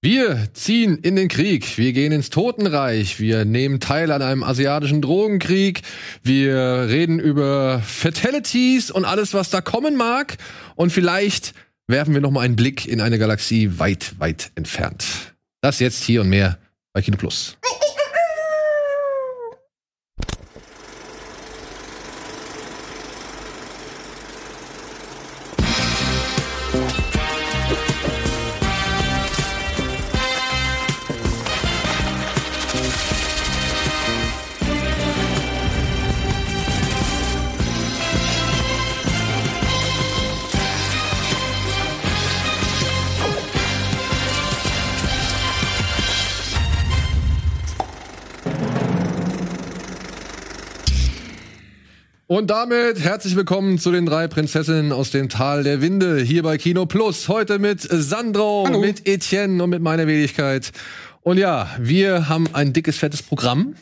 Wir ziehen in den Krieg, wir gehen ins Totenreich, wir nehmen teil an einem asiatischen Drogenkrieg, wir reden über Fatalities und alles, was da kommen mag. Und vielleicht werfen wir noch mal einen Blick in eine Galaxie weit, weit entfernt. Das jetzt hier und mehr bei Kino Plus. Und damit herzlich willkommen zu den drei Prinzessinnen aus dem Tal der Winde hier bei Kino Plus. Heute mit Sandro, Hallo. mit Etienne und mit meiner Wenigkeit. Und ja, wir haben ein dickes, fettes Programm,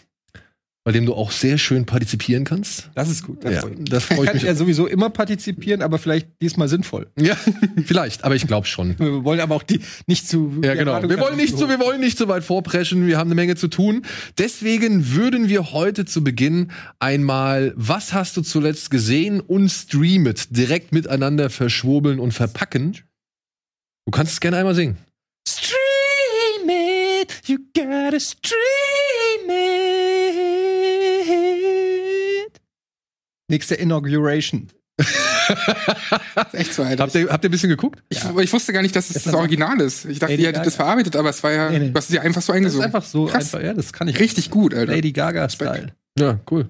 bei dem du auch sehr schön partizipieren kannst. Das ist gut. Das Ja, freut mich. das freut Kann mich. ja sowieso immer partizipieren, aber vielleicht diesmal sinnvoll. Ja, vielleicht, aber ich glaube schon. Wir wollen aber auch die nicht zu. Ja, genau. Wir wollen nicht zu so, wir wollen nicht so weit vorpreschen. Wir haben eine Menge zu tun. Deswegen würden wir heute zu Beginn einmal, was hast du zuletzt gesehen und streamet direkt miteinander verschwurbeln und verpacken. Du kannst es gerne einmal singen. Stream it, you gotta stream it. Nächste Inauguration. Echt so, Alter. Habt ihr, habt ihr ein bisschen geguckt? Ich, ich wusste gar nicht, dass es Das das, Original ist. Ich dachte, Lady ihr hättet Gaga. das verarbeitet, aber es war ja, Nee, nee. du hast es ja einfach so Das ist eingesungen. einfach so Krass. einfach, ja, das kann ich. Richtig gut, Alter. Lady Gaga-Style. Ja, cool.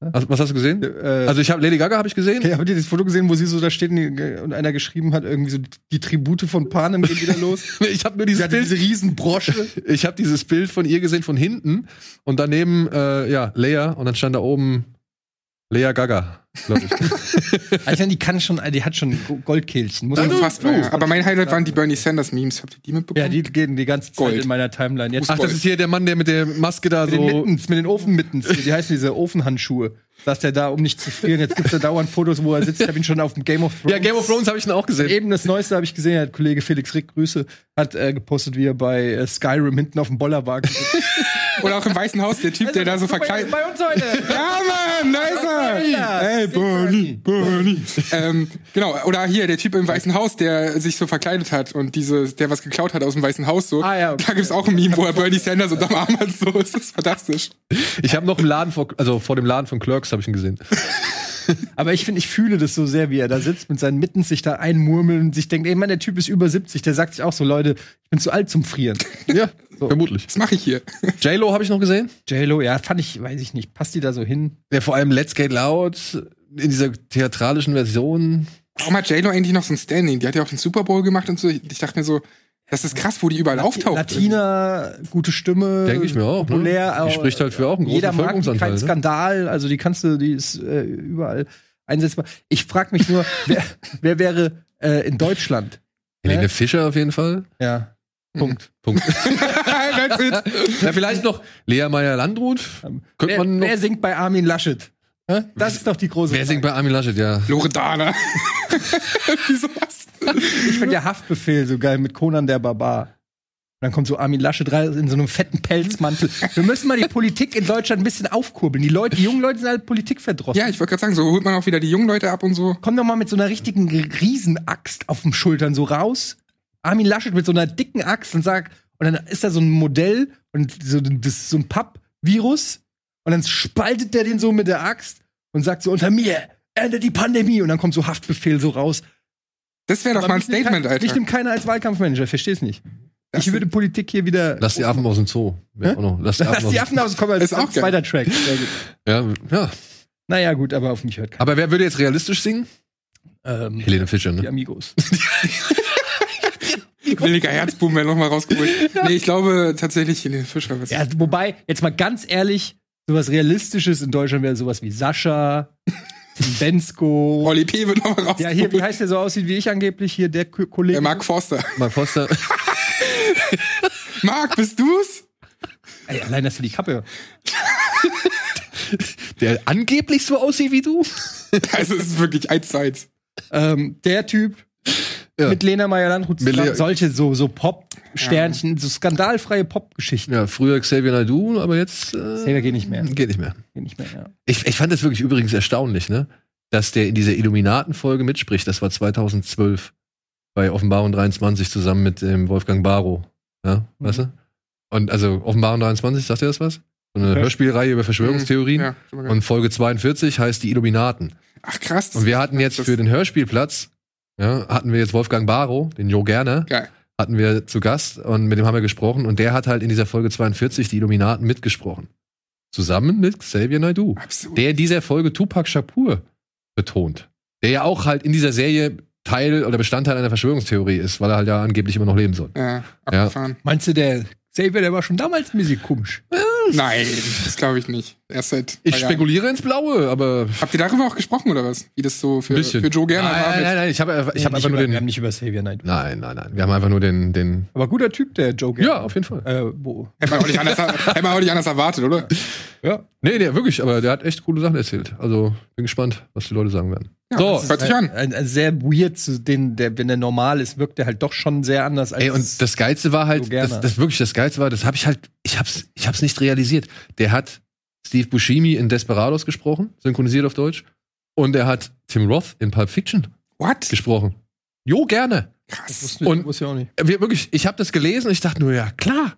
Was, was hast du gesehen? Äh, Also ich habe Lady Gaga habe ich gesehen. Okay, habt ihr das Foto gesehen, wo sie so da steht und einer geschrieben hat, irgendwie so die Tribute von Panem gehen wieder los? Ich habe nur dieses Bild diese riesen Brosche. Ich habe dieses Bild von ihr gesehen von hinten und daneben äh, ja Leia und dann stand da oben Lea Gaga, glaube ich. Also die kann schon, die hat schon Goldkehlchen. Muss Unfassbar. ja. Aber mein Highlight waren die Bernie Sanders Memes. Habt ihr die mitbekommen? Ja, die gehen die ganze Zeit Gold. in meiner Timeline. Jetzt Ach, das ist hier der Mann, der mit der Maske da mit den so. Mittens, mit den Ofenmittens. Die heißen diese Ofenhandschuhe. Saß der da, um nicht zu frieren. Jetzt gibt's da dauernd Fotos, wo er sitzt. Ich habe ihn schon auf dem Game of Thrones. Ja, Game of Thrones habe ich ihn auch gesehen. Eben das Neueste habe ich gesehen. Hat Kollege Felix Rick Grüße hat äh, gepostet, wie er bei äh, Skyrim hinten auf dem Bollerwagen sitzt. Oder auch im Weißen Haus, der Typ, der da so verkleidet. Bei uns heute. Ja, Mann, da ist er! Hey, Bernie, Bernie. ähm, genau, oder hier, der Typ im Weißen Haus, der sich so verkleidet hat und diese, der was geklaut hat aus dem Weißen Haus so. Ah, ja, okay. Da gibt's auch ein Meme, wo er Bernie Sanders unterm Arm hat, so. Das ist fantastisch. Ich habe noch im Laden vor, also vor dem Laden von Clerks habe ich ihn gesehen. Aber ich finde, ich fühle das so sehr, wie er da sitzt mit seinen Mittens, sich da einmurmeln und sich denkt, ey, Mann, der Typ ist über 70. Der sagt sich auch so, Leute, ich bin zu alt zum Frieren. Ja, vermutlich. Was mache ich hier? J Lo habe ich noch gesehen. J-Lo, ja, fand ich, weiß ich nicht, passt die da so hin? Der vor allem Let's Get Loud in dieser theatralischen Version. Warum hat J-Lo eigentlich noch so ein Standing? Die hat ja auch den Super Bowl gemacht und so. Ich dachte mir so, das ist krass, wo die überall auftaucht. Latina, gute Stimme. Denke ich mir auch. Populär. Ne? Die spricht halt für auch einen großen Jeder mag die, kein Ne? Skandal. Also die kannst du, die ist äh, überall einsetzbar. Ich frage mich nur, wer, wer wäre äh, in Deutschland? Helene Fischer auf jeden Fall. Ja. Punkt. Punkt. Ja, vielleicht noch Lea Meyer-Landrut. Könnte Wer, man noch. wer singt bei Armin Laschet? Das ist doch die große Wer singt bei Armin Laschet, ja. Loredana. Wie sowas. Ich finde ja Haftbefehl so geil mit Conan der Barbar. Und dann kommt so Armin Laschet rein in so einem fetten Pelzmantel. Wir müssen mal die Politik in Deutschland ein bisschen aufkurbeln. Die Leute, die jungen Leute sind halt Politik verdrossen. Ja, ich wollte gerade sagen, so holt man auch wieder die jungen Leute ab und so. Komm doch mal mit so einer richtigen Riesenaxt auf den Schultern so raus. Armin Laschet mit so einer dicken Axt und sagt, und dann ist da so ein Modell und so, das ist so ein Pappvirus und dann spaltet der den so mit der Axt und sagt so unter mir, endet die Pandemie und dann kommt so Haftbefehl so raus. Das wäre doch mal ein Statement, kein- Alter. nimmt keiner als Wahlkampfmanager, versteh's nicht. Das ich würde Politik hier wieder. Lass die Affen aus dem Zoo. Auch noch. Lass die Affen Lass aus die dem Affen auskommen als, Ist auch zweiter Track. Ja, ja. Naja, gut, aber auf mich hört keiner. Aber wer würde jetzt realistisch singen? Ähm, Helene Fischer, die ne? Amigos. Williger Herzbuben wäre nochmal rausgeholt. Nee, ich glaube tatsächlich Helene Fischer. Ja, wobei, jetzt mal ganz ehrlich, sowas Realistisches in Deutschland wäre sowas wie Sascha, Bensko. Olli P. wird nochmal rausgeholt. Ja, hier, wie heißt der so aussieht wie ich angeblich? Hier, der Ko- Kollege. Der Mark Forster. Mark Foster. Mark, bist du's? Ey, allein das für die Kappe. Der angeblich so aussieht wie du? Also, es ist wirklich eins zu eins. Ähm, der Typ. Ja. mit Lena Meyer-Landrut zusammen. Le- Solche so, so Pop-Sternchen, so skandalfreie Pop-Geschichten. Ja, früher Xavier Naidoo, aber jetzt äh, Xavier geht nicht mehr. Geht nicht mehr. Geht nicht mehr, ja. Ich, ich fand das wirklich übrigens erstaunlich, ne? Dass der in dieser Illuminaten-Folge mitspricht. Das war 2012 bei Offenbarung 23 zusammen mit dem Wolfgang Barrow. Ja, Mhm. weißt du? Und also Offenbarung 23, sagt ihr das was? So eine Ja. Hörspielreihe über Verschwörungstheorien. Ja, schon mal gehört. Und Folge 42 heißt die Illuminaten. Ach krass. Und wir hatten jetzt für den Hörspielplatz, ja, hatten wir jetzt Wolfgang Barrow, den Jo Gerner, Geil. hatten wir zu Gast und mit dem haben wir gesprochen und der hat halt in dieser Folge 42 die Illuminaten mitgesprochen. Zusammen mit Xavier Naidoo. Absolut. Der in dieser Folge Tupac Shakur betont. Der ja auch halt in dieser Serie Teil oder Bestandteil einer Verschwörungstheorie ist, weil er halt ja angeblich immer noch leben soll. ja, abgefahren. Meinst du, der Xavier, der war schon damals ein bisschen komisch? Nein, das glaube ich nicht. Erst seit. Ich spekuliere ins Blaue, aber Habt ihr darüber auch gesprochen oder was? Wie das so für, für Joe Gerner war? Nein, nein, nein, ich habe ich hab Nee, einfach nicht nur über, Wir haben den. nicht über Xavier Naidoo. Nein, nein, nein. Wir haben einfach nur den, den. Aber guter Typ, der Joe Ja, auf jeden Fall. Äh, wo? Hätte man auch nicht anders, hätte man auch nicht anders erwartet, oder? Ja. Nee, nee, wirklich, aber der hat echt coole Sachen erzählt. Also bin gespannt, was die Leute sagen werden. Ja, So. das hört sich an. Ein, ein sehr weird, zu den, der, wenn der normal ist, wirkt der halt doch schon sehr anders als. Ey, und das Geilste war so halt, gerne. das, das wirklich das Geilste war, das habe ich halt, ich hab's, ich hab's nicht realisiert. Der hat Steve Buscemi in Desperados gesprochen, synchronisiert auf Deutsch, und er hat Tim Roth in Pulp Fiction What? gesprochen. Jo, gerne. das Krass. wusste ich, und- wusste ich auch nicht. Wir, wirklich, ich habe das gelesen und ich dachte nur, ja, klar.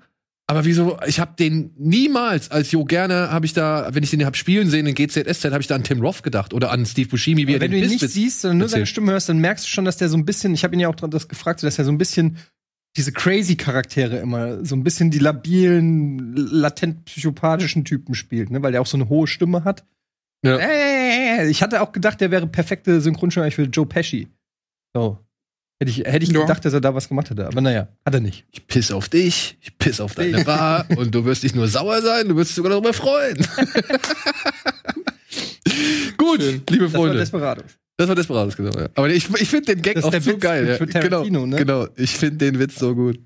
Aber wieso, ich habe den niemals als Jo gerne, habe ich da, wenn ich den hab spielen sehen in GZSZ, habe ich da an Tim Roth gedacht oder an Steve Buscemi, wie er Aber wenn den du ihn nicht Pisswitz- siehst, sondern nur seine. Stimme hörst, dann merkst du schon, dass der so ein bisschen, ich habe ihn ja auch dran das gefragt, dass er so ein bisschen diese crazy Charaktere immer, so ein bisschen die labilen, latent psychopathischen Typen spielt, ne? weil der auch so eine hohe Stimme hat. Ja. Äh, ich hatte auch gedacht, der wäre perfekte Synchronstimme für Joe Pesci. So. Hätte ich, hätte ich Ja. gedacht, dass er da was gemacht hätte. Aber naja, hat er nicht. Ich piss auf dich, ich piss auf deine Bar und du wirst nicht nur sauer sein, du wirst dich sogar darüber freuen. Gut, liebe Das war Freunde. Desperados. Das war Desperados, genau. Ja. Aber ich, ich finde den Gag auch der so Witz geil. für- ja. genau, ne? genau, ich finde den Witz so gut.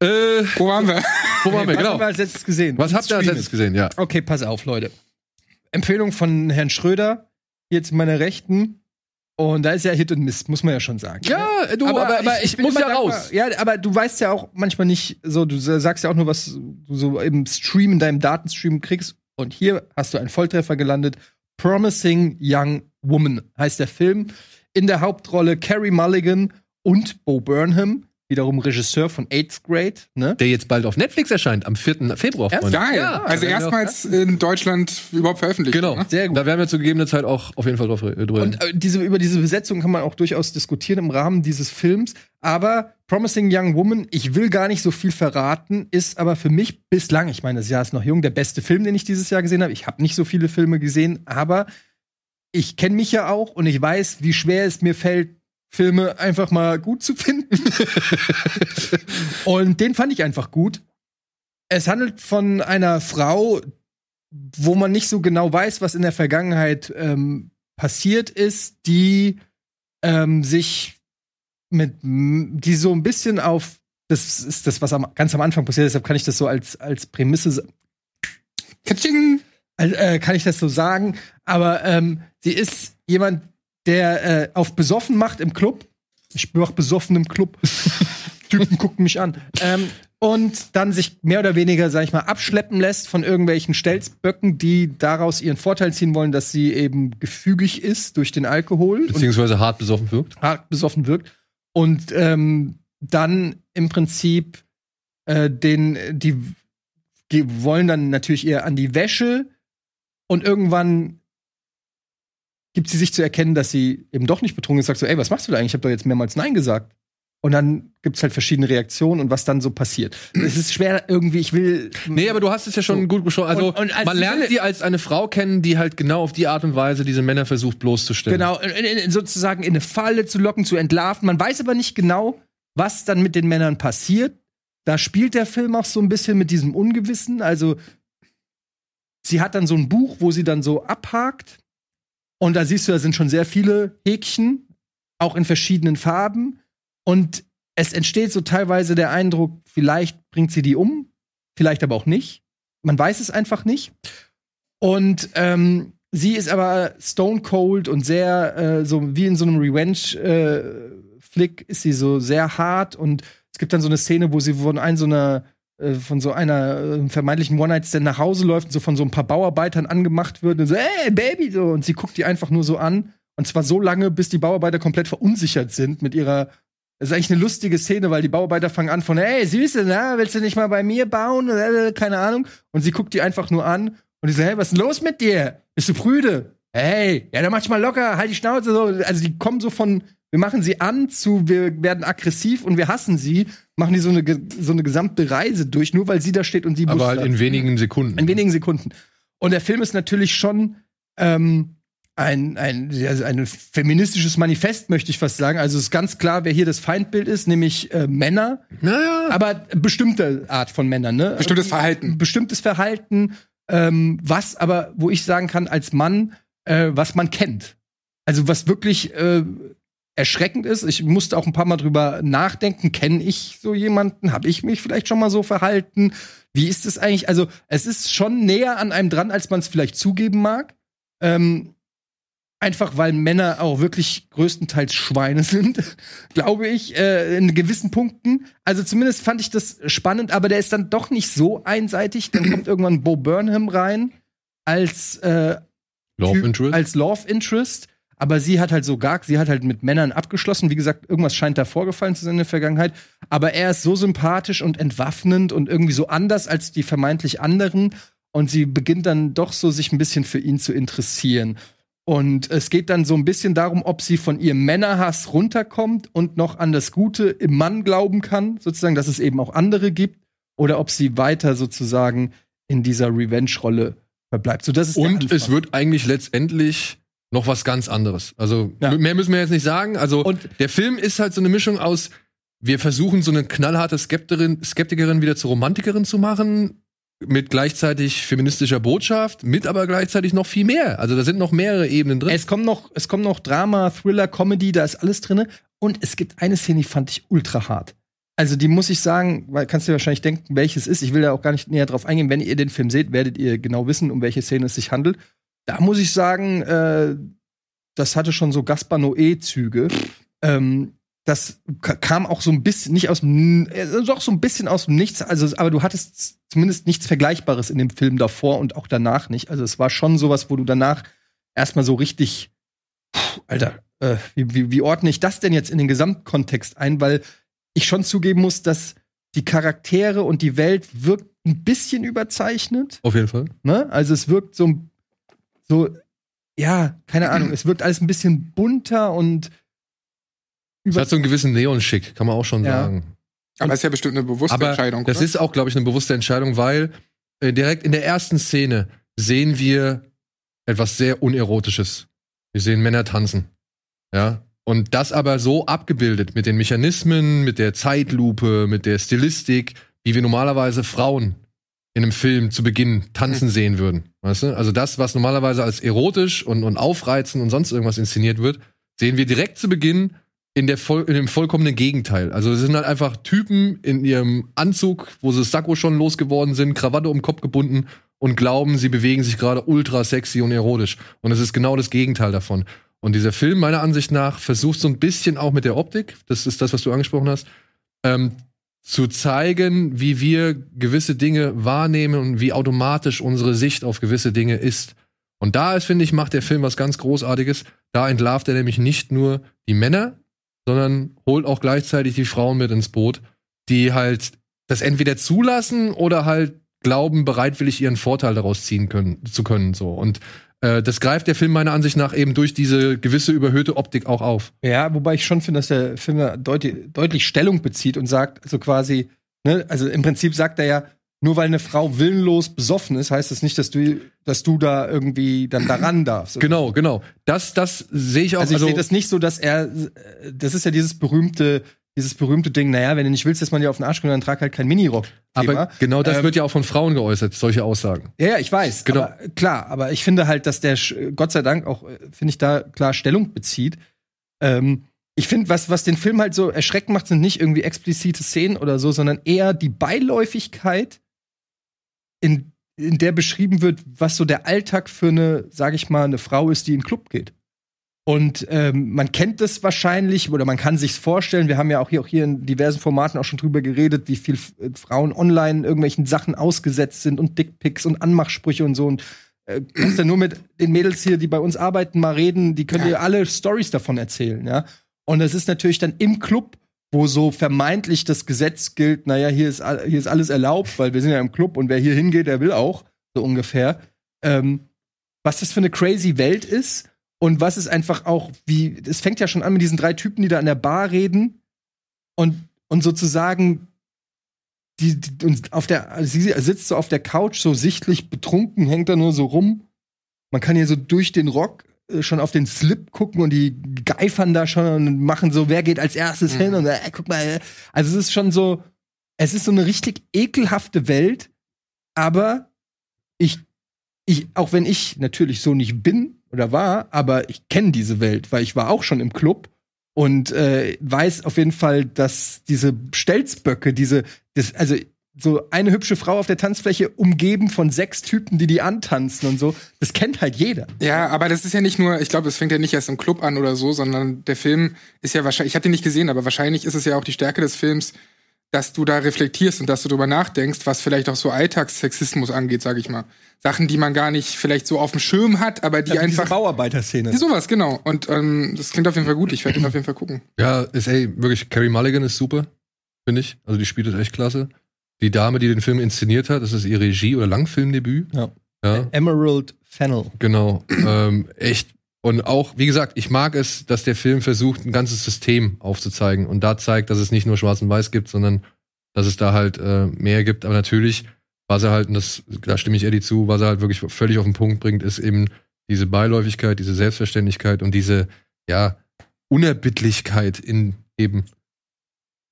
Äh, Wo waren wir? wo waren wir? Was haben Genau. wir als letztes gesehen? Was habt ihr als letztes gesehen? Ja. Okay, pass auf, Leute. Empfehlung von Herrn Schröder, zu meiner Rechten. Und da ist ja Hit und Miss, muss man ja schon sagen. Ja, du, aber, aber, ich, bin muss ja raus. Ja, aber du weißt ja auch manchmal nicht, so, du sagst ja auch nur, was du so im Stream, in deinem Datenstream kriegst. Und hier hast du einen Volltreffer gelandet. Promising Young Woman heißt der Film. In der Hauptrolle Carrie Mulligan und Bo Burnham, wiederum Regisseur von Eighth Grade, ne? Der jetzt bald auf Netflix erscheint, am 4. Februar. Freunde. Geil. Ja, also ja, erstmals in Deutschland überhaupt veröffentlicht. Genau. Ne? Sehr gut. Da werden wir zu gegebener Zeit auch auf jeden Fall drauf äh, drüber Und äh, diese, über diese Besetzung kann man auch durchaus diskutieren im Rahmen dieses Films. Aber Promising Young Woman, ich will gar nicht so viel verraten, ist aber für mich bislang, ich meine, das Jahr ist noch jung, der beste Film, den ich dieses Jahr gesehen habe. Ich habe nicht so viele Filme gesehen, aber ich kenne mich ja auch und ich weiß, wie schwer es mir fällt, Filme einfach mal gut zu finden. und den fand ich einfach gut. Es handelt von einer Frau, wo man nicht so genau weiß, was in der Vergangenheit ähm, passiert ist, die ähm, sich mit, die so ein bisschen auf, das ist das, was am, ganz am Anfang passiert, deshalb kann ich das so als, als Prämisse, Katsching. al- äh, kann ich das so sagen, aber ähm, sie ist jemand, der äh, auf besoffen macht im Club. Ich mach besoffen im Club. Typen gucken mich an. Ähm, und dann sich mehr oder weniger, sag ich mal, abschleppen lässt von irgendwelchen Stelzböcken, die daraus ihren Vorteil ziehen wollen, dass sie eben gefügig ist durch den Alkohol Beziehungsweise hart besoffen wirkt. hart besoffen wirkt. Und ähm, dann im Prinzip äh, den, die, die wollen dann natürlich ihr an die Wäsche und irgendwann gibt sie sich zu erkennen, dass sie eben doch nicht betrunken ist, sagt so, ey, was machst du da eigentlich? Ich habe doch jetzt mehrmals Nein gesagt. Und dann gibt's halt verschiedene Reaktionen und was dann so passiert. Es ist schwer irgendwie, ich will. Nee, aber du hast es ja schon So. gut beschrieben. Also, Und- und als man lernt sie als eine Frau kennen, die halt genau auf die Art und Weise diese Männer versucht bloßzustellen. Genau, in, in, sozusagen in eine Falle zu locken, zu entlarven. Man weiß aber nicht genau, was dann mit den Männern passiert. Da spielt der Film auch so ein bisschen mit diesem Ungewissen. Also, sie hat dann so ein Buch, wo sie dann so abhakt. Und da siehst du, da sind schon sehr viele Häkchen, auch in verschiedenen Farben. Und es entsteht so teilweise der Eindruck, vielleicht bringt sie die um, vielleicht aber auch nicht. Man weiß es einfach nicht. Und ähm, sie ist aber stone cold und sehr äh, so wie in so einem Flick ist sie so sehr hart und es gibt dann so eine Szene, wo sie von ein so einer äh, von so einer äh, vermeintlichen One-Night-Stand nach Hause läuft und so von so ein paar Bauarbeitern angemacht wird und so, ey, Baby, so. Und sie guckt die einfach nur so an. Und zwar so lange, bis die Bauarbeiter komplett verunsichert sind mit ihrer. Das ist eigentlich eine lustige Szene, weil die Bauarbeiter fangen an von, ey, Süße, na, willst du nicht mal bei mir bauen? Äh, Keine Ahnung. Und sie guckt die einfach nur an und die so, hey, was ist denn los mit dir? Bist du prüde? Hey, ja, dann mach dich mal locker, halt die Schnauze so. Also die kommen so von, wir machen sie an zu, wir werden aggressiv und wir hassen sie, machen die so eine, so eine gesamte Reise durch, nur weil sie da steht und sie Aber muss halt in wenigen Sekunden. in wenigen Sekunden. Und der Film ist natürlich schon ähm, ein, ein, also ein feministisches Manifest, möchte ich fast sagen. Also es ist ganz klar, wer hier das Feindbild ist, nämlich äh, Männer, naja. aber bestimmte Art von Männern, ne? Bestimmtes Verhalten. Bestimmtes Verhalten, ähm, was aber, wo ich sagen kann, als Mann, äh, was man kennt. Also was wirklich äh, erschreckend ist. Ich musste auch ein paar Mal drüber nachdenken. Kenne ich so jemanden? Habe ich mich vielleicht schon mal so verhalten? Wie ist es eigentlich? Also es ist schon näher an einem dran, als man es vielleicht zugeben mag. Ähm, einfach weil Männer auch wirklich größtenteils Schweine sind, glaube ich, äh, in gewissen Punkten. Also zumindest fand ich das spannend, aber der ist dann doch nicht so einseitig. Dann kommt irgendwann Bo Burnham rein als äh, Love Typ- Interest. als Love Interest. Aber sie hat halt so gar, sie hat halt mit Männern abgeschlossen. Wie gesagt, irgendwas scheint da vorgefallen zu sein in der Vergangenheit. Aber er ist so sympathisch und entwaffnend und irgendwie so anders als die vermeintlich anderen. Und sie beginnt dann doch so sich ein bisschen für ihn zu interessieren. Und es geht dann so ein bisschen darum, ob sie von ihrem Männerhass runterkommt und noch an das Gute im Mann glauben kann, sozusagen, dass es eben auch andere gibt, oder ob sie weiter sozusagen in dieser Revenge-Rolle verbleibt. So, das ist Und es wird eigentlich letztendlich noch was ganz anderes. Also Ja. mehr müssen wir jetzt nicht sagen. Also Und- der Film ist halt so eine Mischung aus, wir versuchen so eine knallharte Skeptikerin, Skeptikerin wieder zur Romantikerin zu machen, mit gleichzeitig feministischer Botschaft, mit aber gleichzeitig noch viel mehr. Also da sind noch mehrere Ebenen drin. Es kommt noch, es kommt noch Drama, Thriller, Comedy, da ist alles drin. Und es gibt eine Szene, die fand ich ultra hart. Also die muss ich sagen, weil kannst du dir wahrscheinlich denken, welches ist. Ich will da auch gar nicht näher drauf eingehen. Wenn ihr den Film seht, werdet ihr genau wissen, um welche Szene es sich handelt. Da muss ich sagen, äh, das hatte schon so Gaspar Noé-Züge. Ähm, das ka- kam auch so ein bisschen, nicht aus dem, äh, doch so ein bisschen aus dem Nichts. Also, aber du hattest zumindest nichts Vergleichbares in dem Film davor und auch danach nicht. Also es war schon sowas, wo du danach erstmal so richtig, puh, Alter, äh, wie, wie, wie ordne ich das denn jetzt in den Gesamtkontext ein? Weil ich schon zugeben muss, dass die Charaktere und die Welt wirkt ein bisschen überzeichnet. Auf jeden Fall. Ne? Also es wirkt so, so, ja, keine Ahnung, es wirkt alles ein bisschen bunter und Es hat so einen gewissen Neon-Schick, kann man auch schon Ja. sagen. Aber das ist ja bestimmt eine bewusste Aber Entscheidung. das oder? ist auch, glaube ich, eine bewusste Entscheidung, weil äh, direkt in der ersten Szene sehen wir etwas sehr Unerotisches. Wir sehen Männer tanzen. Ja. Und das aber so abgebildet mit den Mechanismen, mit der Zeitlupe, mit der Stilistik, wie wir normalerweise Frauen in einem Film zu Beginn tanzen sehen würden. Weißt du? Also das, was normalerweise als erotisch und, und aufreizend und sonst irgendwas inszeniert wird, sehen wir direkt zu Beginn in, der voll, in dem vollkommenen Gegenteil. Also es sind halt einfach Typen in ihrem Anzug, wo sie das Sakko schon losgeworden sind, Krawatte um den Kopf gebunden und glauben, sie bewegen sich gerade ultra sexy und erotisch. Und es ist genau das Gegenteil davon. Und dieser Film, meiner Ansicht nach, versucht so ein bisschen auch mit der Optik, das ist das, was du angesprochen hast, ähm, zu zeigen, wie wir gewisse Dinge wahrnehmen und wie automatisch unsere Sicht auf gewisse Dinge ist. Und da ist, finde ich, macht der Film was ganz Großartiges. Da entlarvt er nämlich nicht nur die Männer, sondern holt auch gleichzeitig die Frauen mit ins Boot, die halt das entweder zulassen oder halt glauben, bereitwillig ihren Vorteil daraus ziehen können, zu können, so. Und äh, das greift der Film meiner Ansicht nach eben durch diese gewisse überhöhte Optik auch auf. Ja, wobei ich schon finde, dass der Film da deutlich, deutlich Stellung bezieht und sagt, also quasi, ne, also im Prinzip sagt er ja, nur weil eine Frau willenlos besoffen ist, heißt das nicht, dass du, dass du da irgendwie dann daran darfst. Genau, genau. Das, das sehe ich auch. Also ich sehe das nicht so, dass er, das ist ja dieses berühmte, dieses berühmte Ding, naja, wenn du nicht willst, dass man dir auf den Arsch kommt, dann trag halt kein Minirock. aber genau das Ähm, wird ja auch von Frauen geäußert, solche Aussagen. Ja, ja, ich weiß. Genau. Aber, klar, aber ich finde halt, dass der Gott sei Dank auch, äh, finde ich, da klar Stellung bezieht. Ähm, ich finde, was, was den Film halt so erschreckend macht, sind nicht irgendwie explizite Szenen oder so, sondern eher die Beiläufigkeit, in, in der beschrieben wird, was so der Alltag für eine, sag ich mal, eine Frau ist, die in den Club geht. Und ähm, man kennt das wahrscheinlich oder man kann sich's vorstellen. Wir haben ja auch hier, auch hier in diversen Formaten auch schon drüber geredet, wie viel äh, Frauen online irgendwelchen Sachen ausgesetzt sind und Dickpics und Anmachsprüche und so. Und äh, kannst ja nur mit den Mädels hier, die bei uns arbeiten, mal reden. Die können dir alle Stories davon erzählen, ja. Und das ist natürlich dann im Club, wo so vermeintlich das Gesetz gilt. Naja, hier ist hier ist alles erlaubt, weil wir sind ja im Club und wer hier hingeht, der will auch so ungefähr. Ähm, was das für eine crazy Welt ist und was es einfach auch, wie, es fängt ja schon an mit diesen drei Typen, die da an der Bar reden und, und sozusagen die, die und auf der, also sie sitzt so auf der Couch, so sichtlich betrunken, hängt da nur so rum. Man kann hier so durch den Rock äh, schon auf den Slip gucken und die geifern da schon und machen so, wer geht als erstes Mhm. hin und äh, guck mal, äh. also es ist schon so, es ist so eine richtig ekelhafte Welt, aber ich, ich, auch wenn ich natürlich so nicht bin oder war, aber ich kenne diese Welt, weil ich war auch schon im Club und äh, weiß auf jeden Fall, dass diese Stelzböcke, diese, das, also so eine hübsche Frau auf der Tanzfläche umgeben von sechs Typen, die die antanzen und so, das kennt halt jeder. Ja, aber das ist ja nicht nur, ich glaube, es fängt ja nicht erst im Club an oder so, sondern der Film ist ja wahrscheinlich, ich habe den nicht gesehen, aber wahrscheinlich ist es ja auch die Stärke des Films, dass du da reflektierst und dass du drüber nachdenkst, was vielleicht auch so Alltagssexismus angeht, sag ich mal. Sachen, die man gar nicht vielleicht so auf dem Schirm hat, aber die Diese einfach. Bauarbeiterszene. Sowas, genau. Und ähm, das klingt auf jeden Fall gut. Ich werde ihn auf jeden Fall gucken. Ja, ist ey, wirklich, Carrie Mulligan ist super, finde ich. Also die spielt das echt klasse. Die Dame, die den Film inszeniert hat, das ist ihr Regie- oder Langfilmdebüt. Ja. Ja, Emerald Fennel. genau. ähm, echt. Und auch, wie gesagt, ich mag es, dass der Film versucht, ein ganzes System aufzuzeigen und da zeigt, dass es nicht nur Schwarz und Weiß gibt, sondern dass es da halt äh, mehr gibt. Aber natürlich, was er halt, und das, da stimme ich Eddie zu, was er halt wirklich völlig auf den Punkt bringt, ist eben diese Beiläufigkeit, diese Selbstverständlichkeit und diese, ja, Unerbittlichkeit in eben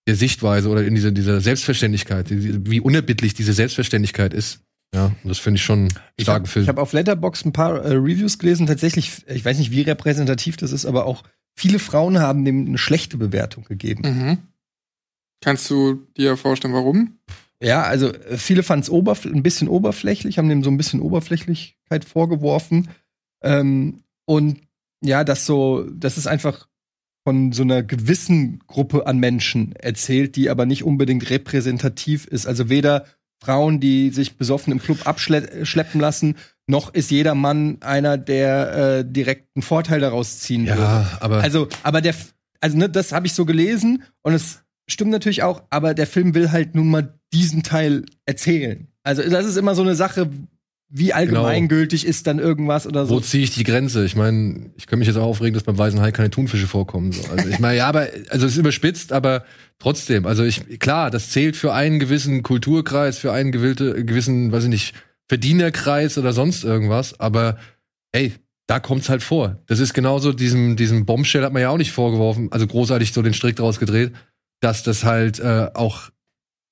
der Sichtweise oder in dieser, dieser Selbstverständlichkeit, wie unerbittlich diese Selbstverständlichkeit ist. Ja, und das finde ich schon einen Ich starken habe Film. hab auf Letterbox ein paar äh, Reviews gelesen. Tatsächlich, ich weiß nicht, wie repräsentativ das ist, aber auch viele Frauen haben dem eine schlechte Bewertung gegeben. Mhm. Kannst du dir vorstellen, warum? Ja, also äh, viele fanden es ein bisschen oberflächlich, haben dem so ein bisschen Oberflächlichkeit vorgeworfen. Ähm, und ja, das so, das ist einfach von so einer gewissen Gruppe an Menschen erzählt, die aber nicht unbedingt repräsentativ ist. Also weder Frauen, die sich besoffen im Club abschleppen lassen, noch ist jeder Mann einer, der äh, direkt einen Vorteil daraus ziehen würde. ja, aber Also, aber der, also ne, das habe ich so gelesen und es stimmt natürlich auch, aber der Film will halt nun mal diesen Teil erzählen. Also das ist immer so eine Sache, wie allgemeingültig ist dann irgendwas oder wo so. ziehe ich die Grenze? Ich meine, ich könnte mich jetzt auch aufregen, dass beim Weißen Hai keine Thunfische vorkommen. So. Also ich meine, ja, aber also es ist überspitzt, aber trotzdem. Also ich klar, das zählt für einen gewissen Kulturkreis, für einen gewillte, gewissen, weiß ich nicht, Verdienerkreis oder sonst irgendwas. Aber ey, da kommt's halt vor. Das ist genauso diesem diesem Bombshell hat man ja auch nicht vorgeworfen, also großartig so den Strick draus gedreht, dass das halt äh, auch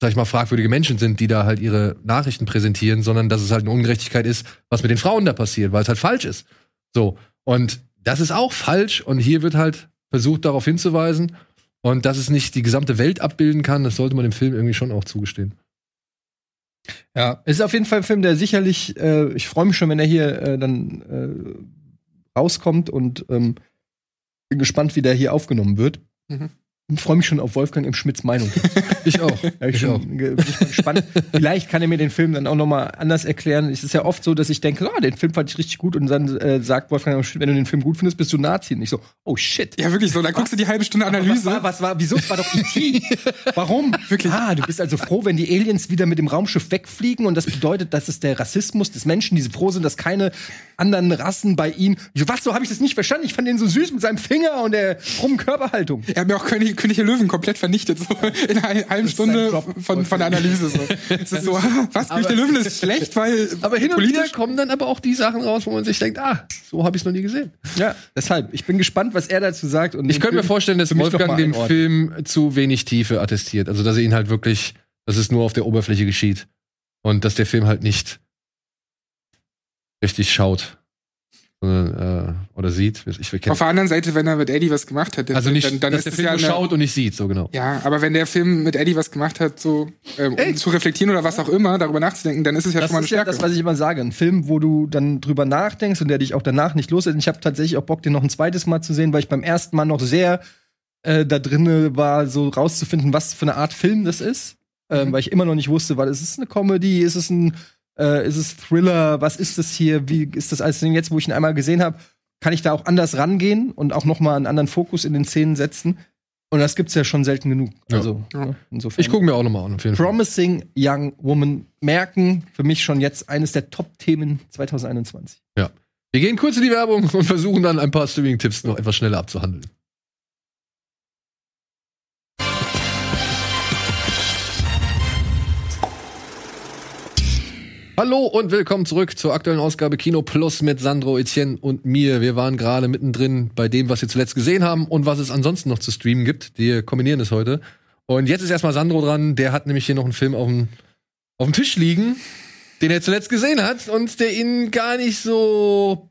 sag ich mal, fragwürdige Menschen sind, die da halt ihre Nachrichten präsentieren, sondern dass es halt eine Ungerechtigkeit ist, was mit den Frauen da passiert, weil es halt falsch ist. So. Und das ist auch falsch. Und hier wird halt versucht, darauf hinzuweisen. Und dass es nicht die gesamte Welt abbilden kann, das sollte man dem Film irgendwie schon auch zugestehen. Ja, es ist auf jeden Fall ein Film, der sicherlich, äh, ich freue mich schon, wenn er hier äh, dann äh, rauskommt und ähm, bin gespannt, wie der hier aufgenommen wird. Mhm. Ich freue mich schon auf Wolfgang im Schmidts Meinung. Ich auch. Ja, ich Ich auch. bin gespannt. Vielleicht kann er mir den Film dann auch noch mal anders erklären. Es ist ja oft so, dass ich denke, ah, den Film fand ich richtig gut und dann äh, sagt Wolfgang, wenn du den Film gut findest, bist du Nazi. Und ich so, oh shit. Ja, wirklich so. Dann guckst du die halbe Stunde Was Analyse. war, was war, wieso? Es war doch E.T. Warum? Wirklich? Ah, du bist also froh, wenn die Aliens wieder mit dem Raumschiff wegfliegen und das bedeutet, dass es der Rassismus des Menschen, die so froh sind, dass keine anderen Rassen bei ihnen. So, was, so habe ich das nicht verstanden? Ich fand den so süß mit seinem Finger und der krummen Körperhaltung. Er hat mir auch König, König der Löwen komplett vernichtet, so in einer halben Stunde von, von der Analyse. So. Es ist so, was, König der Löwen ist schlecht, weil Aber hin und politisch wieder kommen dann aber auch die Sachen raus, wo man sich denkt, ah, so habe ich es noch nie gesehen. Ja, deshalb. Ich bin gespannt, was er dazu sagt. Und Ich könnte mir vorstellen, dass Wolfgang dem. Film zu wenig Tiefe attestiert. Also, dass er ihn halt wirklich, dass es nur auf der Oberfläche geschieht. Und dass der Film halt nicht richtig schaut. Sondern, äh, oder sieht. Ich, ich Auf der anderen Seite, wenn er mit Eddie was gemacht hat, also nicht, dann, dann dass ist der es Film ja nur eine, schaut und nicht sieht, so genau. Ja, aber wenn der Film mit Eddie was gemacht hat, so ähm, um zu reflektieren oder was auch immer, darüber nachzudenken, dann ist es ja Das schon mal eine ist ja Stärke. das, was ich immer sage. Ein Film, wo du dann drüber nachdenkst und der dich auch danach nicht loslässt. Ich habe tatsächlich auch Bock, den noch ein zweites Mal zu sehen, weil ich beim ersten Mal noch sehr äh, da drinne war, so rauszufinden, was für eine Art Film das ist. Ähm, Mhm. weil ich immer noch nicht wusste, weil ist es eine Comedy, ist es ein, äh, ist es Thriller, was ist das hier, wie ist das alles? Jetzt, wo ich ihn einmal gesehen habe, kann ich da auch anders rangehen und auch noch mal einen anderen Fokus in den Szenen setzen. Und das gibt's ja schon selten genug. Ja. Also Ja. ne, insofern. Ich gucke mir auch nochmal an, auf jeden Fall. Promising Young Woman merken. Für mich schon jetzt eines der Top-Themen 2021. Wir gehen kurz in die Werbung und versuchen dann ein paar Streaming-Tipps noch etwas schneller abzuhandeln. Hallo und willkommen zurück zur aktuellen Ausgabe Kino Plus mit Sandro, Etienne und mir. Wir waren gerade mittendrin bei dem, was wir zuletzt gesehen haben und was es ansonsten noch zu streamen gibt. Wir kombinieren es heute. Und jetzt ist erstmal Sandro dran. Der hat nämlich hier noch einen Film auf dem, auf dem Tisch liegen, den er zuletzt gesehen hat und der ihn gar nicht so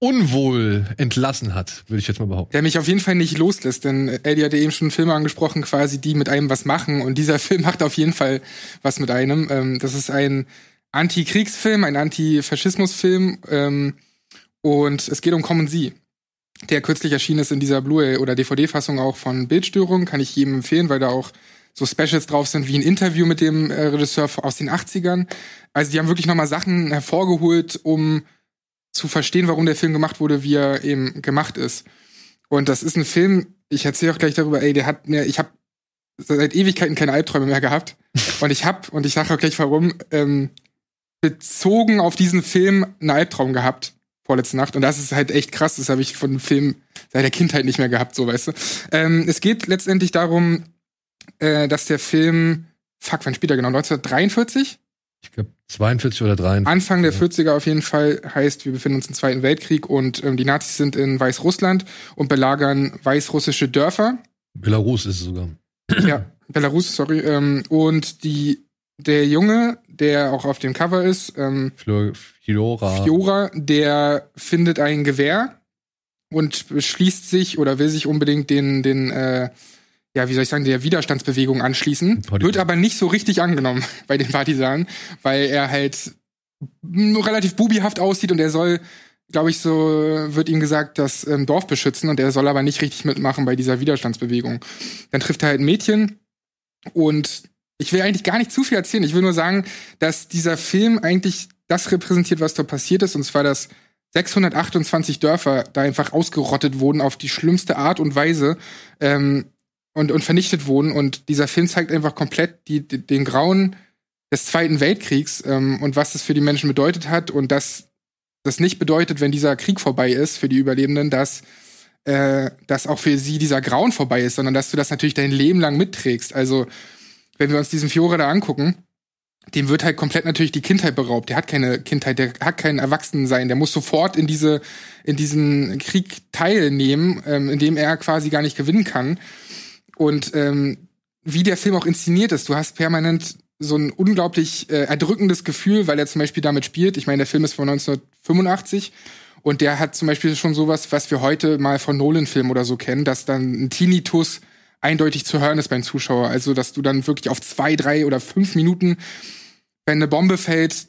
unwohl entlassen hat, würde ich jetzt mal behaupten. der mich auf jeden Fall nicht loslässt, denn Eddie hatte eben schon Filme angesprochen, quasi, die mit einem was machen. Und dieser Film macht auf jeden Fall was mit einem. Ähm, das ist ein Anti-Kriegsfilm, ein Anti-Faschismus-Film. Ähm, und es geht um Common Sie, der kürzlich erschienen ist in dieser Blu-ray oder DVD-Fassung auch von Bildstörung. Kann ich jedem empfehlen, weil da auch so Specials drauf sind, wie ein Interview mit dem äh, Regisseur aus den 80ern. Also die haben wirklich nochmal Sachen hervorgeholt, um zu verstehen, warum der Film gemacht wurde, wie er eben gemacht ist. Und das ist ein Film, ich erzähle auch gleich darüber, ey, der hat mir, ich habe seit Ewigkeiten keine Albträume mehr gehabt. Und ich habe, und ich sage auch gleich warum, ähm, bezogen auf diesen Film einen Albtraum gehabt vorletzte Nacht. Und das ist halt echt krass. Das habe ich von dem Film seit der Kindheit nicht mehr gehabt, so weißt du. Ähm, es geht letztendlich darum, äh, dass der Film, fuck, wann spielt er genau? 1943? Ich glaube 42 oder 43. Anfang der Ja. 40er auf jeden Fall heißt, wir befinden uns im Zweiten Weltkrieg und ähm, die Nazis sind in Weißrussland und belagern weißrussische Dörfer. Belarus ist es sogar. ja, Belarus, sorry. Ähm, und die, der Junge, der auch auf dem Cover ist, ähm, Fiora. Fiora, der findet ein Gewehr und beschließt sich oder will sich unbedingt den, den, äh, ja, wie soll ich sagen, der Widerstandsbewegung anschließen. Partisan. Wird aber nicht so richtig angenommen bei den Partisanen, weil er halt nur relativ bubihaft aussieht und er soll, glaube ich, so wird ihm gesagt, das ähm, Dorf beschützen und er soll aber nicht richtig mitmachen bei dieser Widerstandsbewegung. Dann trifft er halt ein Mädchen und ich will eigentlich gar nicht zu viel erzählen. Ich will nur sagen, dass dieser Film eigentlich das repräsentiert, was da passiert ist, und zwar, dass 628 Dörfer da einfach ausgerottet wurden auf die schlimmste Art und Weise ähm, und, und vernichtet wurden. Und dieser Film zeigt einfach komplett die, die, den Grauen des Zweiten Weltkriegs ähm, und was das für die Menschen bedeutet hat und dass das nicht bedeutet, wenn dieser Krieg vorbei ist für die Überlebenden, dass äh, dass auch für sie dieser Grauen vorbei ist, sondern dass du das natürlich dein Leben lang mitträgst. Also wenn wir uns diesen Fiore da angucken, dem wird halt komplett natürlich die Kindheit beraubt. Der hat keine Kindheit, der hat kein Erwachsenensein. Der muss sofort in diese in diesen Krieg teilnehmen, ähm, in dem er quasi gar nicht gewinnen kann. Und ähm, wie der Film auch inszeniert ist, du hast permanent so ein unglaublich äh, erdrückendes Gefühl, weil er zum Beispiel damit spielt. Ich meine, der Film ist von 1985 und der hat zum Beispiel schon sowas, was wir heute mal von Nolan-Filmen oder so kennen, dass dann ein Tinnitus eindeutig zu hören ist beim Zuschauer. Also, dass du dann wirklich auf zwei, drei oder fünf Minuten, wenn eine Bombe fällt,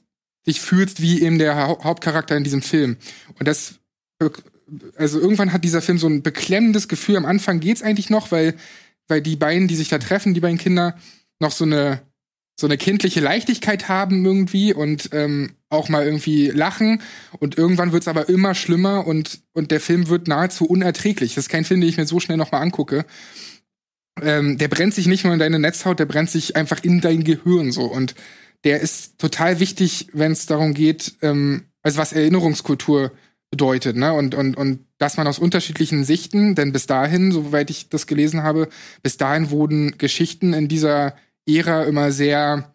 dich fühlst wie eben der Hau Hauptcharakter in diesem Film. Und das, also irgendwann hat dieser Film so ein beklemmendes Gefühl. Am Anfang geht's eigentlich noch, weil, weil die beiden, die sich da treffen, die beiden Kinder, noch so eine, so eine kindliche Leichtigkeit haben irgendwie und ähm, auch mal irgendwie lachen. Und irgendwann wird's aber immer schlimmer und, und der Film wird nahezu unerträglich. Das ist kein Film, den ich mir so schnell nochmal angucke. Ähm, der brennt sich nicht nur in deine Netzhaut, der brennt sich einfach in dein Gehirn so. Und der ist total wichtig, wenn es darum geht, ähm, also was Erinnerungskultur bedeutet, ne? Und, und, und dass man aus unterschiedlichen Sichten, denn bis dahin, soweit ich das gelesen habe, bis dahin wurden Geschichten in dieser Ära immer sehr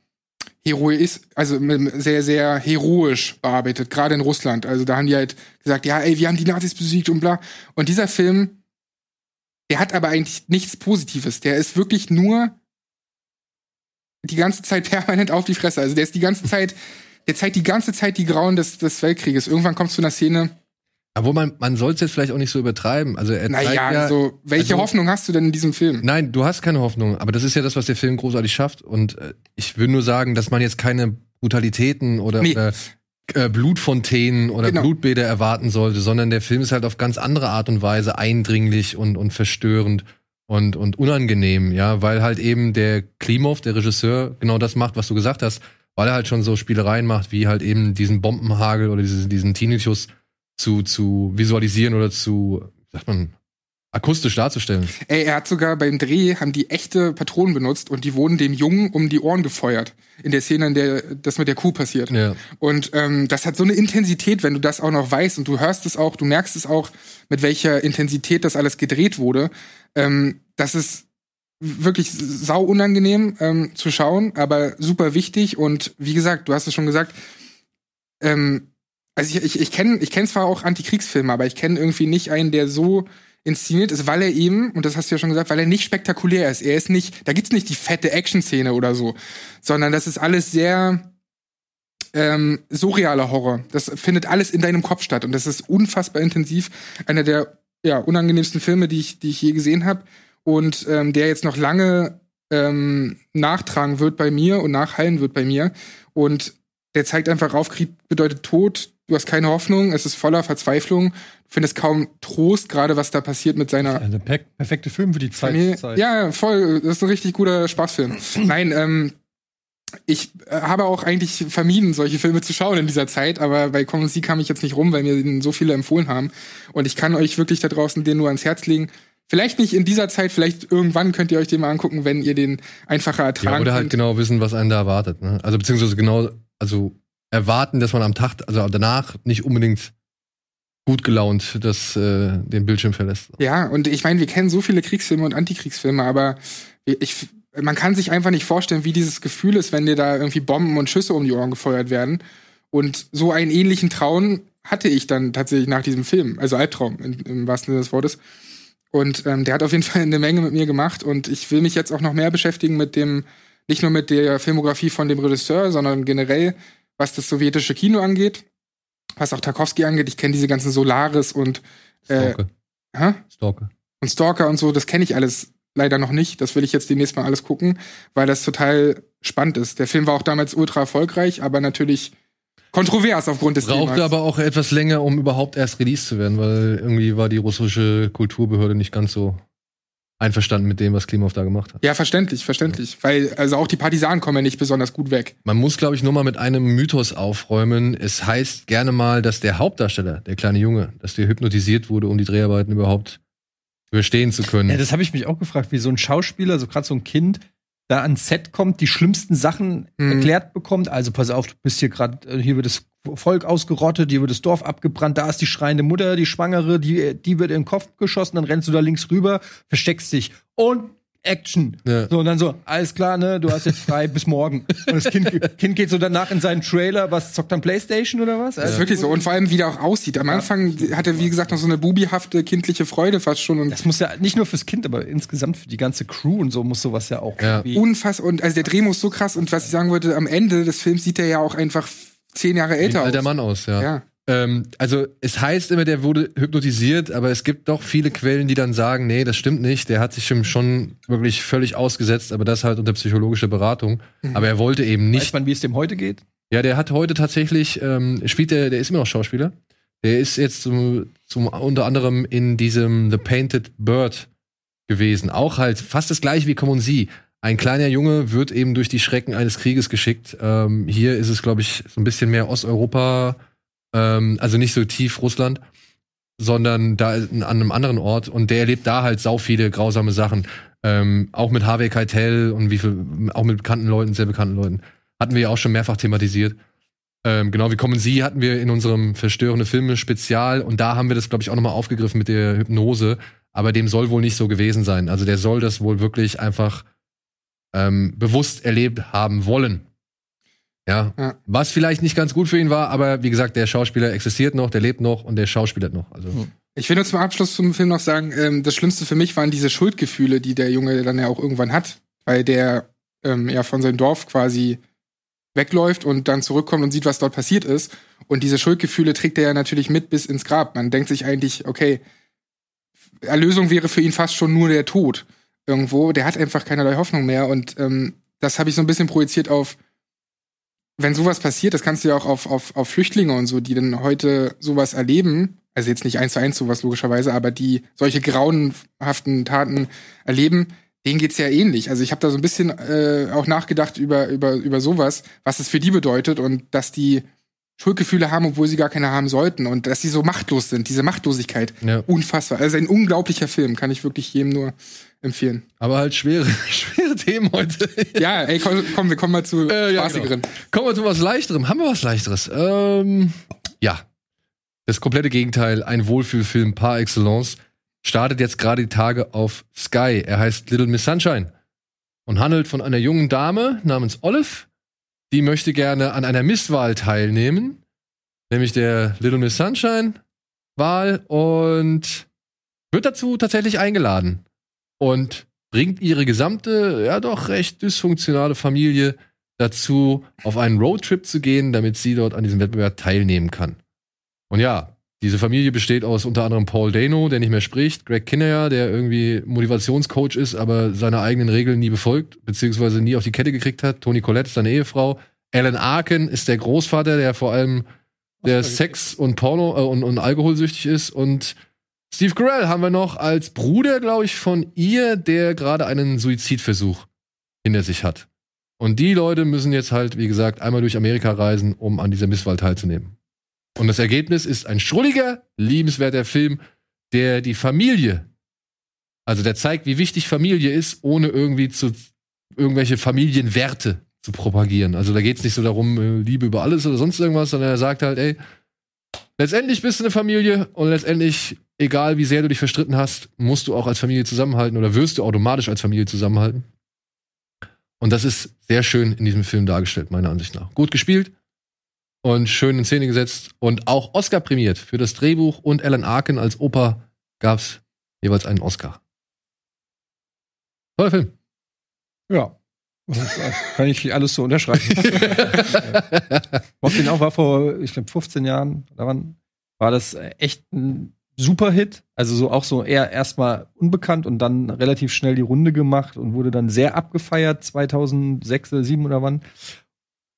heroisch, also sehr, sehr heroisch bearbeitet, gerade in Russland. Also da haben die halt gesagt, ja, ey, wir haben die Nazis besiegt und bla. Und dieser Film, der hat aber eigentlich nichts Positives. Der ist wirklich nur die ganze Zeit permanent auf die Fresse. Also der ist die ganze Zeit der zeigt die ganze Zeit die Grauen des, des Weltkrieges. Irgendwann kommt zu einer Szene, Obwohl man, man soll es jetzt vielleicht auch nicht so übertreiben. Also er zeigt naja, ja, also, welche also- Hoffnung hast du denn in diesem Film? Nein, du hast keine Hoffnung, aber das ist ja das, was der Film großartig schafft. Und äh, ich will nur sagen, dass man jetzt keine Brutalitäten oder, Nee. oder äh, Blutfontänen oder Genau. Blutbäder erwarten sollte, sondern der Film ist halt auf ganz andere Art und Weise eindringlich und, und verstörend und, und unangenehm, ja, weil halt eben der Klimov, der Regisseur, genau das macht, was du gesagt hast, weil er halt schon so Spielereien macht, wie halt eben diesen Bombenhagel oder diesen, diesen Tinnitus zu, zu visualisieren oder zu, sagt man, akustisch darzustellen. Ey, er hat sogar beim Dreh, haben die echte Patronen benutzt und die wurden dem Jungen um die Ohren gefeuert. In der Szene, in der das mit der Kuh passiert. Ja. Und ähm, das hat so eine Intensität, wenn du das auch noch weißt und du hörst es auch, du merkst es auch, mit welcher Intensität das alles gedreht wurde. Ähm, das ist wirklich sau unangenehm ähm, zu schauen, aber super wichtig. Und wie gesagt, du hast es schon gesagt, ähm, also ich, ich, ich kenne ich kenn zwar auch Antikriegsfilme, aber ich kenne irgendwie nicht einen, der so inszeniert ist, weil er eben, und das hast du ja schon gesagt, weil er nicht spektakulär ist. Er ist nicht, da gibt's nicht die fette Action-Szene oder so, sondern das ist alles sehr ähm, surrealer Horror. Das findet alles in deinem Kopf statt und das ist unfassbar intensiv. Einer der ja, unangenehmsten Filme, die ich, die ich je gesehen habe und ähm, der jetzt noch lange ähm, nachtragen wird bei mir und nachhallen wird bei mir. Und der zeigt einfach auf, Krieg bedeutet Tod, du hast keine Hoffnung, es ist voller Verzweiflung, du findest kaum Trost, gerade was da passiert mit seiner per perfekte Film für die Familie. Zeit. Ja, voll, das ist ein richtig guter Spaßfilm. Nein, ähm, ich äh, habe auch eigentlich vermieden, solche Filme zu schauen in dieser Zeit, aber bei Common Sea kam ich jetzt nicht rum, weil mir den so viele empfohlen haben. Und ich kann euch wirklich da draußen den nur ans Herz legen. Vielleicht nicht in dieser Zeit, vielleicht irgendwann könnt ihr euch den mal angucken, wenn ihr den einfacher ertragen Ja, oder halt könnt. genau wissen, was einen da erwartet. Ne? Also beziehungsweise genau, also erwarten, dass man am Tag, also danach nicht unbedingt gut gelaunt das, äh, den Bildschirm verlässt. Ja, und ich meine, wir kennen so viele Kriegsfilme und Antikriegsfilme, aber ich, man kann sich einfach nicht vorstellen, wie dieses Gefühl ist, wenn dir da irgendwie Bomben und Schüsse um die Ohren gefeuert werden. Und so einen ähnlichen Traum hatte ich dann tatsächlich nach diesem Film, also Albtraum in, im wahrsten Sinne des Wortes. Und ähm, der hat auf jeden Fall eine Menge mit mir gemacht und ich will mich jetzt auch noch mehr beschäftigen mit dem, nicht nur mit der Filmografie von dem Regisseur, sondern generell, was das sowjetische Kino angeht, was auch Tarkovsky angeht. Ich kenne diese ganzen Solaris und äh, Stalker. hä? Stalker. und Stalker und so, das kenne ich alles leider noch nicht. Das will ich jetzt demnächst mal alles gucken, weil das total spannend ist. Der Film war auch damals ultra erfolgreich, aber natürlich kontrovers aufgrund des Brauchte Themas. aber auch etwas länger, um überhaupt erst released zu werden, weil irgendwie war die russische Kulturbehörde nicht ganz so einverstanden mit dem, was Klimov da gemacht hat. ja, verständlich, verständlich. Weil, also auch die Partisanen kommen ja nicht besonders gut weg. Man muss, glaube ich, nur mal mit einem Mythos aufräumen. Es heißt gerne mal, dass der Hauptdarsteller, der kleine Junge, dass der hypnotisiert wurde, um die Dreharbeiten überhaupt überstehen zu können. Ja, das habe ich mich auch gefragt, wie so ein Schauspieler, so gerade so ein Kind, da ans Set kommt, die schlimmsten Sachen Mhm. erklärt bekommt. Also pass auf, du bist hier gerade, äh, hier wird das Volk ausgerottet, hier wird das Dorf abgebrannt, da ist die schreiende Mutter, die Schwangere, die, die wird in den Kopf geschossen, dann rennst du da links rüber, versteckst dich und Action. Ja. So, und dann so, alles klar, ne, du hast jetzt frei bis morgen. Und das Kind, kind geht so danach in seinen Trailer, was zockt dann Playstation oder was? Das ist wirklich so. Und vor allem, wie der auch aussieht. Am Anfang hat er, wie gesagt, noch so eine bubihafte, kindliche Freude fast schon. Und Das muss ja nicht nur fürs Kind, aber insgesamt für die ganze Crew und so muss sowas ja auch Ja. irgendwie. unfassbar. Und also der Dreh muss so krass. Und was ich sagen wollte, am Ende des Films sieht er ja auch einfach zehn Jahre älter alter aus. Mann aus, ja. Ja. Ähm, also es heißt immer, der wurde hypnotisiert, aber es gibt doch viele Quellen, die dann sagen, nee, das stimmt nicht. Der hat sich schon- wirklich völlig ausgesetzt, aber das halt unter psychologischer Beratung. Mhm. Aber er wollte eben Weiß nicht. man, wie es dem heute geht? Ja, der hat heute tatsächlich, ähm, spielt der, der ist immer noch Schauspieler. Der ist jetzt zum, zum unter anderem in diesem The Painted Bird gewesen. Auch halt fast das gleiche wie Common Sie. Ein kleiner Junge wird eben durch die Schrecken eines Krieges geschickt. Ähm, hier ist es, glaube ich, so ein bisschen mehr Osteuropa, ähm, also nicht so tief Russland, sondern da an einem anderen Ort. Und der erlebt da halt sau viele grausame Sachen. Ähm, auch mit Harvey Keitel und wie viel, auch mit bekannten Leuten, sehr bekannten Leuten. Hatten wir ja auch schon mehrfach thematisiert. Ähm, genau wie Kommen Sie hatten wir in unserem Verstörende Filme Spezial und da haben wir das, glaube ich, auch nochmal aufgegriffen mit der Hypnose. Aber dem soll wohl nicht so gewesen sein. Also der soll das wohl wirklich einfach ähm, bewusst erlebt haben wollen. Ja. Ja. Was vielleicht nicht ganz gut für ihn war, aber wie gesagt, der Schauspieler existiert noch, der lebt noch und der schauspielert noch. Also Hm. Ich will nur zum Abschluss zum Film noch sagen, ähm, das Schlimmste für mich waren diese Schuldgefühle, die der Junge dann ja auch irgendwann hat, weil der ähm, ja von seinem Dorf quasi wegläuft und dann zurückkommt und sieht, was dort passiert ist. Und diese Schuldgefühle trägt er ja natürlich mit bis ins Grab. Man denkt sich eigentlich, okay, Erlösung wäre für ihn fast schon nur der Tod irgendwo. Der hat einfach keinerlei Hoffnung mehr. Und ähm, das habe ich so ein bisschen projiziert auf, wenn sowas passiert, das kannst du ja auch auf, auf, auf Flüchtlinge und so, die dann heute sowas erleben, also jetzt nicht eins zu eins sowas logischerweise, aber die solche grauenhaften Taten erleben, denen geht's ja ähnlich. Also ich habe da so ein bisschen äh, auch nachgedacht über, über, über sowas, was es für die bedeutet und dass die Schuldgefühle haben, obwohl sie gar keine haben sollten und dass sie so machtlos sind, diese Machtlosigkeit. Ja. Unfassbar. Also ein unglaublicher Film, kann ich wirklich jedem nur empfehlen. Aber halt schwere, schwere Themen heute. Ja, ey, komm, komm wir kommen mal zu Äh, ja, spaßigeren. Kommen wir zu was Leichterem. Haben wir was Leichteres? Ähm, ja. Das komplette Gegenteil. Ein Wohlfühlfilm par excellence. Startet jetzt gerade die Tage auf Sky. Er heißt Little Miss Sunshine und handelt von einer jungen Dame namens Olive. Die möchte gerne an einer Misswahl teilnehmen, nämlich der Little Miss Sunshine Wahl und wird dazu tatsächlich eingeladen und bringt ihre gesamte, ja doch recht dysfunktionale Familie dazu, auf einen Roadtrip zu gehen, damit sie dort an diesem Wettbewerb teilnehmen kann. Und ja, diese Familie besteht aus unter anderem Paul Dano, der nicht mehr spricht, Greg Kinnear, der irgendwie Motivationscoach ist, aber seine eigenen Regeln nie befolgt, beziehungsweise nie auf die Kette gekriegt hat. Toni Collette ist seine Ehefrau. Alan Arkin ist der Großvater, der vor allem der Sex und Porno äh, und, und alkoholsüchtig ist. Und Steve Carell haben wir noch als Bruder, glaube ich, von ihr, der gerade einen Suizidversuch hinter sich hat. Und die Leute müssen jetzt halt, wie gesagt, einmal durch Amerika reisen, um an dieser Misswahl teilzunehmen. Und das Ergebnis ist ein schrulliger, liebenswerter Film, der die Familie, also der zeigt, wie wichtig Familie ist, ohne irgendwie zu irgendwelche Familienwerte zu propagieren. Also da geht es nicht so darum, äh, Liebe über alles oder sonst irgendwas, sondern er sagt halt, ey, letztendlich bist du eine Familie und letztendlich, egal wie sehr du dich verstritten hast, musst du auch als Familie zusammenhalten oder wirst du automatisch als Familie zusammenhalten. Und das ist sehr schön in diesem Film dargestellt, meiner Ansicht nach. Gut gespielt und schön in Szene gesetzt und auch Oscar prämiert für das Drehbuch und Alan Arkin als Opa gab's jeweils einen Oscar. Toller Film. Ja. Kann ich alles so unterschreiben. Was genau war vor, ich glaube, 15 Jahren, daran war das echt ein super Hit. Also so auch so eher erstmal unbekannt und dann relativ schnell die Runde gemacht und wurde dann sehr abgefeiert, 2006 oder 2007 oder wann.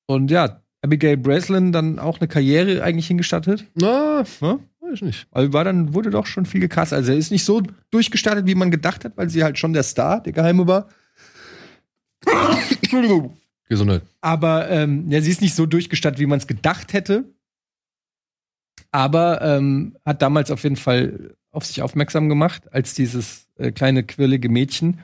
Und ja, Abigail Breslin dann auch eine Karriere eigentlich hingestattet. Na, Ne? weiß nicht. Also war dann, wurde doch schon viel gecastet. Also er ist nicht so durchgestartet, wie man gedacht hat, weil sie halt schon der Star, der Geheime war. Entschuldigung. Gesundheit. Aber ähm, ja, sie ist nicht so durchgestattet, wie man es gedacht hätte. Aber ähm, hat damals auf jeden Fall auf sich aufmerksam gemacht, als dieses äh, kleine quirlige Mädchen.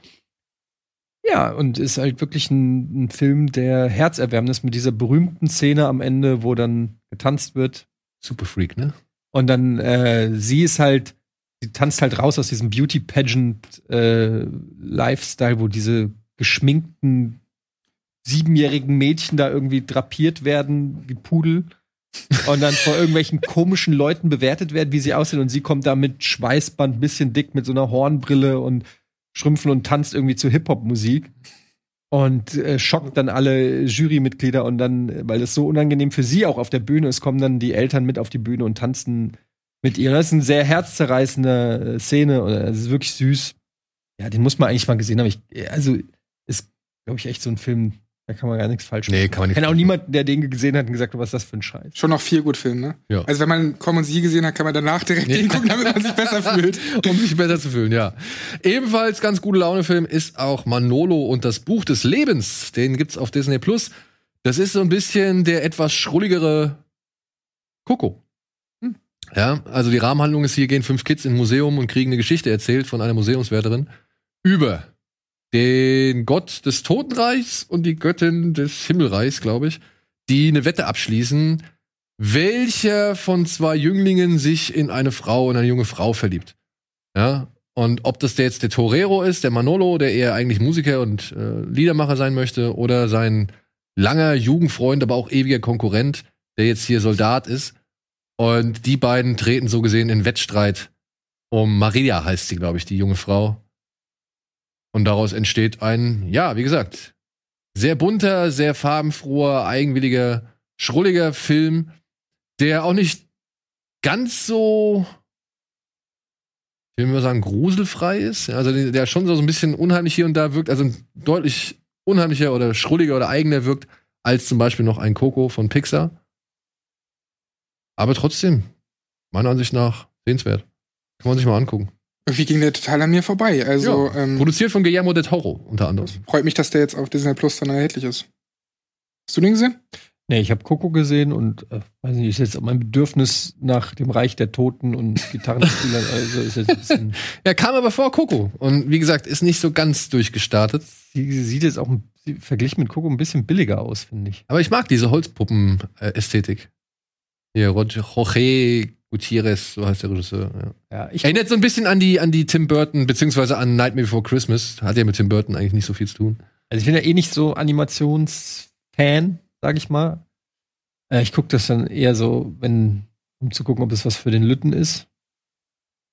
Ja, und ist halt wirklich ein, ein Film, der herzerwärmend ist mit dieser berühmten Szene am Ende, wo dann getanzt wird. Super Freak, ne? Und dann, äh, sie ist halt, sie tanzt halt raus aus diesem Beauty Pageant äh, Lifestyle, wo diese geschminkten siebenjährigen Mädchen da irgendwie drapiert werden, wie Pudel. Und dann vor irgendwelchen komischen Leuten bewertet werden, wie sie aussehen. Und sie kommt da mit Schweißband, bisschen dick, mit so einer Hornbrille und Schrümpfen und tanzt irgendwie zu Hip-Hop-Musik. Und äh, schockt dann alle Jurymitglieder. Und dann, äh, weil es so unangenehm für sie auch auf der Bühne ist, kommen dann die Eltern mit auf die Bühne und tanzen mit ihr. Das ist eine sehr herzzerreißende äh, Szene. Und es ist wirklich süß. Ja, den muss man eigentlich mal gesehen haben. Ich, also, ist, glaube ich, echt so ein Film, da kann man gar nichts falsch Nee, kann man Ich nicht. kenne auch niemanden, der den gesehen hat und gesagt hat, was ist das für ein Scheiß. Schon noch viel gut Film, ne? Ja. Also wenn man Komm und Sie gesehen hat, kann man danach direkt Nee. den gucken, damit man sich besser fühlt. um sich besser zu fühlen, ja. Ebenfalls ganz gute Laune-Film ist auch Manolo und das Buch des Lebens. Den gibt's auf Disney Plus. Das ist so ein bisschen der etwas schrulligere Coco. Hm. Ja, also die Rahmenhandlung ist hier gehen fünf Kids in ein Museum und kriegen eine Geschichte erzählt von einer Museumswärterin über den Gott des Totenreichs und die Göttin des Himmelreichs, glaube ich, die eine Wette abschließen, welcher von zwei Jünglingen sich in eine Frau, in eine junge Frau verliebt. Ja, und ob das der jetzt der Torero ist, der Manolo, der eher eigentlich Musiker und äh, Liedermacher sein möchte, oder sein langer Jugendfreund, aber auch ewiger Konkurrent, der jetzt hier Soldat ist. Und die beiden treten so gesehen in Wettstreit um Maria heißt sie, glaube ich, die junge Frau. Und daraus entsteht ein, ja, wie gesagt, sehr bunter, sehr farbenfroher, eigenwilliger, schrulliger Film, der auch nicht ganz so, ich will mal sagen, gruselfrei ist. Also der schon so ein bisschen unheimlich hier und da wirkt, also deutlich unheimlicher oder schrulliger oder eigener wirkt, als zum Beispiel noch ein Coco von Pixar. Aber trotzdem, meiner Ansicht nach, sehenswert. Kann man sich mal angucken. Irgendwie ging der total an mir vorbei. Also ähm, Produziert von Guillermo del Toro, unter anderem. freut mich, dass der jetzt auf Disney Plus dann erhältlich ist. Hast du den gesehen? Nee, ich habe Coco gesehen und äh, weiß nicht, ist jetzt auch mein Bedürfnis nach dem Reich der Toten und Gitarrenspielern, also ist jetzt ein bisschen. Er kam aber vor Coco. Und wie gesagt, ist nicht so ganz durchgestartet. Sie sieht jetzt auch ein- sie- verglichen mit Coco ein bisschen billiger aus, finde ich. Aber ich mag diese Holzpuppen-Ästhetik. Hier, Roger- Jorge Gutierrez, so heißt der Regisseur. Ja. Ja, ich Erinnert so ein bisschen an die, an die Tim Burton, beziehungsweise an Nightmare Before Christmas. Hat ja mit Tim Burton eigentlich nicht so viel zu tun. Also ich bin ja eh nicht so Animationsfan, sag ich mal. Äh, ich gucke das dann eher so, wenn, um zu gucken, ob es was für den Lütten ist.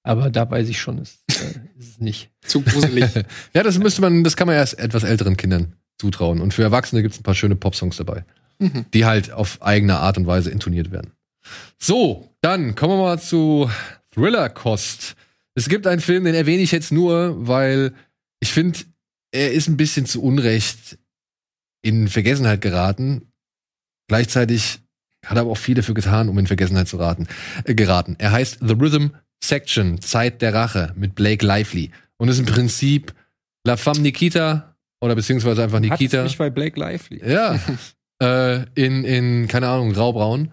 Aber da weiß ich schon, ist, äh, ist es nicht. Zu gruselig. Ja, das müsste man, das kann man erst etwas älteren Kindern zutrauen. Und für Erwachsene gibt es ein paar schöne Popsongs dabei, mhm. die halt auf eigene Art und Weise intoniert werden. So, dann kommen wir mal zu Thriller-Kost. Es gibt einen Film, den erwähne ich jetzt nur, weil ich finde, er ist ein bisschen zu Unrecht in Vergessenheit geraten. Gleichzeitig hat er aber auch viel dafür getan, um in Vergessenheit zu raten, äh, geraten. Er heißt The Rhythm Section, Zeit der Rache mit Blake Lively und ist im Prinzip La Femme Nikita oder beziehungsweise einfach Nikita. Hat mich bei Blake Lively. Ja. äh, in, in, keine Ahnung, Graubraun.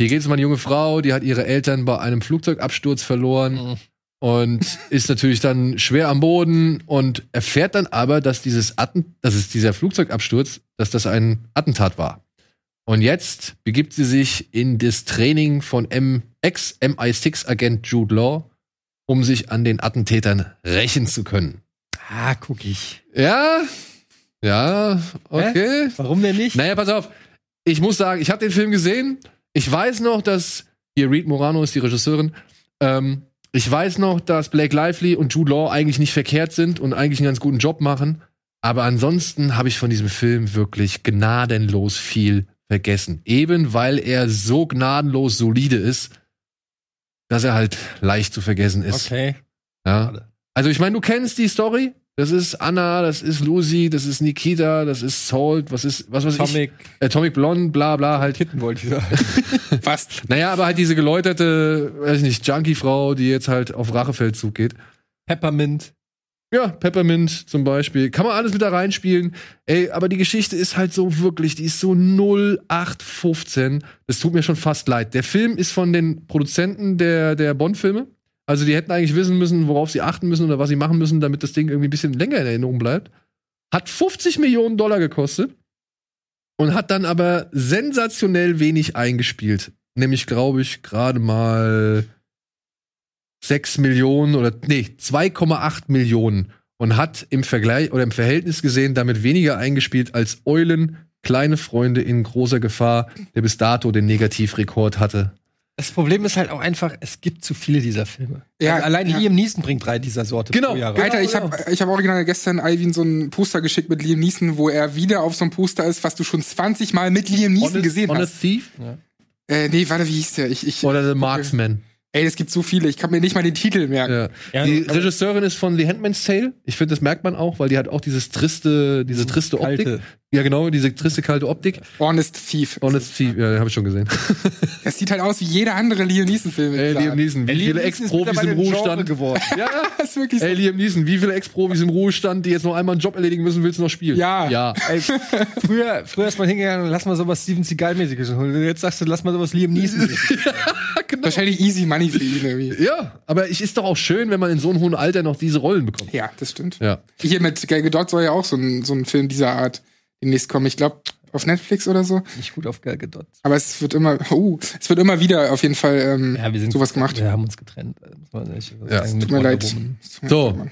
Hier geht es um eine junge Frau, die hat ihre Eltern bei einem Flugzeugabsturz verloren Mhm. und ist natürlich dann schwer am Boden und erfährt dann aber, dass dieses Atten, dass es dieser Flugzeugabsturz, dass das ein Attentat war. Und jetzt begibt sie sich in das Training von M Ex-MI6-Agent Jude Law, um sich an den Attentätern rächen zu können. Ah, guck ich. Ja, ja, okay. Warum denn nicht? Naja, pass auf. Ich muss sagen, ich habe den Film gesehen. Ich weiß noch, dass hier Reed Morano ist die Regisseurin. Ähm, ich weiß noch, dass Blake Lively und Jude Law eigentlich nicht verkehrt sind und eigentlich einen ganz guten Job machen. Aber ansonsten habe ich von diesem Film wirklich gnadenlos viel vergessen. Eben weil er so gnadenlos solide ist, dass er halt leicht zu vergessen ist. Okay. Ja. Also ich meine, du kennst die Story. Das ist Anna, das ist Lucy, das ist Nikita, das ist Salt, was ist, was weiß ich, Atomic Atomic Blonde, bla bla, halt. Kitten wollte ich sagen. Fast. Naja, aber halt diese geläuterte, weiß ich nicht, Junkie-Frau, die jetzt halt auf Rachefeldzug geht. Peppermint. Ja, Peppermint zum Beispiel. Kann man alles mit da reinspielen. Ey, aber die Geschichte ist halt so wirklich, die ist so 0815. Das tut mir schon fast leid. Der Film ist von den Produzenten der, der Bond-Filme. Also die hätten eigentlich wissen müssen, worauf sie achten müssen oder was sie machen müssen, damit das Ding irgendwie ein bisschen länger in Erinnerung bleibt. Hat 50 Millionen Dollar gekostet und hat dann aber sensationell wenig eingespielt. Nämlich, glaube ich, gerade mal 6 Millionen oder nee, 2,8 Millionen und hat im Vergleich oder im Verhältnis gesehen damit weniger eingespielt als Eulen, kleine Freunde in großer Gefahr, der bis dato den Negativrekord hatte. Das Problem ist halt auch einfach, es gibt zu viele dieser Filme. Ja, Also allein ja. Liam Neeson bringt drei dieser Sorte Genau, pro Jahr genau. raus. Alter, ich habe ich hab original gestern Alvin so ein Poster geschickt mit Liam Neeson, wo er wieder auf so einem Poster ist, was du schon 20 Mal mit Liam Neeson gesehen Honest hast. Thief Äh, nee, warte, wie hieß der? Ich, ich, oder The Marksman. Ey, es gibt so viele, ich kann mir nicht mal den Titel merken. Ja. Ja, die Regisseurin ist von The Handmaid's Tale. Ich finde, das merkt man auch, weil die hat auch dieses triste, diese triste Optik. Kalte. Ja, genau, diese triste kalte Optik. Honest Thief. Honest Thief, ja, habe ich schon gesehen. Es sieht halt aus wie jeder andere Liam Neeson-Film. Ey, Liam Neeson, wie viele Ex-Profis im Ruhestand geworden. Ja, Das ist wirklich so. Ey, Liam Neeson, wie viele Ex-Profis im Ruhestand, die jetzt noch einmal einen Job erledigen müssen, willst du noch spielen? Ja. Ja. Ey, früher, früher ist man hingegangen und lass mal sowas Steven Seagal-mäßiges holen. Jetzt sagst du, lass mal sowas Liam Neeson. genau. Wahrscheinlich easy money für ihn irgendwie. Ja, aber es ist doch auch schön, wenn man in so einem hohen Alter noch diese Rollen bekommt. Ja, das stimmt. Ja. Hier mit Gal Gadot soll ja auch so ein, so ein Film dieser Art demnächst kommen. Ich glaube, auf Netflix oder so. Nicht gut auf Gal Gadot. Aber es wird immer, uh, es wird immer wieder auf jeden Fall ähm, Ja, wir sind sowas gemacht. Wir haben uns getrennt. muss man nicht Ja, sagen, mit Tut mir Wonder leid. Woman. Es tut mir So. leid, Mann.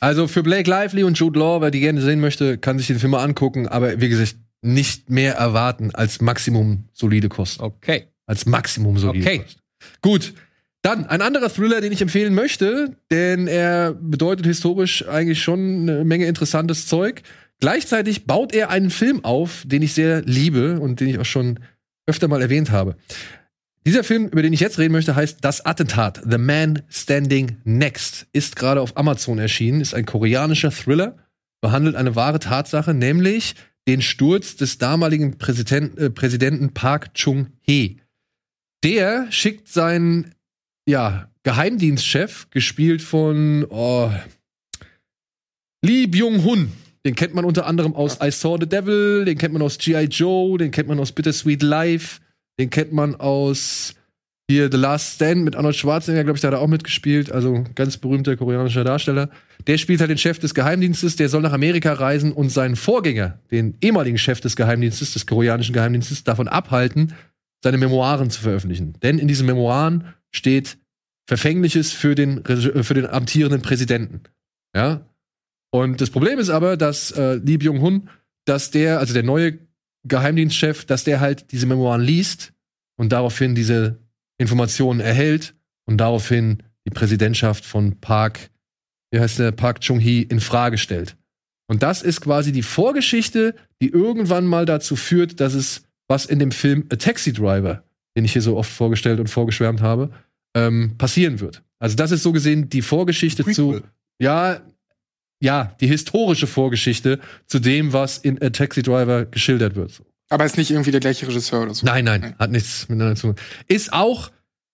Also für Blake Lively und Jude Law, wer die gerne sehen möchte, kann sich den Film mal angucken, aber wie gesagt, nicht mehr erwarten als Maximum solide Kosten. Okay. Als Maximum solide Okay. Kosten. Gut. Dann ein anderer Thriller, den ich empfehlen möchte, denn er bedeutet historisch eigentlich schon eine Menge interessantes Zeug. Gleichzeitig baut er einen Film auf, den ich sehr liebe und den ich auch schon öfter mal erwähnt habe. Dieser Film, über den ich jetzt reden möchte, heißt Das Attentat, The Man Standing Next, ist gerade auf Amazon erschienen, ist ein koreanischer Thriller, behandelt eine wahre Tatsache, nämlich den Sturz des damaligen Präsident, äh, Präsidenten Park Chung-hee. Der schickt seinen ja, Geheimdienstchef, gespielt von oh, Lee Byung-hun. Den kennt man unter anderem aus I Saw the Devil, den kennt man aus G.I. Joe, den kennt man aus Bittersweet Life, den kennt man aus hier The Last Stand mit Arnold Schwarzenegger, glaube ich, da hat er auch mitgespielt, also ganz berühmter koreanischer Darsteller. Der spielt halt den Chef des Geheimdienstes, der soll nach Amerika reisen und seinen Vorgänger, den ehemaligen Chef des Geheimdienstes, des koreanischen Geheimdienstes, davon abhalten, seine Memoiren zu veröffentlichen. Denn in diesen Memoiren steht Verfängliches für den, äh, für den amtierenden Präsidenten. Ja. Und das Problem ist aber, dass äh, Lee Byung-hun, dass der, also der neue Geheimdienstchef, dass der halt diese Memoiren liest und daraufhin diese Informationen erhält und daraufhin die Präsidentschaft von Park, wie heißt der, Park Chung-hee in Frage stellt. Und das ist quasi die Vorgeschichte, die irgendwann mal dazu führt, dass es, was in dem Film A Taxi Driver, den ich hier so oft vorgestellt und vorgeschwärmt habe, ähm, passieren wird. Also das ist so gesehen die Vorgeschichte zu, Prequel. ja, ja, die historische Vorgeschichte zu dem, was in A Taxi Driver geschildert wird. Aber ist nicht irgendwie der gleiche Regisseur oder so. Nein, nein, hat nichts miteinander zu tun. Ist auch,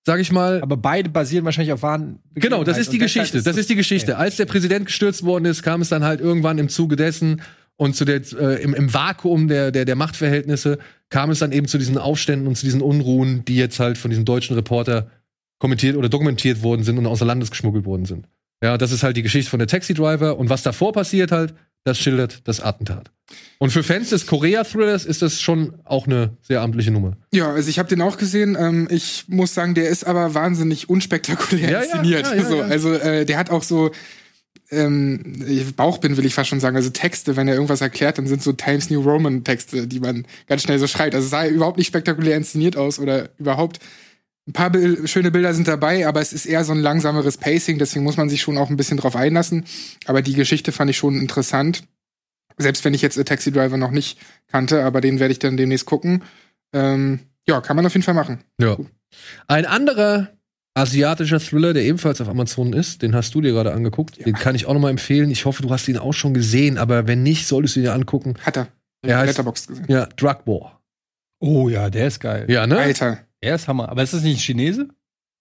sag ich mal, Aber beide basieren wahrscheinlich auf wahren. Genau, das ist die Und deshalb Geschichte. Das ist die Geschichte. Als der Präsident gestürzt worden ist, kam es dann halt irgendwann im Zuge dessen und zu der, äh, im, im Vakuum der, der, der Machtverhältnisse kam es dann eben zu diesen Aufständen und zu diesen Unruhen, die jetzt halt von diesem deutschen Reporter kommentiert oder dokumentiert worden sind und außer Landes geschmuggelt worden sind. Ja, das ist halt die Geschichte von der Taxi Driver und was davor passiert halt, das schildert das Attentat. Und für Fans des Korea-Thrillers ist das schon auch eine sehr amtliche Nummer. Ja, also ich habe den auch gesehen. Ähm, ich muss sagen, der ist aber wahnsinnig unspektakulär Ja, inszeniert. ja, ja, so. Also äh, der hat auch so ähm, Bauchbind will ich fast schon sagen. Also Texte, wenn er irgendwas erklärt, dann sind so Times New Roman Texte, die man ganz schnell so schreibt. Also es sah überhaupt nicht spektakulär inszeniert aus oder überhaupt. Ein paar Bil schöne Bilder sind dabei, aber es ist eher so ein langsameres Pacing, deswegen muss man sich schon auch ein bisschen drauf einlassen. Aber die Geschichte fand ich schon interessant. Selbst wenn ich jetzt A Taxi Driver noch nicht kannte, aber den werde ich dann demnächst gucken. Ähm, ja, kann man auf jeden Fall machen. Ja. Ein anderer asiatischer Thriller, der ebenfalls auf Amazon ist, den hast du dir gerade angeguckt. Den kann ich auch noch mal empfehlen. Ich hoffe, du hast ihn auch schon gesehen, aber wenn nicht, solltest du ihn dir angucken. Hat er. Er heißt- Letterboxd gesehen. Ja, Drug War. Oh ja, der ist geil. Ja, ne? Alter. Der ist Hammer. Aber ist das nicht ein Chinese?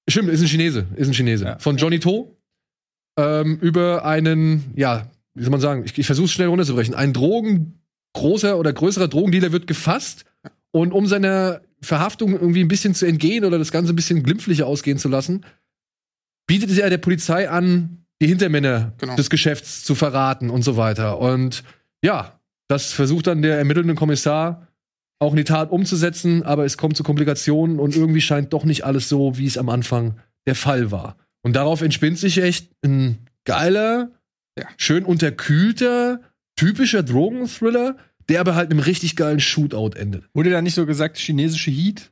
Stimmt, ist ein Chinese. Ist ein Chinese. Ja. Von Johnny To. Ähm, über einen, ja, wie soll man sagen, ich, ich versuche es schnell runterzubrechen. Ein Drogen, großer oder größerer Drogendealer wird gefasst und um seiner Verhaftung irgendwie ein bisschen zu entgehen oder das Ganze ein bisschen glimpflicher ausgehen zu lassen, bietet er der Polizei an, die Hintermänner Genau. des Geschäfts zu verraten und so weiter. Und ja, das versucht dann der ermittelnde Kommissar auch in die Tat umzusetzen, aber es kommt zu Komplikationen und irgendwie scheint doch nicht alles so, wie es am Anfang der Fall war. Und darauf entspinnt sich echt ein geiler, Ja. schön unterkühlter, typischer Drogenthriller, der aber halt in einem richtig geilen Shootout endet. Wurde da nicht so gesagt, chinesische Heat?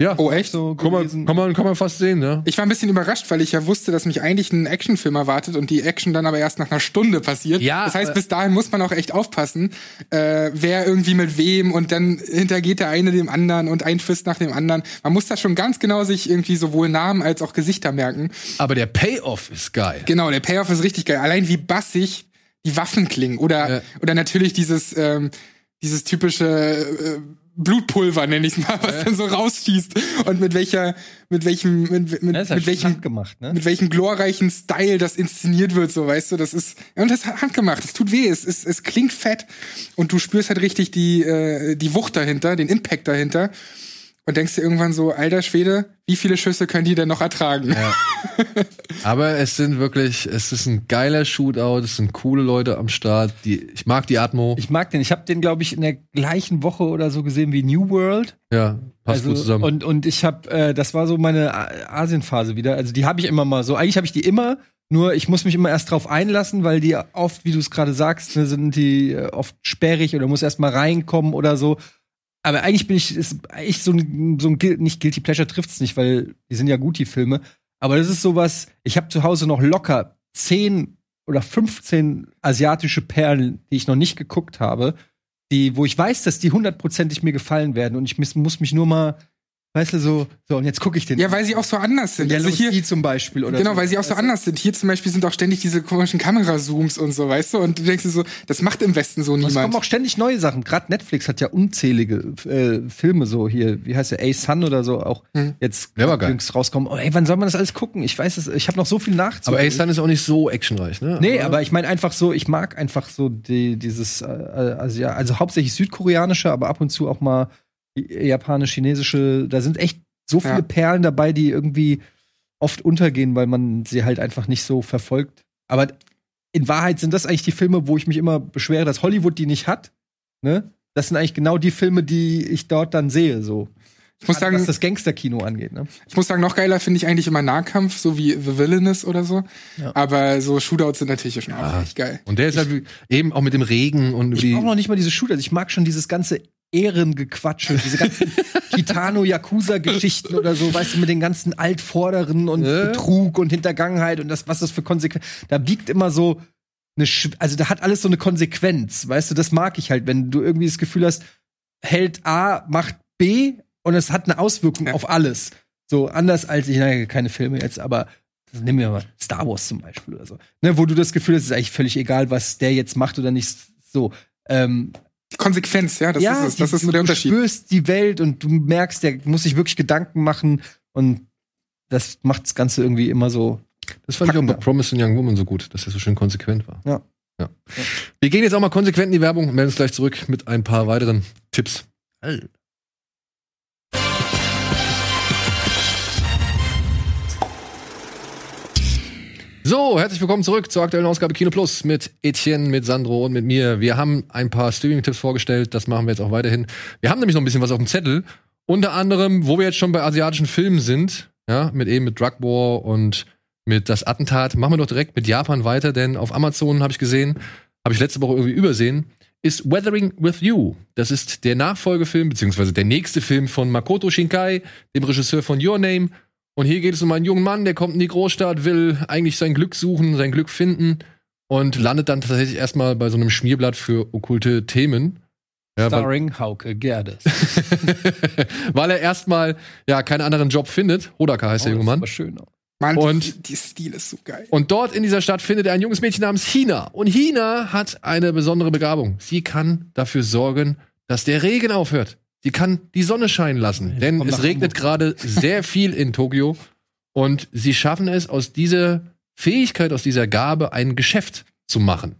Ja, Oh, echt? So kann, man, kann, man, kann man fast sehen, ne? Ich war ein bisschen überrascht, weil ich ja wusste, dass mich eigentlich ein Actionfilm erwartet und die Action dann aber erst nach einer Stunde passiert. Ja, das heißt, äh, bis dahin muss man auch echt aufpassen, äh, wer irgendwie mit wem und dann hintergeht der eine dem anderen und ein Twist nach dem anderen. Man muss da schon ganz genau sich irgendwie sowohl Namen als auch Gesichter merken. Aber der Payoff ist geil. Genau, der Payoff ist richtig geil. Allein wie bassig die Waffen klingen. Oder Ja. oder natürlich dieses ähm, dieses typische äh, Blutpulver nenne ich mal, was dann so rausschießt. Und mit welcher mit welchem mit, mit, Ja, halt mit welchem gemacht, ne? mit welchem glorreichen Style das inszeniert wird, so weißt du, das ist ja, und das ist handgemacht, es tut weh, es, es, es klingt fett. Und du spürst halt richtig die äh, die Wucht dahinter, den Impact dahinter und denkst dir irgendwann so, alter Schwede, wie viele Schüsse können die denn noch ertragen? Aber es sind wirklich, es ist ein geiler Shootout, es sind coole Leute am Start. Die, ich mag die Atmo. Ich mag den. Ich habe den, glaube ich, in der gleichen Woche oder so gesehen wie New World. ja, passt gut zusammen. Und, und ich habe, äh, das war so meine Asienphase wieder. Also die habe ich immer mal so. Eigentlich habe ich die immer, nur ich muss mich immer erst drauf einlassen, weil die oft, wie du es gerade sagst, ne, sind die äh, oft sperrig oder muss erst mal reinkommen oder so. Aber eigentlich bin ich, ist ich so ein, so ein nicht Guilty Pleasure trifft's nicht, weil die sind ja gut, die Filme. Aber das ist sowas, ich habe zu Hause noch locker zehn oder 15 asiatische Perlen, die ich noch nicht geguckt habe, die, wo ich weiß, dass die hundertprozentig mir gefallen werden und ich muss mich nur mal Weißt du, so, so, und jetzt gucke ich den. Ja, weil sie auch so anders sind. Yellow Also hier, Sea zum Beispiel. Oder genau, so. weil sie auch so anders sind. Hier zum Beispiel sind auch ständig diese komischen Kamerazooms und so, weißt du? Und du denkst dir so, das macht im Westen so Es kommen niemand. auch ständig neue Sachen. Gerade Netflix hat ja unzählige äh, Filme so hier, wie heißt der, A-Sun oder so, auch Hm. jetzt jüngst rauskommen. Oh, ey, wann soll man das alles gucken? Ich weiß es, ich habe noch so viel nachzuholen. Aber Ace Sun ist auch nicht so actionreich, ne? Nee, aber ich meine einfach so, ich mag einfach so die, dieses, äh, also, ja, also hauptsächlich südkoreanische, aber ab und zu auch mal japanisch, chinesische, da sind echt so viele Ja. Perlen dabei, die irgendwie oft untergehen, weil man sie halt einfach nicht so verfolgt. Aber in Wahrheit sind das eigentlich die Filme, wo ich mich immer beschwere, dass Hollywood die nicht hat. Ne? Das sind eigentlich genau die Filme, die ich dort dann sehe, so. Ich muss sagen, was das Gangsterkino angeht, ne? ich muss sagen, noch geiler finde ich eigentlich immer Nahkampf, so wie The Villainous oder so. Ja. Aber so Shootouts sind natürlich schon auch Ja. echt geil. Und der ist halt wie- eben auch mit dem Regen und Ich wie. brauche noch nicht mal diese Shooter. Ich mag schon dieses ganze Ehrengequatsche, diese ganzen Kitano-Yakuza-Geschichten oder so, weißt du, mit den ganzen Altvorderen und Ja. Betrug und Hintergangenheit und das, was das für Konsequenzen. Da biegt immer so eine, Sch- also da hat alles so eine Konsequenz, weißt du, das mag ich halt, wenn du irgendwie das Gefühl hast, Held A macht B und es hat eine Auswirkung Ja. auf alles. So anders als ich, naja, keine Filme jetzt, aber nehmen wir mal Star Wars zum Beispiel oder so. Ne, wo du das Gefühl hast, es ist eigentlich völlig egal, was der jetzt macht oder nicht. So, ähm, Konsequenz, ja, das ja, ist es. Das die- ist so der du Unterschied. spürst die Welt und du merkst, der muss sich wirklich Gedanken machen und das macht das Ganze irgendwie immer so. Das fand ich auch bei. Promising Young Woman so gut, dass er so schön konsequent war. Ja. ja. Wir gehen jetzt auch mal konsequent in die Werbung und melden uns gleich zurück mit ein paar weiteren Tipps. So, herzlich willkommen zurück zur aktuellen Ausgabe Kino Plus mit Etienne, mit Sandro und mit mir. Wir haben ein paar Streaming-Tipps vorgestellt, das machen wir jetzt auch weiterhin. Wir haben nämlich noch ein bisschen was auf dem Zettel. Unter anderem, wo wir jetzt schon bei asiatischen Filmen sind, ja, mit eben mit Drug War und mit das Attentat, machen wir doch direkt mit Japan weiter, denn auf Amazon habe ich gesehen, habe ich letzte Woche irgendwie übersehen, ist Weathering with You. Das ist der Nachfolgefilm, beziehungsweise der nächste Film von Makoto Shinkai, dem Regisseur von Your Name. Und hier geht es um einen jungen Mann, der kommt in die Großstadt, will eigentlich sein Glück suchen, sein Glück finden und landet dann tatsächlich erstmal bei so einem Schmierblatt für okkulte Themen. Ja, weil, Starring Hauke Gerdes. weil er erstmal ja keinen anderen Job findet. Hodaka heißt der junge Mann. Oh, Das schön. Mann, Und- die, die Stil ist so geil. Und dort in dieser Stadt findet er ein junges Mädchen namens Hina. Und Hina hat eine besondere Begabung. Sie kann dafür sorgen, dass der Regen aufhört. Sie kann die Sonne scheinen lassen. Denn komm es regnet gerade sehr viel in Tokio. Und sie schaffen es, aus dieser Fähigkeit, aus dieser Gabe ein Geschäft zu machen.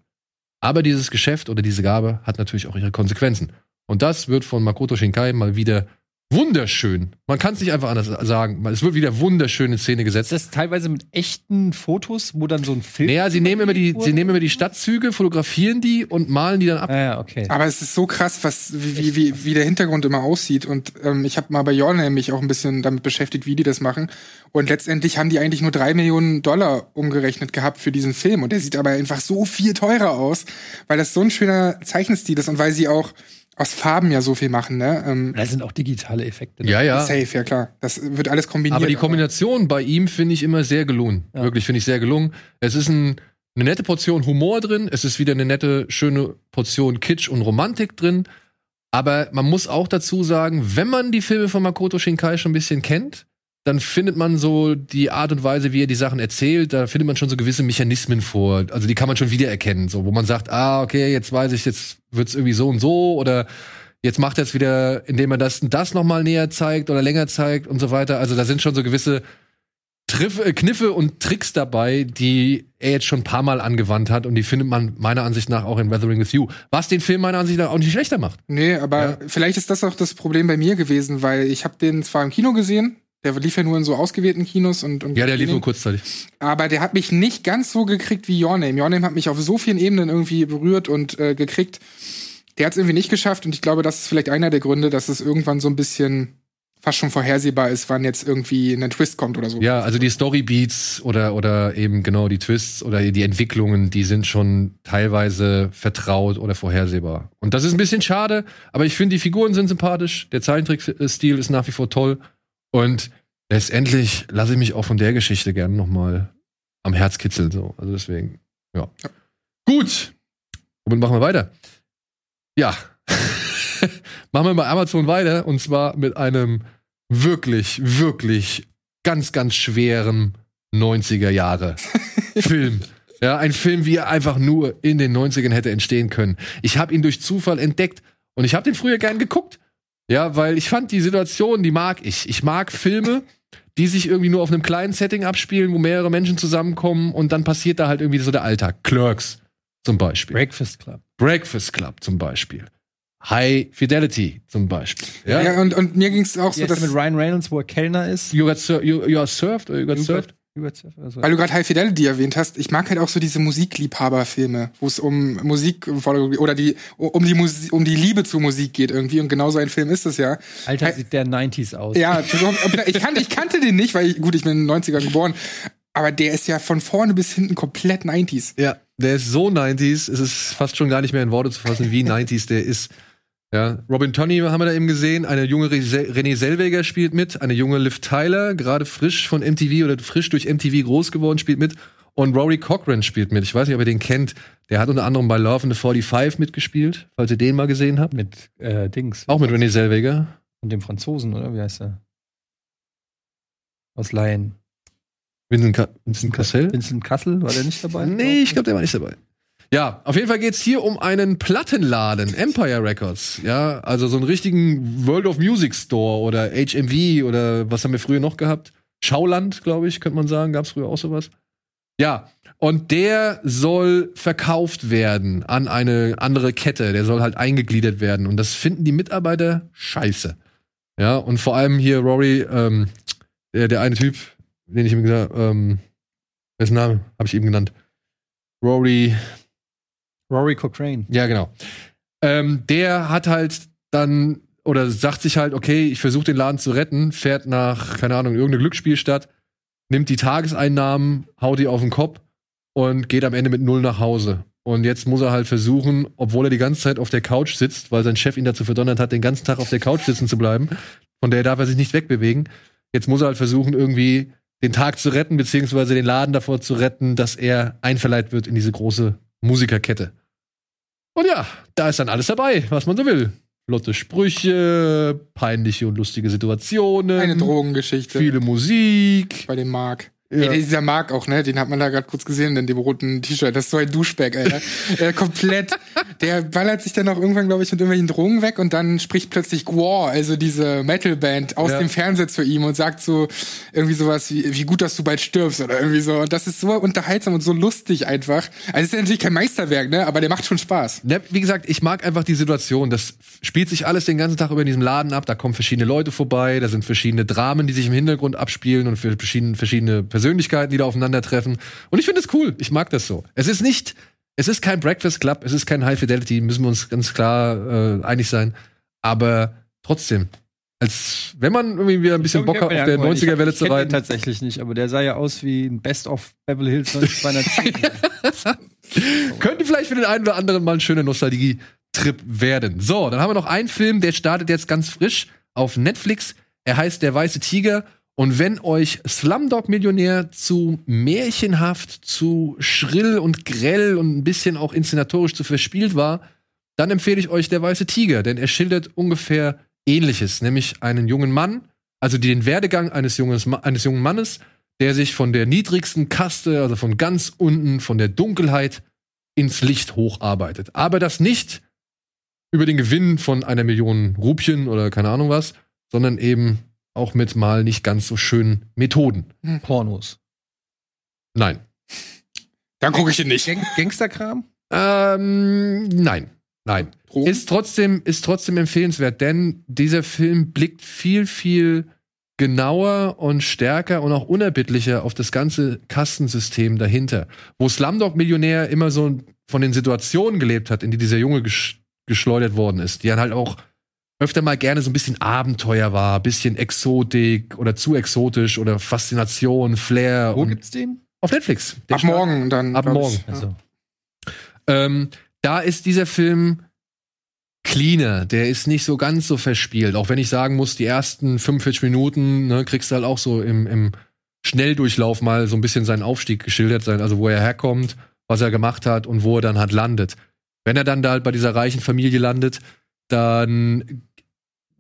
Aber dieses Geschäft oder diese Gabe hat natürlich auch ihre Konsequenzen. Und das wird von Makoto Shinkai mal wieder wunderschön. Man kann es nicht einfach anders sagen. Es wird wieder wunderschön in Szene gesetzt. Ist das teilweise mit echten Fotos, wo dann so ein Film. Naja, sie nehmen immer die, sie nehmen immer die Stadtzüge, fotografieren die und malen die dann ab. Ah, ja, okay. Aber es ist so krass, was, wie, wie, wie, wie der Hintergrund immer aussieht. Und ähm, ich habe mal bei Name mich auch ein bisschen damit beschäftigt, wie die das machen. Und letztendlich haben die eigentlich nur drei Millionen Dollar umgerechnet gehabt für diesen Film. Und der sieht aber einfach so viel teurer aus, weil das so ein schöner Zeichenstil ist und weil sie auch aus Farben ja so viel machen, ne? Ähm, Da sind auch digitale Effekte. ne? Ja, ja. Safe, ja klar. Das wird alles kombiniert. Aber die Kombination bei ihm finde ich immer sehr gelungen. Ja. Wirklich finde ich sehr gelungen. Es ist ein, eine nette Portion Humor drin. Es ist wieder eine nette, schöne Portion Kitsch und Romantik drin. Aber man muss auch dazu sagen, wenn man die Filme von Makoto Shinkai schon ein bisschen kennt, dann findet man so die Art und Weise, wie er die Sachen erzählt, da findet man schon so gewisse Mechanismen vor. Also die kann man schon wiedererkennen, so wo man sagt, ah, okay, jetzt weiß ich, jetzt wird's irgendwie so und so oder jetzt macht er es wieder, indem er das und das nochmal näher zeigt oder länger zeigt und so weiter. Also da sind schon so gewisse Triff, äh, Kniffe und Tricks dabei, die er jetzt schon ein paar Mal angewandt hat und die findet man meiner Ansicht nach auch in Weathering with You. Was den Film meiner Ansicht nach auch nicht schlechter macht. Nee, aber Ja. vielleicht ist das auch das Problem bei mir gewesen, weil ich habe den zwar im Kino gesehen, der lief ja nur in so ausgewählten Kinos und, und Ja, der lief nur kurzzeitig. aber der hat mich nicht ganz so gekriegt wie Your Name. Your Name hat mich auf so vielen Ebenen irgendwie berührt und äh, gekriegt. Der hat es irgendwie nicht geschafft und ich glaube, das ist vielleicht einer der Gründe, dass es irgendwann so ein bisschen fast schon vorhersehbar ist, wann jetzt irgendwie ein Twist kommt oder so. Ja, also die Storybeats oder, oder eben genau die Twists oder die Entwicklungen, die sind schon teilweise vertraut oder vorhersehbar. Und das ist ein bisschen schade, aber ich finde, die Figuren sind sympathisch, der Zeichentrickstil ist nach wie vor toll und letztendlich lasse ich mich auch von der Geschichte gerne noch mal am Herz kitzeln. So. Also deswegen Ja. Gut. Womit machen wir weiter? Ja. machen wir bei Amazon weiter und zwar mit einem wirklich, wirklich ganz, ganz schweren 90er Jahre Film. Ja, ein Film, wie er einfach nur in den 90ern hätte entstehen können. Ich habe ihn durch Zufall entdeckt und ich habe den früher gern geguckt. Ja, weil ich fand die Situation, die mag ich. Ich mag Filme, die sich irgendwie nur auf einem kleinen Setting abspielen, wo mehrere Menschen zusammenkommen und dann passiert da halt irgendwie so der Alltag. Clerks zum Beispiel. Breakfast Club. Breakfast Club zum Beispiel. High Fidelity zum Beispiel. Ja, Ja, und, und mir ging es auch so, Ja, dass, mit Ryan Reynolds, wo er Kellner ist. You, got sur you, you are served oder you got served? Also, weil du gerade High Fidelity erwähnt hast, ich mag halt auch so diese Musikliebhaberfilme, wo es um Musik oder die um die Musi um die Liebe zur Musik geht irgendwie und genau so ein Film ist es ja. Alter, sieht der 90s aus. Ja, ich kannte, ich kannte den nicht, weil ich, gut, ich bin in den 90ern geboren, aber der ist ja von vorne bis hinten komplett 90s. Ja, der ist so 90s, es ist fast schon gar nicht mehr in Worte zu fassen, wie 90s der ist. Ja, Robin Tonney haben wir da eben gesehen, eine junge Re- Renée Zellweger spielt mit, eine junge Liv Tyler, gerade frisch von MTV oder frisch durch MTV groß geworden, spielt mit und Rory Cochran spielt mit. Ich weiß nicht, ob ihr den kennt. Der hat unter anderem bei Love in the 45 mitgespielt, falls ihr den mal gesehen habt. Mit äh, Dings. Auch mit Renée Zellweger. Und dem Franzosen, oder? Wie heißt er? Aus Laien. Vincent, Ka Vincent Cassel? Vincent Kassel, war der nicht dabei? Nee, ich glaube, der war nicht dabei. Ja, auf jeden Fall geht's hier um einen Plattenladen, Empire Records. Ja, also so einen richtigen World of Music Store oder HMV oder was haben wir früher noch gehabt? Schauland, glaube ich, könnte man sagen. Gab's früher auch sowas? Ja, und der soll verkauft werden an eine andere Kette. Der soll halt eingegliedert werden. Und das finden die Mitarbeiter scheiße. Ja, und vor allem hier Rory, ähm, der, der eine Typ, den ich ihm gesagt ähm, dessen Name habe ich eben genannt. Rory, Rory Cochrane. ja, genau. Ähm, der hat halt dann oder sagt sich halt, okay, ich versuche den Laden zu retten, fährt nach, keine Ahnung, irgendeine Glücksspielstadt, nimmt die Tageseinnahmen, haut die auf den Kopf und geht am Ende mit null nach Hause. Und jetzt muss er halt versuchen, obwohl er die ganze Zeit auf der Couch sitzt, weil sein Chef ihn dazu verdonnert hat, den ganzen Tag auf der Couch sitzen zu bleiben, von der darf er sich nicht wegbewegen. Jetzt muss er halt versuchen, irgendwie den Tag zu retten, beziehungsweise den Laden davor zu retten, dass er einverleibt wird in diese große Musikerkette. Und ja, da ist dann alles dabei, was man so will. Flotte Sprüche, peinliche und lustige Situationen, Eine Drogengeschichte viele Musik. bei dem Mark. Ja. Ey, dieser Mark auch, ne? Den hat man da gerade kurz gesehen in dem roten T-Shirt. Das ist so ein Duschbag, Alter. äh, komplett. Der ballert sich dann auch irgendwann, glaube ich, mit irgendwelchen Drogen weg und dann spricht plötzlich Gwar, also diese Metalband, aus Ja. dem Fernseher zu ihm und sagt so irgendwie sowas wie, wie gut, dass du bald stirbst oder irgendwie so. Und das ist so unterhaltsam und so lustig einfach. Also es ist ja natürlich kein Meisterwerk, ne? Aber der macht schon Spaß. Ne, wie gesagt, ich mag einfach die Situation. Das spielt sich alles den ganzen Tag über in diesem Laden ab. Da kommen verschiedene Leute vorbei, da sind verschiedene Dramen, die sich im Hintergrund abspielen und für verschiedene, verschiedene Persönlichkeiten, die da aufeinandertreffen. Und ich finde es cool. Ich mag das so. Es ist nicht, es ist kein Breakfast Club, es ist kein High Fidelity, müssen wir uns ganz klar äh, einig sein. Aber trotzdem, als wenn man irgendwie wieder ein bisschen Bock hat, auf der 90er-Welle zu reiten. tatsächlich nicht, aber der sah ja aus wie ein Best of Beverly Hills 90210. Könnte vielleicht für den einen oder anderen mal ein schöner Nostalgie-Trip werden. So, dann haben wir noch einen Film, der startet jetzt ganz frisch auf Netflix. Er heißt Der Weiße Tiger. Und wenn euch Slumdog Millionär zu märchenhaft, zu schrill und grell und ein bisschen auch inszenatorisch zu verspielt war, dann empfehle ich euch Der Weiße Tiger, denn er schildert ungefähr Ähnliches, nämlich einen jungen Mann, also den Werdegang eines, junges, eines jungen Mannes, der sich von der niedrigsten Kaste, also von ganz unten, von der Dunkelheit ins Licht hocharbeitet. Aber das nicht über den Gewinn von einer Million Rupien oder keine Ahnung was, sondern eben auch mit mal nicht ganz so schönen Methoden. Pornos. Nein. Dann gucke ich ihn nicht. Gang Gangsterkram? Ähm, nein. Nein. Drogen? Ist trotzdem, ist trotzdem empfehlenswert, denn dieser Film blickt viel, viel genauer und stärker und auch unerbittlicher auf das ganze Kastensystem dahinter. Wo Slumdog Millionär immer so von den Situationen gelebt hat, in die dieser Junge gesch geschleudert worden ist, die dann halt auch öfter mal gerne so ein bisschen Abenteuer war, bisschen Exotik oder zu exotisch oder Faszination, Flair. Wo gibt's den? Auf Netflix. Der Ab startet- morgen dann. Ab morgen. Ich. Ja. Also, Ähm, da ist dieser Film cleaner, der ist nicht so ganz so verspielt. Auch wenn ich sagen muss, die ersten 45 Minuten ne, kriegst du halt auch so im, im Schnelldurchlauf mal so ein bisschen seinen Aufstieg geschildert sein, also wo er herkommt, was er gemacht hat und wo er dann halt landet. Wenn er dann da halt bei dieser reichen Familie landet, dann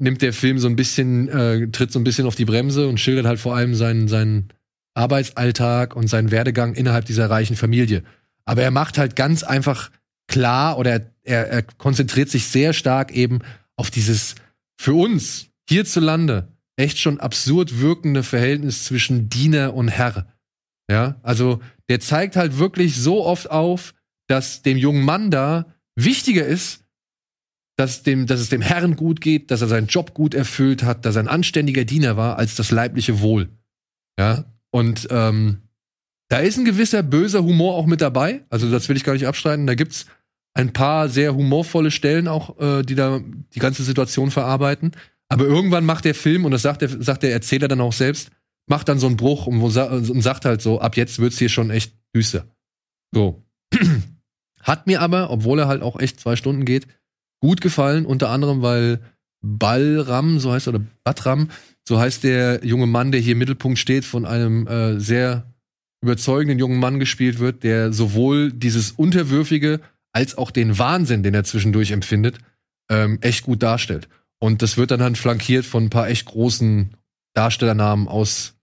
nimmt der Film so ein bisschen, äh, tritt so ein bisschen auf die Bremse und schildert halt vor allem seinen, seinen Arbeitsalltag und seinen Werdegang innerhalb dieser reichen Familie. Aber er macht halt ganz einfach klar oder er, er konzentriert sich sehr stark eben auf dieses für uns hierzulande echt schon absurd wirkende Verhältnis zwischen Diener und Herr. Ja, also der zeigt halt wirklich so oft auf, dass dem jungen Mann da wichtiger ist, dass, dem, dass es dem Herrn gut geht, dass er seinen Job gut erfüllt hat, dass er ein anständiger Diener war, als das leibliche Wohl. Ja, und ähm, da ist ein gewisser böser Humor auch mit dabei. Also das will ich gar nicht abstreiten. Da gibt's ein paar sehr humorvolle Stellen auch, äh, die da die ganze Situation verarbeiten. Aber irgendwann macht der Film, und das sagt der, sagt der Erzähler dann auch selbst, macht dann so einen Bruch und, und sagt halt so, ab jetzt wird's hier schon echt düster. So. Hat mir aber, obwohl er halt auch echt zwei Stunden geht, gut gefallen, unter anderem, weil Balram, so heißt er, oder Batram, so heißt der junge Mann, der hier im Mittelpunkt steht, von einem äh, sehr überzeugenden jungen Mann gespielt wird, der sowohl dieses Unterwürfige als auch den Wahnsinn, den er zwischendurch empfindet, ähm, echt gut darstellt. Und das wird dann halt flankiert von ein paar echt großen Darstellernamen aus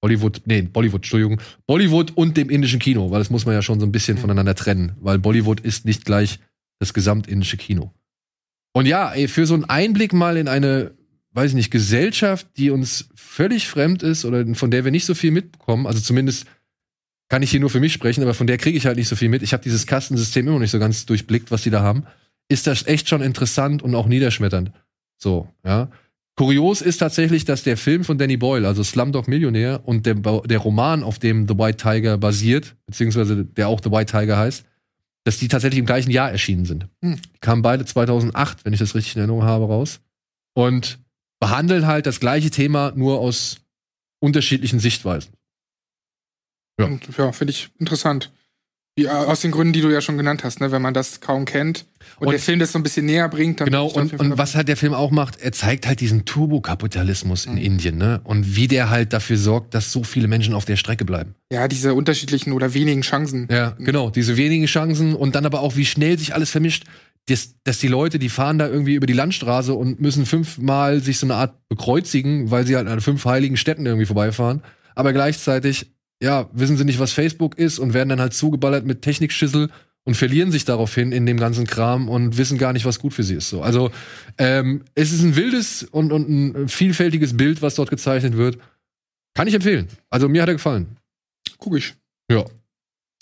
Bollywood, nee, Bollywood, Entschuldigung, Bollywood und dem indischen Kino, weil das muss man ja schon so ein bisschen mhm. voneinander trennen, weil Bollywood ist nicht gleich das gesamtindische Kino. Und ja, ey, für so einen Einblick mal in eine, weiß ich nicht, Gesellschaft, die uns völlig fremd ist oder von der wir nicht so viel mitbekommen, also zumindest kann ich hier nur für mich sprechen, aber von der kriege ich halt nicht so viel mit. Ich habe dieses Kastensystem immer noch nicht so ganz durchblickt, was die da haben. Ist das echt schon interessant und auch niederschmetternd. So, ja. Kurios ist tatsächlich, dass der Film von Danny Boyle, also Slumdog Millionär, und der, der Roman, auf dem The White Tiger basiert, beziehungsweise der auch The White Tiger heißt, dass die tatsächlich im gleichen Jahr erschienen sind. Hm. Die kamen beide 2008, wenn ich das richtig in Erinnerung habe, raus. Und behandeln halt das gleiche Thema nur aus unterschiedlichen Sichtweisen. Ja, ja finde ich interessant. Wie, äh, aus den Gründen, die du ja schon genannt hast, ne? wenn man das kaum kennt und, und der Film das so ein bisschen näher bringt. Dann genau, und, und was halt der Film auch macht, er zeigt halt diesen Turbokapitalismus in mhm. Indien ne? und wie der halt dafür sorgt, dass so viele Menschen auf der Strecke bleiben. Ja, diese unterschiedlichen oder wenigen Chancen. Ja, genau, diese wenigen Chancen und dann aber auch, wie schnell sich alles vermischt. Dass, dass die Leute, die fahren da irgendwie über die Landstraße und müssen fünfmal sich so eine Art bekreuzigen, weil sie halt an fünf heiligen Städten irgendwie vorbeifahren. Aber gleichzeitig ja, wissen sie nicht, was Facebook ist und werden dann halt zugeballert mit Technikschüssel und verlieren sich daraufhin in dem ganzen Kram und wissen gar nicht, was gut für sie ist. So. Also ähm, es ist ein wildes und, und ein vielfältiges Bild, was dort gezeichnet wird. Kann ich empfehlen. Also mir hat er gefallen. Guck ich. Ja.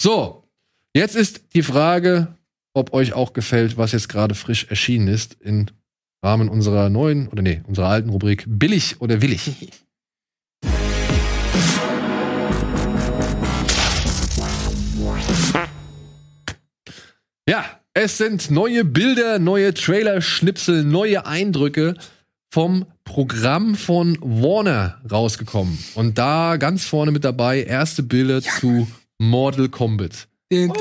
So, jetzt ist die Frage, ob euch auch gefällt, was jetzt gerade frisch erschienen ist im Rahmen unserer neuen oder nee, unserer alten Rubrik Billig oder Willig. Ja, es sind neue Bilder, neue Trailer-Schnipsel, neue Eindrücke vom Programm von Warner rausgekommen. Und da ganz vorne mit dabei erste Bilder ja. zu Mortal Kombat. Wenn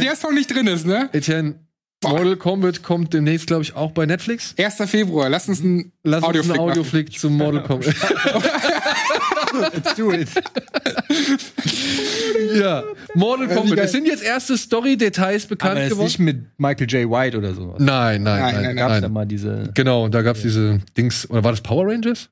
der Song nicht drin ist, ne? Etienne, Mortal Kombat kommt demnächst, glaube ich, auch bei Netflix. 1. Februar. Lass uns einen Lass Audioflick, uns einen Audioflick zu Mortal Kombat. Let's do it. ja, Mortal Kombat. Es sind jetzt erste Story-Details bekannt Aber geworden. nicht mit Michael J. White oder so. Nein, nein, nein. nein, nein, gab's ja mal diese. Genau, da gab's ja. diese Dings. Oder war das Power Rangers?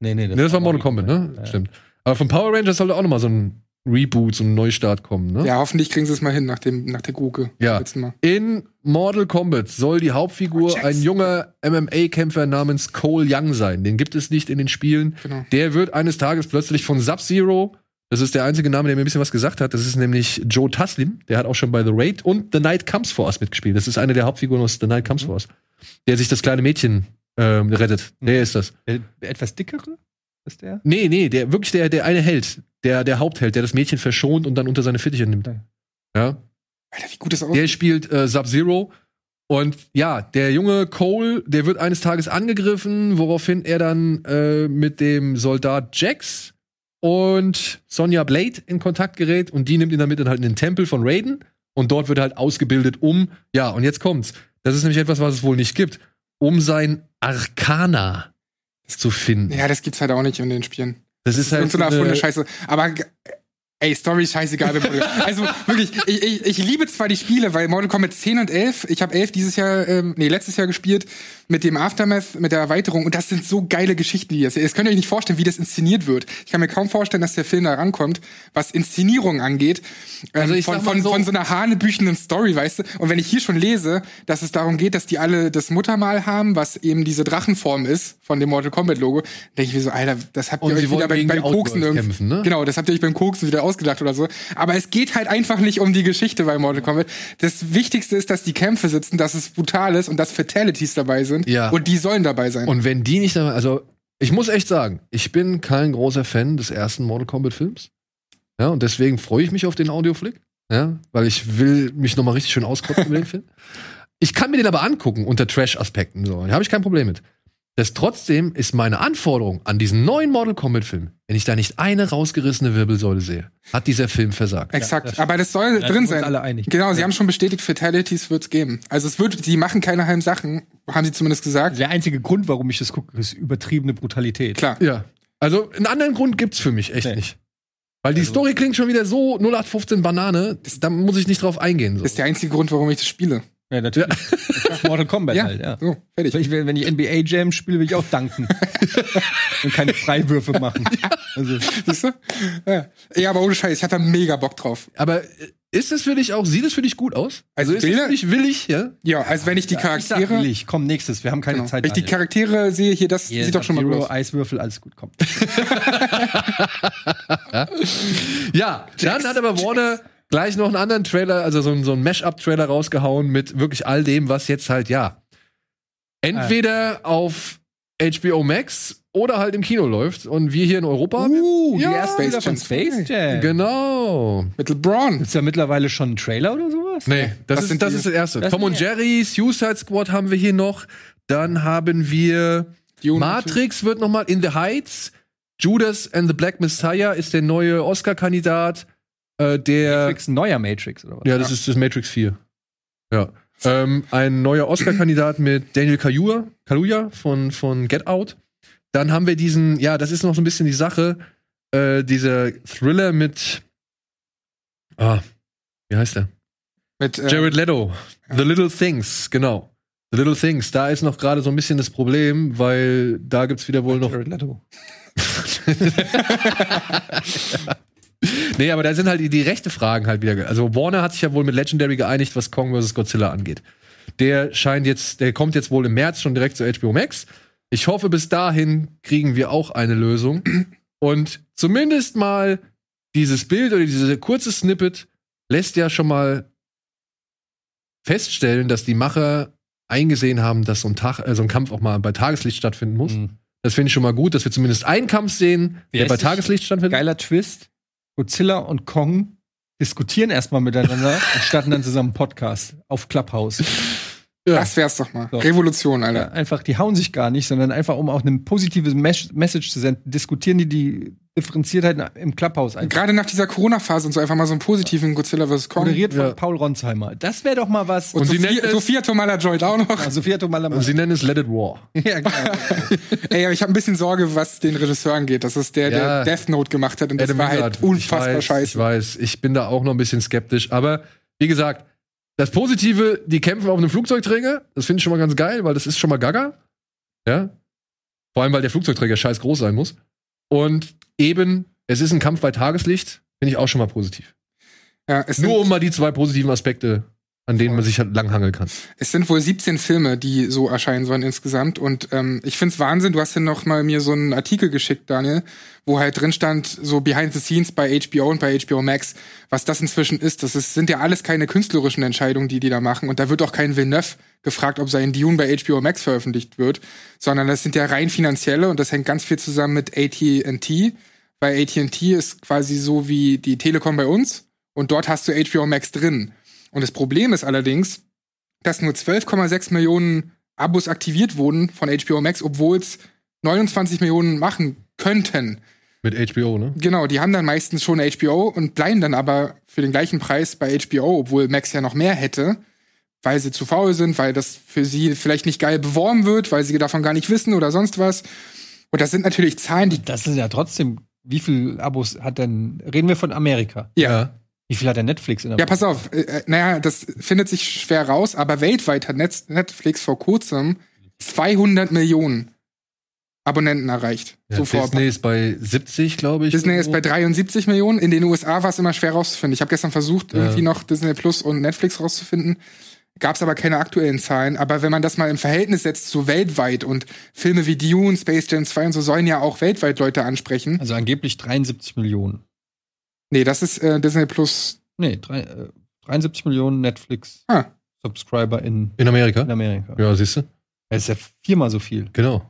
Nee, nee, das, nee, das war Mortal Kombat, ne? Ja. Stimmt. Aber von Power Rangers sollte auch noch mal so ein Reboot, so ein Neustart kommen, ne? Ja, hoffentlich kriegen sie es mal hin nach, dem, nach der Guke. Ja. In Mortal Kombat soll die Hauptfigur oh, ein junger MMA-Kämpfer namens Cole Young sein. Den gibt es nicht in den Spielen. Genau. Der wird eines Tages plötzlich von Sub-Zero, das ist der einzige Name, der mir ein bisschen was gesagt hat, das ist nämlich Joe Taslim, der hat auch schon bei The Raid und The Night Comes Force mitgespielt. Das ist eine der Hauptfiguren aus The Night Comes mhm. Force. Der sich das kleine Mädchen ähm, rettet. Mhm. Der ist das. Der etwas dickere? Ist der? Nee, nee, der wirklich der, der eine Held, der, der Hauptheld, der das Mädchen verschont und dann unter seine Fittiche nimmt. Ja. Alter, wie gut das aussieht. Der spielt äh, Sub-Zero. Und ja, der junge Cole, der wird eines Tages angegriffen, woraufhin er dann äh, mit dem Soldat Jax und Sonja Blade in Kontakt gerät und die nimmt ihn damit dann halt in den Tempel von Raiden und dort wird er halt ausgebildet um, ja, und jetzt kommt's. Das ist nämlich etwas, was es wohl nicht gibt, um sein Arcana zu finden. Ja, das gibt's halt auch nicht in den Spielen. Das ist halt. so eine Scheiße. Aber Ey, Story ist scheißegal. also wirklich, ich, ich, ich liebe zwar die Spiele, weil Mortal Kombat 10 und 11, ich habe 11 dieses Jahr, ähm, nee, letztes Jahr gespielt, mit dem Aftermath, mit der Erweiterung und das sind so geile Geschichten, die das. Jetzt könnt ihr euch nicht vorstellen, wie das inszeniert wird. Ich kann mir kaum vorstellen, dass der Film da rankommt, was Inszenierung angeht. Ähm, Also ich von, von, so- von so einer hanebüchenden Story, weißt du? Und wenn ich hier schon lese, dass es darum geht, dass die alle das Muttermal haben, was eben diese Drachenform ist von dem Mortal Kombat Logo, denke ich mir so, Alter, das habt ihr euch wieder wollen beim, Koksen irgendwie. ne? Genau, das habt ihr euch beim Koksen wieder ausgedacht oder so. Aber es geht halt einfach nicht um die Geschichte bei Mortal Kombat. Das Wichtigste ist, dass die Kämpfe sitzen, dass es brutal ist und dass Fatalities dabei sind. Ja. Und die sollen dabei sein. Und wenn die nicht, dabei- also ich muss echt sagen, ich bin kein großer Fan des ersten Mortal Kombat Films. Ja, und deswegen freue ich mich auf den Audioflick. Ja, weil ich will mich noch mal richtig schön auskotzen mit dem Film. Ich kann mir den aber angucken unter Trash-Aspekten. So, da habe ich kein Problem mit. Das trotzdem ist meine Anforderung an diesen neuen Mortal Kombat-Film, wenn ich da nicht eine rausgerissene Wirbelsäule sehe, hat dieser Film versagt. Exakt. das- Aber das soll Da drin sind wir uns sein. alle einig. Genau, sie haben schon bestätigt, Fatalities wird's geben. Also es wird, sie machen keine halben Sachen, haben sie zumindest gesagt. Der einzige Grund, warum ich das gucke, ist übertriebene Brutalität. Klar. Ja. Also einen anderen Grund gibt's für mich echt Nee. nicht. Weil die Also- Story klingt schon wieder so 0815 Banane, da muss ich nicht drauf eingehen. So. Das ist der einzige Grund, warum ich das spiele. Ja, natürlich. Ist Mortal Kombat Ja, halt, ja. so, fertig. Wenn ich, wenn ich NBA Jam spiele, will ich auch danken. Und keine Freiwürfe machen. Also, Siehst du? Ja. ja, aber ohne Scheiß, ich hatte da mega Bock drauf. Aber äh, ist es für dich auch, sieht es für dich gut aus? Also ist es Bilder- für dich willig, ja? Ja, also wenn ich die ich sag Charaktere. willig, komm, nächstes, wir haben keine Genau. Zeit. Wenn ich die. Charaktere sehe, hier, das Hier, sieht doch schon mal gut aus. Eiswürfel, alles gut, kommt. Ja, dann hat aber Warner gleich noch einen anderen Trailer, also so, ein- so einen Mash-up-Trailer rausgehauen mit wirklich all dem, was jetzt halt, ja, entweder auf HBO Max oder halt im Kino läuft. Und wir hier in Europa. Uh, die Ja, ersten Space Bilder von Jam Space Jam. Genau. Mit LeBron. Ist da mittlerweile schon ein Trailer oder sowas? Nee, das, ist, sind das die- ist das erste. das Tom und die- Jerry, Suicide Squad haben wir hier noch. Dann haben wir Matrix wird noch mal in the Heights. Judas and the Black Messiah ist der neue Oscar-Kandidat. Äh, der Matrix, neuer Matrix oder was? Ja, das ist das Matrix 4. Ja. Ähm, ein neuer Oscar-Kandidat mit Daniel Kaluuya, Kaluuya von, von Get Out. Dann haben wir diesen, ja, das ist noch so ein bisschen die Sache, äh, dieser Thriller mit, ah, wie heißt der? Mit, äh, Jared Leto. The Little Things, genau. The Little Things. Da ist noch gerade so ein bisschen das Problem, weil da gibt's wieder wohl noch Jared Leto. Nee, aber da sind halt die, die rechte Fragen halt wieder. Also Warner hat sich ja wohl mit Legendary geeinigt, was Kong vs. Godzilla angeht. Der scheint jetzt, der kommt jetzt wohl im März schon direkt zu HBO Max. Ich hoffe, bis dahin kriegen wir auch eine Lösung. Und zumindest mal dieses Bild oder diese kurze Snippet lässt ja schon mal feststellen, dass die Macher eingesehen haben, dass so ein, Tag, äh, so ein Kampf auch mal bei Tageslicht stattfinden muss. Mhm. Das finde ich schon mal gut, dass wir zumindest einen Kampf sehen, Wie der bei? Tageslicht stattfindet. Geiler Twist. Godzilla und Kong diskutieren erstmal miteinander und starten dann zusammen einen Podcast auf Clubhouse. Ja. Das wär's doch mal. So. Revolution, Ja, Alter. einfach, die hauen sich gar nicht, sondern einfach, um auch eine positive Mes Message zu senden, diskutieren die die Differenziertheit im Clubhouse einfach. Gerade nach dieser Corona-Phase und so einfach mal so einen positiven Godzilla vs. Kong. Moderiert von Ja. Paul Ronsheimer. Das wäre doch mal was. Und, Und sie Sophia, nennt es- Sophia Tomala-Joint auch noch. Ah, Sophia Tomala Und sie nennen es Let It War. ja, genau. Ey, aber ich habe ein bisschen Sorge, was den Regisseur angeht. Das ist der, Ja. der Death Note gemacht hat. Und das Adam war Wingard. halt unfassbar ich weiß, scheiße. Ich weiß, ich bin da auch noch ein bisschen skeptisch. Aber wie gesagt, das Positive, die kämpfen auf einem Flugzeugträger. Das finde ich schon mal ganz geil, weil das ist schon mal gaga. Ja. Vor allem, weil der Flugzeugträger scheiß groß sein muss. Und eben, es ist ein Kampf bei Tageslicht. Finde ich auch schon mal positiv. Ja, Nur um mal die zwei positiven Aspekte, an denen man sich halt langhangeln kann. es sind wohl 17 Filme, die so erscheinen sollen insgesamt. Und ähm, ich find's Wahnsinn. Du hast ja noch mal mir so einen Artikel geschickt, Daniel, wo halt drin stand, so behind the scenes bei HBO und bei HBO Max, was das inzwischen ist. Das ist, sind ja alles keine künstlerischen Entscheidungen, die die da machen. Und da wird auch kein Villeneuve gefragt, ob sein Dune bei HBO Max veröffentlicht wird, sondern das sind ja rein finanzielle und das hängt ganz viel zusammen mit AT&T. Bei AT&T ist quasi so wie die Telekom bei uns und dort hast du HBO Max drin. Und das Problem ist allerdings, dass nur 12,6 Millionen Abos aktiviert wurden von HBO Max, obwohl es 29 Millionen machen könnten. Mit HBO, ne? Genau, die haben dann meistens schon HBO und bleiben dann aber für den gleichen Preis bei HBO, obwohl Max ja noch mehr hätte, weil sie zu faul sind, weil das für sie vielleicht nicht geil beworben wird, weil sie davon gar nicht wissen oder sonst was. Und das sind natürlich Zahlen, die Das ist ja trotzdem wie viel Abos hat denn, reden wir von Amerika? Ja. Wie viel hat denn Netflix in der Ja, pass auf. Äh, äh, naja, das findet sich schwer raus, aber weltweit hat Net Netflix vor kurzem 200 Millionen Abonnenten erreicht. Ja, so vor Disney ist bei 70, glaube ich. Disney ist bei 73 Millionen. In den USA war es immer schwer rauszufinden. Ich habe gestern versucht, Ja. irgendwie noch Disney Plus und Netflix rauszufinden. Gab es aber keine aktuellen Zahlen. Aber wenn man das mal im Verhältnis setzt zu weltweit und Filme wie Dune, Space Jam 2 und so sollen ja auch weltweit Leute ansprechen. Also angeblich 73 Millionen. Nee, das ist äh, Disney Plus. Nee, drei, äh, 73 Millionen Netflix Ah. Subscriber in, In Amerika? in Amerika. Ja, siehst du? Das ist ja viermal so viel. Genau.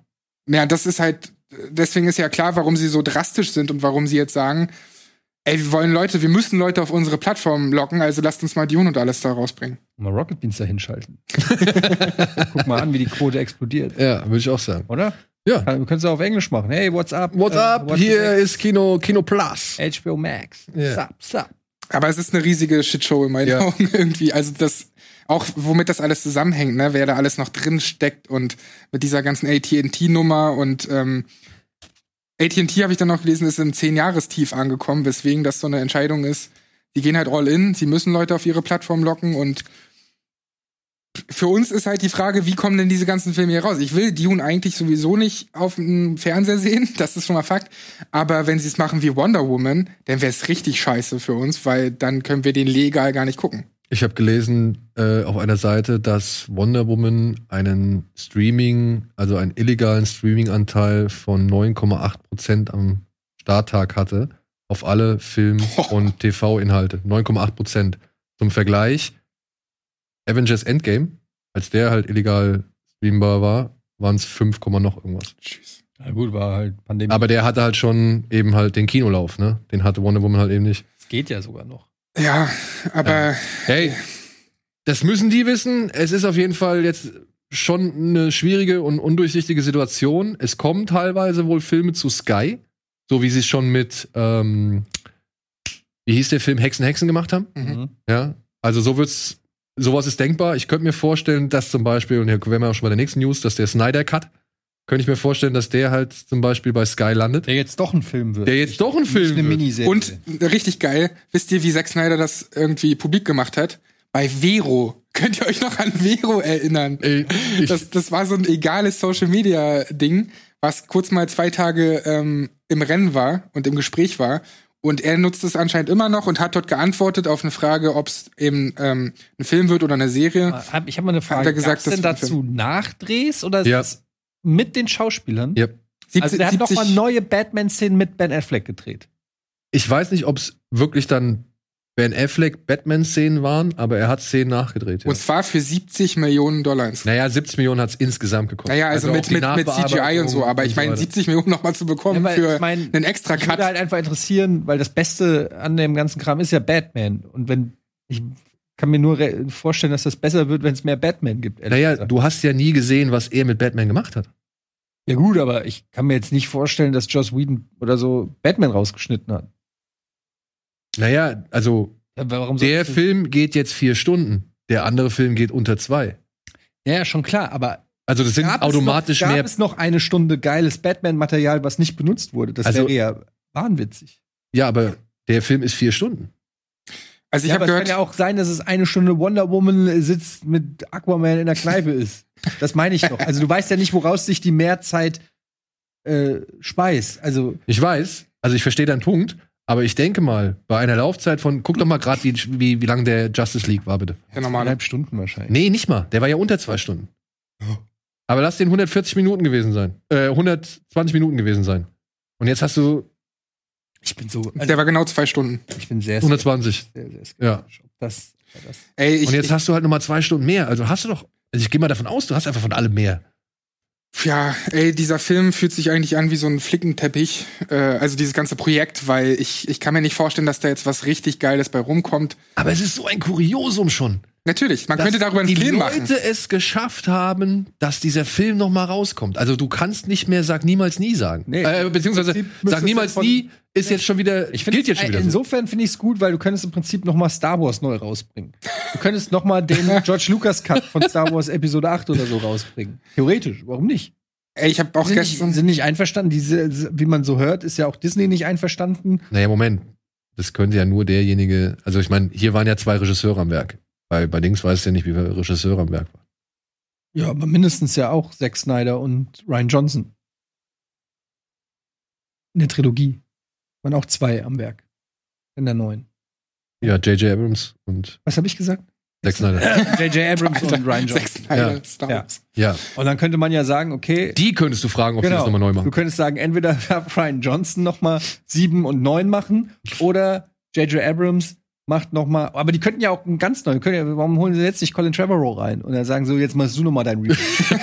Ja, das ist halt, deswegen ist ja klar, warum sie so drastisch sind und warum sie jetzt sagen, ey, wir wollen Leute, wir müssen Leute auf unsere Plattform locken, also lasst uns mal Dune und alles da rausbringen. Mal Rocket Beans da hinschalten. Guck mal an, wie die Quote explodiert. Ja, würde ich auch sagen. Oder? Ja. Wir können es auch auf Englisch machen. Hey, what's up? What's Äh, up? what's Hier ist Kino, Kino Plus. HBO Max. Ja. Sup, sup. Aber es ist eine riesige Shitshow in meinen Ja. Augen irgendwie. Also das, auch womit das alles zusammenhängt, ne, wer da alles noch drin steckt und mit dieser ganzen AT&T-Nummer und ähm, AT&T habe ich dann noch gelesen, ist im 10-Jahres-Tief angekommen, weswegen das so eine Entscheidung ist. Die gehen halt all in, sie müssen Leute auf ihre Plattform locken und für uns ist halt die Frage, wie kommen denn diese ganzen Filme hier raus? Ich will Dune eigentlich sowieso nicht auf dem Fernseher sehen, das ist schon mal Fakt. Aber wenn sie es machen wie Wonder Woman, dann wäre es richtig scheiße für uns, weil dann können wir den legal gar nicht gucken. Ich habe gelesen äh, auf einer Seite, dass Wonder Woman einen Streaming, also einen illegalen Streaming-Anteil von 9,8 Prozent am Starttag hatte auf alle Film- und TV-Inhalte. 9,8 Prozent. Zum Vergleich, Avengers Endgame, als der halt illegal streambar war, waren es 5, Komma noch irgendwas. Tschüss. Na gut, war halt Pandemie. Aber der hatte halt schon eben halt den Kinolauf, ne? Den hatte Wonder Woman halt eben nicht. es geht ja sogar noch. Ja, aber Hey, das müssen die wissen. Es ist auf jeden Fall jetzt schon eine schwierige und undurchsichtige Situation. Es kommen teilweise wohl Filme zu Sky, so wie sie es schon mit, ähm, wie hieß der Film Hexen Hexen gemacht haben. Mhm. Mhm. Ja, also so wird's, sowas ist denkbar. Ich könnte mir vorstellen, dass zum Beispiel, und hier wären wir auch schon bei der nächsten News, dass der Snyder Cut, könnte ich mir vorstellen, dass der halt zum Beispiel bei Sky landet. Der jetzt doch ein Film wird. Der jetzt doch ein Film eine wird. Miniserie. und richtig geil, wisst ihr, wie Zack Snyder das irgendwie publik gemacht hat? Bei Vero. Könnt ihr euch noch an Vero erinnern? Ey, Das, das war so ein egales Social Media Ding, was kurz mal zwei Tage ähm, im Rennen war und im Gespräch war. Und er nutzt es anscheinend immer noch und hat dort geantwortet auf eine Frage, ob es eben ähm, ein Film wird oder eine Serie. Ich habe mal eine Frage. er gesagt, Gab's denn dazu Nachdrehs oder ist Ja. das mit den Schauspielern? ja. Also der hat noch mal neue Batman-Szenen mit Ben Affleck gedreht. Ich weiß nicht, ob es wirklich dann Ben Affleck Batman-Szenen waren, aber er hat Szenen nachgedreht. Ja. Und zwar für 70 Millionen Dollar. ins- Naja, 70 Millionen hat es insgesamt gekostet. Naja, also, auch mit, mit, mit CGI und so, aber ich meine, weiter. 70 Millionen nochmal zu bekommen Ja, für ich mein, einen extra Ich Cut. würde halt einfach interessieren, weil das Beste an dem ganzen Kram ist ja Batman. Und wenn ich kann mir nur vorstellen, dass das besser wird, wenn es mehr Batman gibt. Naja, gesagt. du hast ja nie gesehen, was er mit Batman gemacht hat. ja gut, aber ich kann mir jetzt nicht vorstellen, dass Joss Whedon oder so Batman rausgeschnitten hat. Naja, also der Film geht jetzt vier Stunden, der andere Film geht unter zwei. Ja, ja, schon klar, aber Also das sind gab automatisch es noch, gab mehr. es noch eine Stunde geiles Batman-Material, was nicht benutzt wurde? Das Also- wäre ja wahnwitzig. Ja, aber der Film ist vier Stunden. Also ich ja, habe aber es gehört, kann ja auch sein, dass es eine Stunde Wonder Woman sitzt mit Aquaman in der Kneipe ist. Das meine ich doch. Also du weißt ja nicht, woraus sich die Mehrzeit äh, speist. Also Ich weiß, also ich verstehe deinen Punkt, aber ich denke mal, bei einer Laufzeit von, guck doch mal gerade, wie, wie, wie lang der Justice League war, bitte. der normale. eineinhalb Stunden wahrscheinlich. Nee, nicht mal. Der war ja unter zwei Stunden. Aber lass den 140 Minuten gewesen sein. Äh, 120 Minuten gewesen sein. Und jetzt hast du Ich bin so. Also, Der war genau zwei Stunden. ich bin sehr 120. sehr, sehr Ja. das, das Ey, ich, Und jetzt ich, hast du halt nochmal zwei Stunden mehr. Also hast du doch. Also ich gehe mal davon aus, du hast einfach von allem mehr. Ja, ey, dieser Film fühlt sich eigentlich an wie so ein Flickenteppich. Äh, also dieses ganze Projekt, weil ich, ich kann mir nicht vorstellen, dass da jetzt was richtig Geiles bei rumkommt. Aber es ist so ein Kuriosum schon. Natürlich, man dass könnte darüber einen die Film Leute machen. es geschafft haben, dass dieser Film noch mal rauskommt. Also du kannst nicht mehr sag niemals nie sagen. Nee, äh, müsste sag niemals von- nie ist jetzt schon wieder Ich finde gilt jetzt schon wieder so. insofern finde ich es gut, weil du könntest im Prinzip noch mal Star Wars neu rausbringen. Du könntest noch mal den George Lucas Cut von Star Wars Episode 8 oder so rausbringen. Theoretisch, warum nicht? Ey, ich habe auch sind, nicht, gestern. sind nicht einverstanden. Diese, wie man so hört, ist ja auch Disney nicht einverstanden. Naja, Moment. Das könnte ja nur derjenige, also ich meine, hier waren ja zwei Regisseure am Werk. Bei, bei Dings weiß ja nicht, wie viele Regisseure am Werk waren. Ja, aber mindestens ja auch Zack Snyder und Ryan Johnson. In der Trilogie. Waren auch zwei am Werk. In der neuen. Ja, J.J. Abrams und Was habe ich gesagt? Zack Snyder. J.J. Abrams und Ryan Johnson. Ja. Star Ja. Wars. ja, Und dann könnte man ja sagen, okay, die könntest du fragen, ob sie das nochmal neu Du machen. könntest sagen, entweder darf Ryan Johnson noch mal sieben und neun machen oder J.J. Abrams macht noch mal. Aber die könnten ja auch einen ganz neuen. Können ja, warum holen sie jetzt nicht Colin Trevorrow rein und dann sagen so, jetzt machst du noch mal dein Review.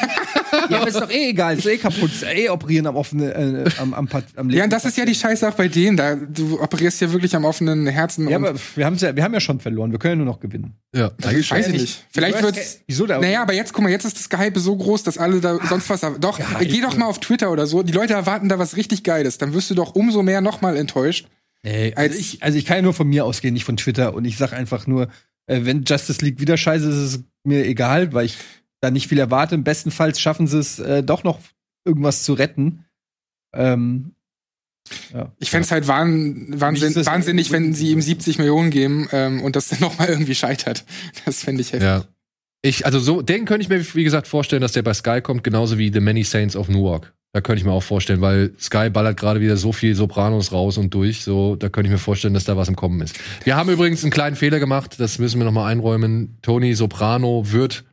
ja, aber ist doch eh egal, ist eh kaputt, ist eh operieren am offenen, äh, am, am, am Ja, und das ist ja die Scheiße auch bei denen. Da, du operierst ja wirklich am offenen Herzen. Ja, aber wir, haben's ja, wir haben ja schon verloren. Wir können ja nur noch gewinnen. Ja, ich weiß ich nicht. Vielleicht wird's. Wieso da? Naja, aber jetzt, guck mal, jetzt ist das Gehype so groß, dass alle da sonst was. Doch, geh doch mal auf Twitter oder so. Die Leute erwarten da was richtig Geiles. Dann wirst du doch umso mehr nochmal enttäuscht. Nee, als- also, ich, also ich kann ja nur von mir ausgehen, nicht von Twitter. Und ich sag einfach nur, äh, wenn Justice League wieder scheiße ist, ist es mir egal, weil ich da nicht viel erwarte. Im bestenfalls schaffen sie es äh, doch noch irgendwas zu retten. Ähm, ja. Ich fänd's halt wahn, wahnsinn, dass- wahnsinnig, wenn sie ihm 70 Millionen geben ähm, und das dann nochmal irgendwie scheitert. Das fände ich heftig. ja. Ich, also so, den könnte ich mir, wie gesagt, vorstellen, dass der bei Sky kommt, genauso wie The Many Saints of Newark. Da könnte ich mir auch vorstellen, weil Sky ballert gerade wieder so viel Sopranos raus und durch, so, da könnte ich mir vorstellen, dass da was im Kommen ist. Wir haben übrigens einen kleinen Fehler gemacht, das müssen wir nochmal einräumen. Tony Soprano wird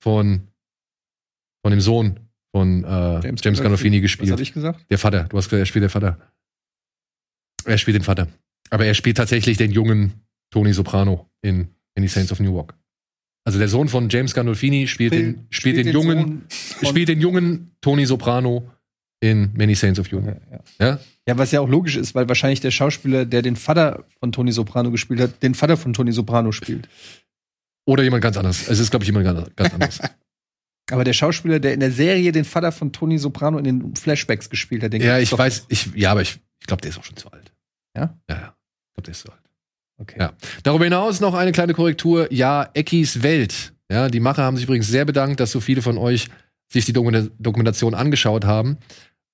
von, von dem Sohn von äh, James, Gandolfini Was gespielt. habe ich gesagt? Der Vater, du hast gesagt, er spielt der Vater. Er spielt den Vater. Aber er spielt tatsächlich den jungen Tony Soprano in Many Saints of Newark. Also der Sohn von James Gandolfini spielt, den, spielt, den, jungen, spielt den jungen Tony Soprano in Many Saints of Newark. Okay, ja. Ja? Ja, was ja auch logisch ist, weil wahrscheinlich der Schauspieler, der den Vater von Tony Soprano gespielt hat, den Vater von Tony Soprano spielt. Oder jemand ganz anderes. Es ist, glaube ich, jemand ganz, ganz anderes. Aber der Schauspieler, der in der Serie den Vater von Tony Soprano in den Flashbacks gespielt hat, den ja, ich weiß, ich, ja, aber ich, ich glaube, der ist auch schon zu alt. Ja? Ja, ja. Ich glaube, der ist zu alt. Okay. Ja. Darüber hinaus noch eine kleine Korrektur. Ja, Eckis Welt. Ja, die Macher haben sich übrigens sehr bedankt, dass so viele von euch sich die Dokumenta- Dokumentation angeschaut haben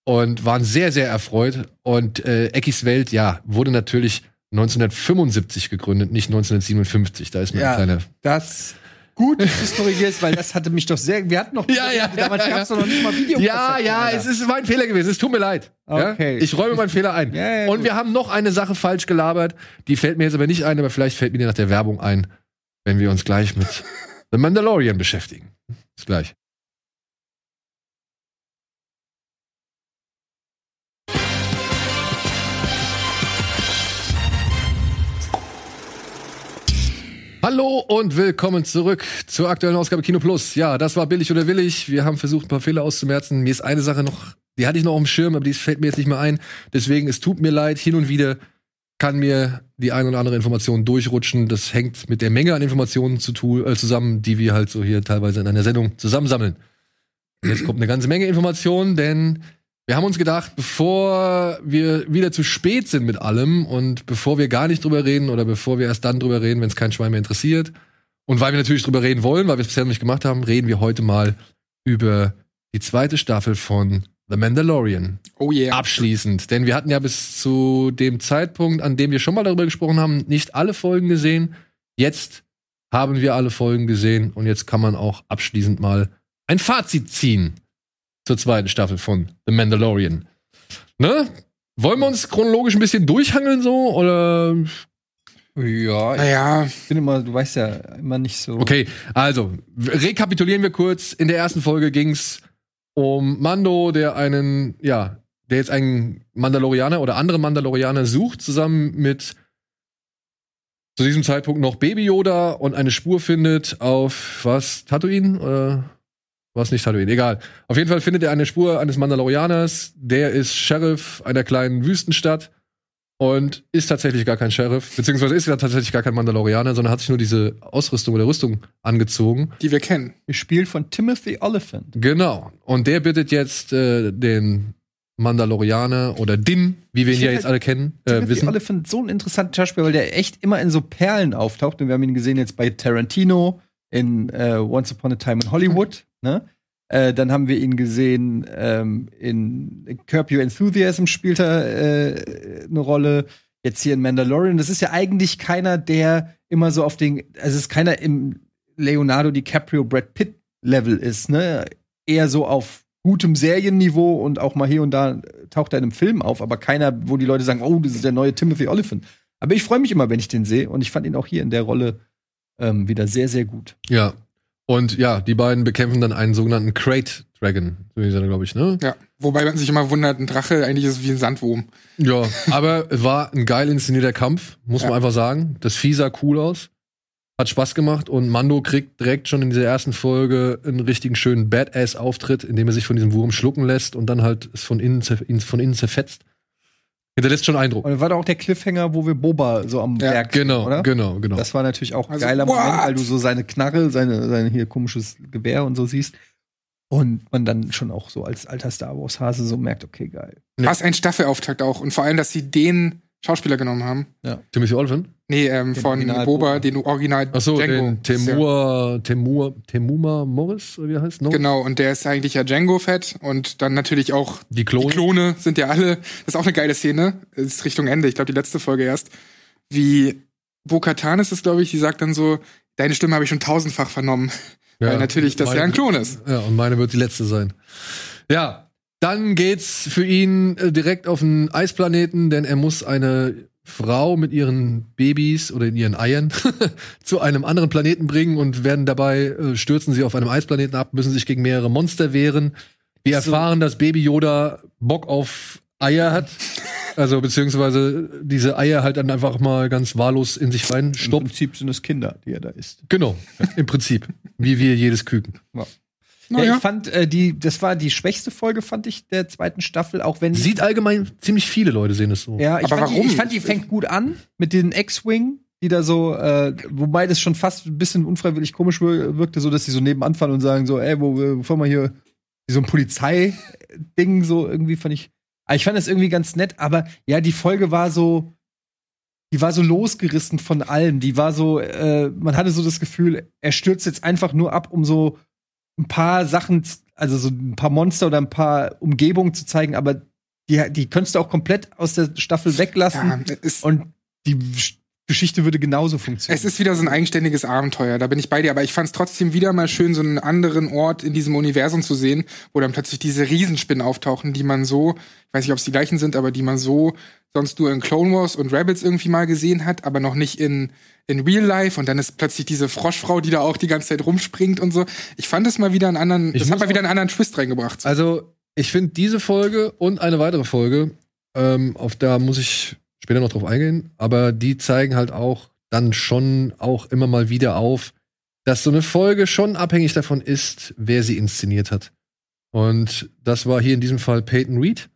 und waren sehr, sehr erfreut. Und äh, Eckis Welt, ja, wurde natürlich 1975 gegründet, nicht 1957. Da ist mir Ja. ein kleiner. Das gut, dass du es korrigierst, weil das hatte mich doch sehr. Wir hatten noch. Ja, ja, damals ja, ja. gab's doch noch nicht mal Video. Ja, ja, es ist mein Fehler gewesen. Es tut mir leid. Okay. Ja? Ich räume meinen Fehler ein. Ja, ja, und gut. wir haben noch eine Sache falsch gelabert. Die fällt mir jetzt aber nicht ein, aber vielleicht fällt mir die nach der Werbung ein, wenn wir uns gleich mit The Mandalorian beschäftigen. Bis gleich. Hallo und willkommen zurück zur aktuellen Ausgabe Kino Plus. Ja, das war billig oder willig. Wir haben versucht, ein paar Fehler auszumerzen. Mir ist eine Sache noch, die hatte ich noch auf dem Schirm, aber die fällt mir jetzt nicht mehr ein. Deswegen, es tut mir leid, hin und wieder kann mir die ein oder andere Information durchrutschen. Das hängt mit der Menge an Informationen zu tu äh, zusammen, die wir halt so hier teilweise in einer Sendung zusammensammeln. Jetzt kommt eine ganze Menge Informationen, denn wir haben uns gedacht, bevor wir wieder zu spät sind mit allem und bevor wir gar nicht drüber reden oder bevor wir erst dann drüber reden, wenn es kein Schwein mehr interessiert und weil wir natürlich drüber reden wollen, weil wir es bisher noch nicht gemacht haben, reden wir heute mal über die zweite Staffel von The Mandalorian Oh yeah. abschließend. Denn wir hatten ja bis zu dem Zeitpunkt, an dem wir schon mal darüber gesprochen haben, nicht alle Folgen gesehen. Jetzt haben wir alle Folgen gesehen und jetzt kann man auch abschließend mal ein Fazit ziehen zur zweiten Staffel von The Mandalorian. Ne? Wollen wir uns chronologisch ein bisschen durchhangeln so oder Ja, ich Naja, bin immer, du weißt ja immer nicht so. Okay, also rekapitulieren wir kurz. In der ersten Folge ging's um Mando, der einen, ja, der jetzt einen Mandalorianer oder andere Mandalorianer sucht, zusammen mit zu diesem Zeitpunkt noch Baby Yoda und eine Spur findet auf was? Tatooine? Oder was nicht Tatooine? Egal. Auf jeden Fall findet er eine Spur eines Mandalorianers. Der ist Sheriff einer kleinen Wüstenstadt und ist tatsächlich gar kein Sheriff, beziehungsweise ist ja tatsächlich gar kein Mandalorianer, sondern hat sich nur diese Ausrüstung oder Rüstung angezogen. die wir kennen. Gespielt von Timothy Oliphant. Genau. Und der bittet jetzt äh, den Mandalorianer oder Din, wie wir ihn ja jetzt halt alle kennen, äh, Timothy wissen. Oliphant so ein interessanter Schauspieler, weil der echt immer in so Perlen auftaucht. Und wir haben ihn gesehen jetzt bei Tarantino in äh, Once Upon a Time in Hollywood. Ne? Äh, dann haben wir ihn gesehen ähm, in Curb Your Enthusiasm spielt er äh, eine Rolle. Jetzt hier in Mandalorian. Das ist ja eigentlich keiner, der immer so auf den, also es ist keiner im Leonardo DiCaprio Brad Pitt Level ist, ne? Eher so auf gutem Serienniveau und auch mal hier und da taucht er in einem Film auf, aber keiner, wo die Leute sagen, oh, das ist der neue Timothy Oliphant. Aber ich freue mich immer, wenn ich den sehe und ich fand ihn auch hier in der Rolle ähm, wieder sehr, sehr gut. Ja. Und ja, die beiden bekämpfen dann einen sogenannten Crate Dragon, so hieß er, glaube ich, ne? Ja, wobei man sich immer wundert, ein Drache eigentlich ist wie ein Sandwurm. Ja, aber es war ein geil inszenierter Kampf, muss Ja. man einfach sagen. Das Vieh sah cool aus. Hat Spaß gemacht und Mando kriegt direkt schon in dieser ersten Folge einen richtigen schönen Badass-Auftritt, indem er sich von diesem Wurm schlucken lässt und dann halt es von innen, von innen zerfetzt. Hinterlässt schon Eindruck. Und dann war da auch der Cliffhanger, wo wir Boba so am Ja, Werk sehen, Genau, oder? genau, genau. Das war natürlich auch ein Also, geiler what? Moment, weil du so seine Knarre, seine, seine hier komisches Gewehr und so siehst. Und man dann schon auch so als alter Star Wars Hase so merkt, okay, geil. Ja. Was ein Staffelauftakt auch. Und vor allem, dass sie den Schauspieler genommen haben. Timothy Olyphant? Nee, ähm, Den von Original Boba, Boba. den Original Ach so, Django. den Temur, Temur, Temuma Morris, wie er heißt? No? Genau, und der ist eigentlich ja Django-Fett. Und dann natürlich auch Die Klone. Die Klone sind ja alle, das ist auch eine geile Szene, das ist Richtung Ende, ich glaube die letzte Folge erst, wie Bo-Katan ist es, glaube ich, die sagt dann so, deine Stimme habe ich schon tausendfach vernommen, weil natürlich das meine- ja ein Klon ist. Ja, und meine wird die letzte sein. Ja, dann geht's für ihn äh, direkt auf den Eisplaneten, denn er muss eine Frau mit ihren Babys oder in ihren Eiern zu einem anderen Planeten bringen und werden dabei äh, stürzen sie auf einem Eisplaneten ab, müssen sich gegen mehrere Monster wehren. Wir erfahren, dass Baby Yoda Bock auf Eier hat. Also beziehungsweise diese Eier halt dann einfach mal ganz wahllos in sich Im reinstopft. Prinzip sind es Kinder, die er da isst. Genau, im Prinzip. Wie wir jedes Küken. Ja, Naja. ich fand, äh, die, das war die schwächste Folge, fand ich, der zweiten Staffel, auch wenn. Sieht allgemein ziemlich viele Leute sehen es so. ja, ich, Aber fand Die, warum? ich fand, die fängt gut an mit den X-Wing, die da so, äh, wobei das schon fast ein bisschen unfreiwillig komisch wir- wirkte, so dass sie so nebenan fahren und sagen so, ey, wo, bevor wir hier wie so ein Polizeiding so irgendwie fand ich. Ich fand das irgendwie ganz nett, aber ja, die Folge war so, die war so losgerissen von allem. Die war so, äh, man hatte so das Gefühl, er stürzt jetzt einfach nur ab, um so ein paar Sachen, also so ein paar Monster oder ein paar Umgebungen zu zeigen, aber die, die könntest du auch komplett aus der Staffel weglassen Ja, und die Geschichte würde genauso funktionieren. es ist wieder so ein eigenständiges Abenteuer, da bin ich bei dir, aber ich fand es trotzdem wieder mal schön, so einen anderen Ort in diesem Universum zu sehen, wo dann plötzlich diese Riesenspinnen auftauchen, die man so, ich weiß nicht, ob es die gleichen sind, aber die man so sonst nur in Clone Wars und Rebels irgendwie mal gesehen hat, aber noch nicht in, in Real Life und dann ist plötzlich diese Froschfrau, die da auch die ganze Zeit rumspringt und so. Ich fand es mal wieder einen anderen, Ich das hat mal wieder einen anderen Twist reingebracht. Also, ich finde diese Folge und eine weitere Folge, ähm, auf da muss ich später noch drauf eingehen, aber die zeigen halt auch dann schon auch immer mal wieder auf, dass so eine Folge schon abhängig davon ist, wer sie inszeniert hat. Und das war hier in diesem Fall Peyton Reed.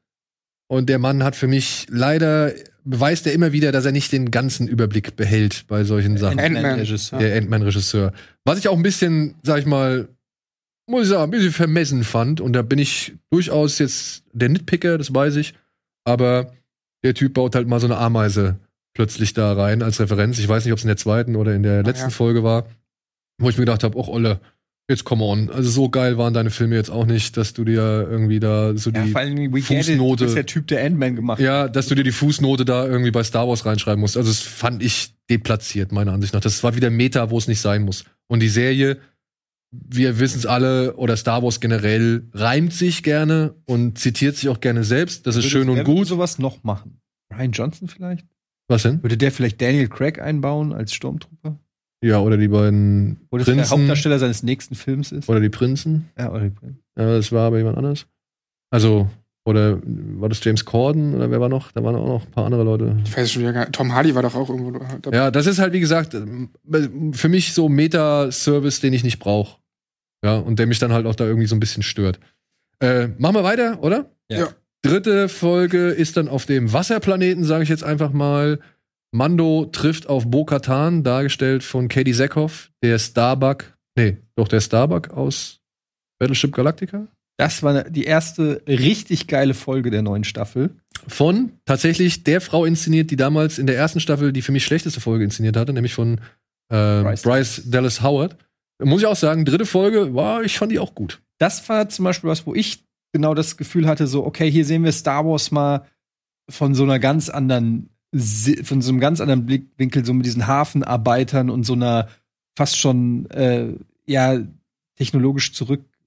Und der Mann hat für mich leider, beweist er immer wieder, dass er nicht den ganzen Überblick behält bei solchen Sachen. Ant-Man. Regisseur. der Ant-Man-Regisseur. Was ich auch ein bisschen, sag ich mal, muss ich sagen, ein bisschen vermessen fand. Und da bin ich durchaus jetzt der Nitpicker, das weiß ich. Aber der Typ baut halt mal so eine Ameise plötzlich da rein als Referenz. Ich weiß nicht, ob es in der zweiten oder in der letzten ja. Folge war, wo ich mir gedacht habe, ach Olle, jetzt come on. Also so geil waren deine Filme jetzt auch nicht, dass du dir irgendwie da so Ja, die vor allem, we it, Fußnote- bist der Typ, der Ant-Man gemacht ja, dass du dir die Fußnote da irgendwie bei Star Wars reinschreiben musst. Also das fand ich deplatziert, meiner Ansicht nach. Das war wieder Meta, wo es nicht sein muss. Und die Serie, wir wissen es alle, oder Star Wars generell, reimt sich gerne und zitiert sich auch gerne selbst. Das ist Würde- schön und wer würde gut. sowas noch machen? Ryan Johnson vielleicht? Was denn? Würde der vielleicht Daniel Craig einbauen als Sturmtrooper? Ja, oder die beiden Wo das der Prinzen. Hauptdarsteller seines nächsten Films ist? Oder die Prinzen. Ja, oder die Prinzen. Ja, das war aber jemand anders. Also, oder war das James Corden oder wer war noch? Da waren auch noch ein paar andere Leute. Ich weiß schon wieder gar nicht. Tom Hardy war doch auch irgendwo dabei. Ja, das ist halt, wie gesagt, für mich so Meta-Service, den ich nicht brauche. Ja, und der mich dann halt auch da irgendwie so ein bisschen stört. Äh, machen wir weiter, oder? Ja. Ja. Dritte Folge ist dann auf dem Wasserplaneten, sage ich jetzt einfach mal. Mando trifft auf Bo-Katan, dargestellt von Katie Sackhoff, der Starbuck, nee, doch der Starbuck aus Battleship Galactica. Das war die erste richtig geile Folge der neuen Staffel. Von tatsächlich der Frau inszeniert, die damals in der ersten Staffel die für mich schlechteste Folge inszeniert hatte, nämlich von äh, Bryce Bryce, Dallas Howard. Muss ich auch sagen, dritte Folge, war, ich fand die auch gut. das war zum Beispiel was, wo ich genau das Gefühl hatte, so, okay, hier sehen wir Star Wars mal von so einer ganz anderen, von so einem ganz anderen Blickwinkel, so mit diesen Hafenarbeitern und so einer fast schon, äh, ja, technologisch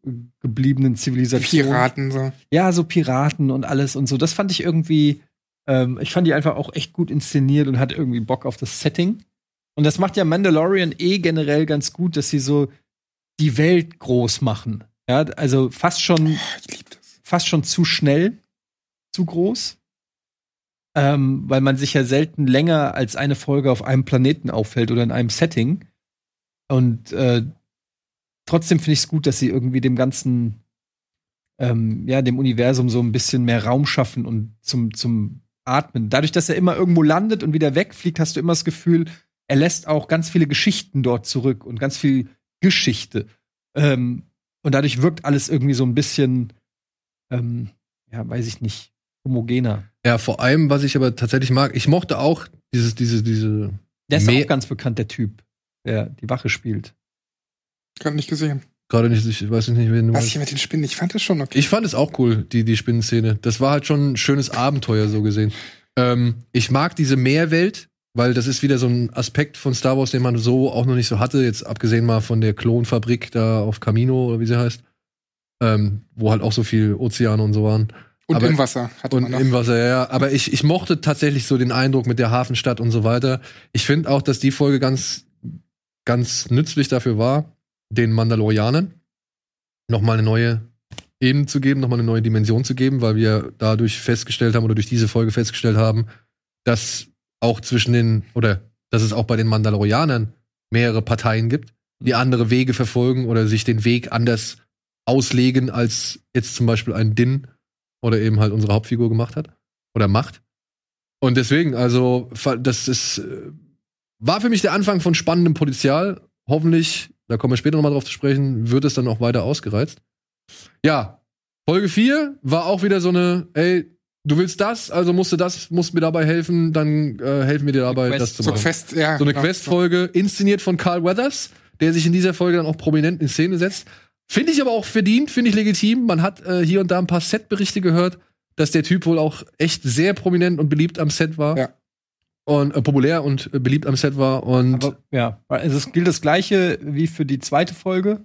zurückgebliebenen Zivilisation. Piraten, so. Ja, so Piraten und alles und so. Das fand ich irgendwie, ähm, ich fand die einfach auch echt gut inszeniert und hatte irgendwie Bock auf das Setting. Und das macht ja Mandalorian eh generell ganz gut, dass sie so die Welt groß machen. Ja, also fast schon, Oh, fast schon zu schnell, zu groß. Ähm, weil man sich ja selten länger als eine Folge auf einem Planeten auffällt oder in einem Setting. Und äh, trotzdem finde ich es gut, dass sie irgendwie dem ganzen, ähm, ja, dem Universum so ein bisschen mehr Raum schaffen und zum, zum Atmen. Dadurch, dass er immer irgendwo landet und wieder wegfliegt, hast du immer das Gefühl, er lässt auch ganz viele Geschichten dort zurück und ganz viel Geschichte. Ähm, und dadurch wirkt alles irgendwie so ein bisschen, ähm, ja, weiß ich nicht, homogener. Ja, vor allem, was ich aber tatsächlich mag, ich mochte auch dieses, diese, diese. Der ist Mehr- auch ganz bekannt, der Typ, der die Wache spielt. Gerade nicht gesehen. Gerade nicht, ich weiß nicht, wen du Was meinst. hier mit den Spinnen? Ich fand das schon okay. Ich fand es auch cool, die, die Spinnenszene. Das war halt schon ein schönes Abenteuer, so gesehen. Ähm, ich mag diese Meerwelt, weil das ist wieder so ein Aspekt von Star Wars, den man so auch noch nicht so hatte, jetzt abgesehen mal von der Klonfabrik da auf Camino, oder wie sie heißt. Ähm, wo halt auch so viel Ozeane und so waren. Und aber- im Wasser hatte Und man noch. im Wasser, ja, ja. Aber ich, ich mochte tatsächlich so den Eindruck mit der Hafenstadt und so weiter. Ich finde auch, dass die Folge ganz, ganz nützlich dafür war, den Mandalorianern nochmal eine neue Ebene zu geben, nochmal eine neue Dimension zu geben, weil wir dadurch festgestellt haben oder durch diese Folge festgestellt haben, dass auch zwischen den, oder dass es auch bei den Mandalorianern mehrere Parteien gibt, die andere Wege verfolgen oder sich den Weg anders auslegen, als jetzt zum Beispiel ein Din oder eben halt unsere Hauptfigur gemacht hat oder macht. Und deswegen, also, das ist, äh, war für mich der Anfang von spannendem Potenzial. Hoffentlich, da kommen wir später nochmal drauf zu sprechen, wird es dann auch weiter ausgereizt. Ja, Folge 4 war auch wieder so eine, ey, du willst das, also musst du das, musst mir dabei helfen, dann äh, helfen wir dir dabei, Quest, das zu so machen. Quest, ja. So eine genau. Questfolge, inszeniert von Carl Weathers, der sich in dieser Folge dann auch prominent in Szene setzt. Finde ich aber auch verdient, finde ich legitim. Man hat äh, hier und da ein paar Setberichte gehört, dass der Typ wohl auch echt sehr prominent und beliebt am Set war. Ja. Und äh, populär und äh, beliebt am Set war. Und Aber ja, also es gilt das gleiche wie für die zweite Folge.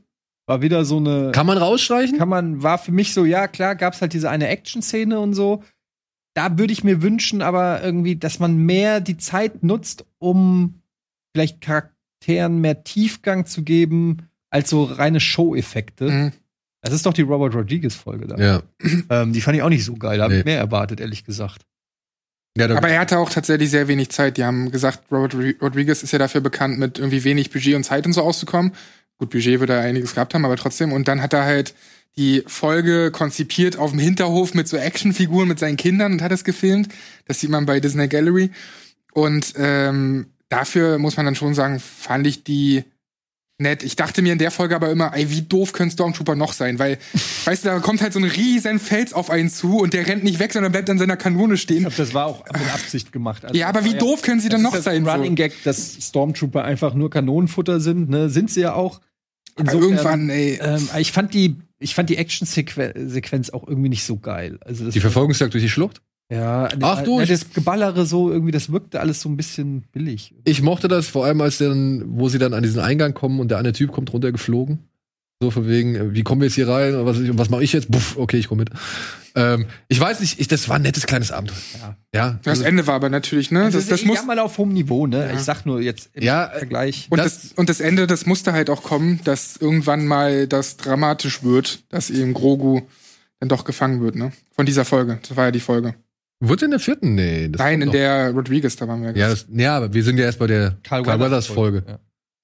War wieder so eine. kann man rausstreichen? kann man, war für mich so, ja, klar, gab es halt diese eine Action-Szene und so. Da würde ich mir wünschen, aber irgendwie, dass man mehr die Zeit nutzt, um vielleicht Charakteren mehr Tiefgang zu geben, als so reine Show-Effekte. Mhm. Das ist doch die Robert Rodriguez-Folge da. ja. Ähm, die fand ich auch nicht so geil. Da habe ich Nee. mehr erwartet, ehrlich gesagt. Ja Aber er hatte auch tatsächlich sehr wenig Zeit. Die haben gesagt, Robert Ro- Rodriguez ist ja dafür bekannt, mit irgendwie wenig Budget und Zeit und so auszukommen. Gut, Budget wird er einiges gehabt haben, aber trotzdem. Und dann hat er halt die Folge konzipiert auf dem Hinterhof mit so Actionfiguren mit seinen Kindern und hat es gefilmt. Das sieht man bei Disney Gallery. Und ähm, dafür muss man dann schon sagen, fand ich die nett. Ich dachte mir in der Folge aber immer, ey, wie doof können Stormtrooper noch sein? Weil, weißt du, da kommt halt so ein riesen Fels auf einen zu und der rennt nicht weg, sondern bleibt an seiner Kanone Ich stehen. glaube, das war auch mit Absicht gemacht. Also, Ja, aber wie ja, doof können sie das dann noch das sein? Running So? Gag, dass Stormtrooper einfach nur Kanonenfutter sind. Ne? Sind sie ja auch. Aber Insofern, irgendwann, ey. Ähm, ich fand die, ich fand die Action-Sequenz auch irgendwie nicht so geil. Also das die Verfolgungsjagd durch die Schlucht. Ja, Ach du, ja, das Geballere so irgendwie, das wirkte alles so ein bisschen billig. Ich mochte das, vor allem als dann, wo sie dann an diesen Eingang kommen und der eine Typ kommt runtergeflogen. So von wegen, äh, wie kommen wir jetzt hier rein? Und was, was mache ich jetzt? Buff, okay, ich komme mit. Ähm, ich weiß nicht, ich, das war ein nettes kleines Abenteuer. Ja. Ja. Das Ende war aber natürlich, ne? Also Das, das ich muss, jammer auf hohem Niveau, ne? Ja. Ich sag nur jetzt im Ja, äh, Vergleich. und das- das, und das Ende, das musste halt auch kommen, dass irgendwann mal das dramatisch wird, dass eben Grogu dann doch gefangen wird, ne? Von dieser Folge. Das war ja die Folge. Wird in der vierten? Nee. Das Nein, in noch. der Rodriguez, da waren wir. Ja, das, ja, aber wir sind ja erst bei der Carl, Weathers Folge. Ja.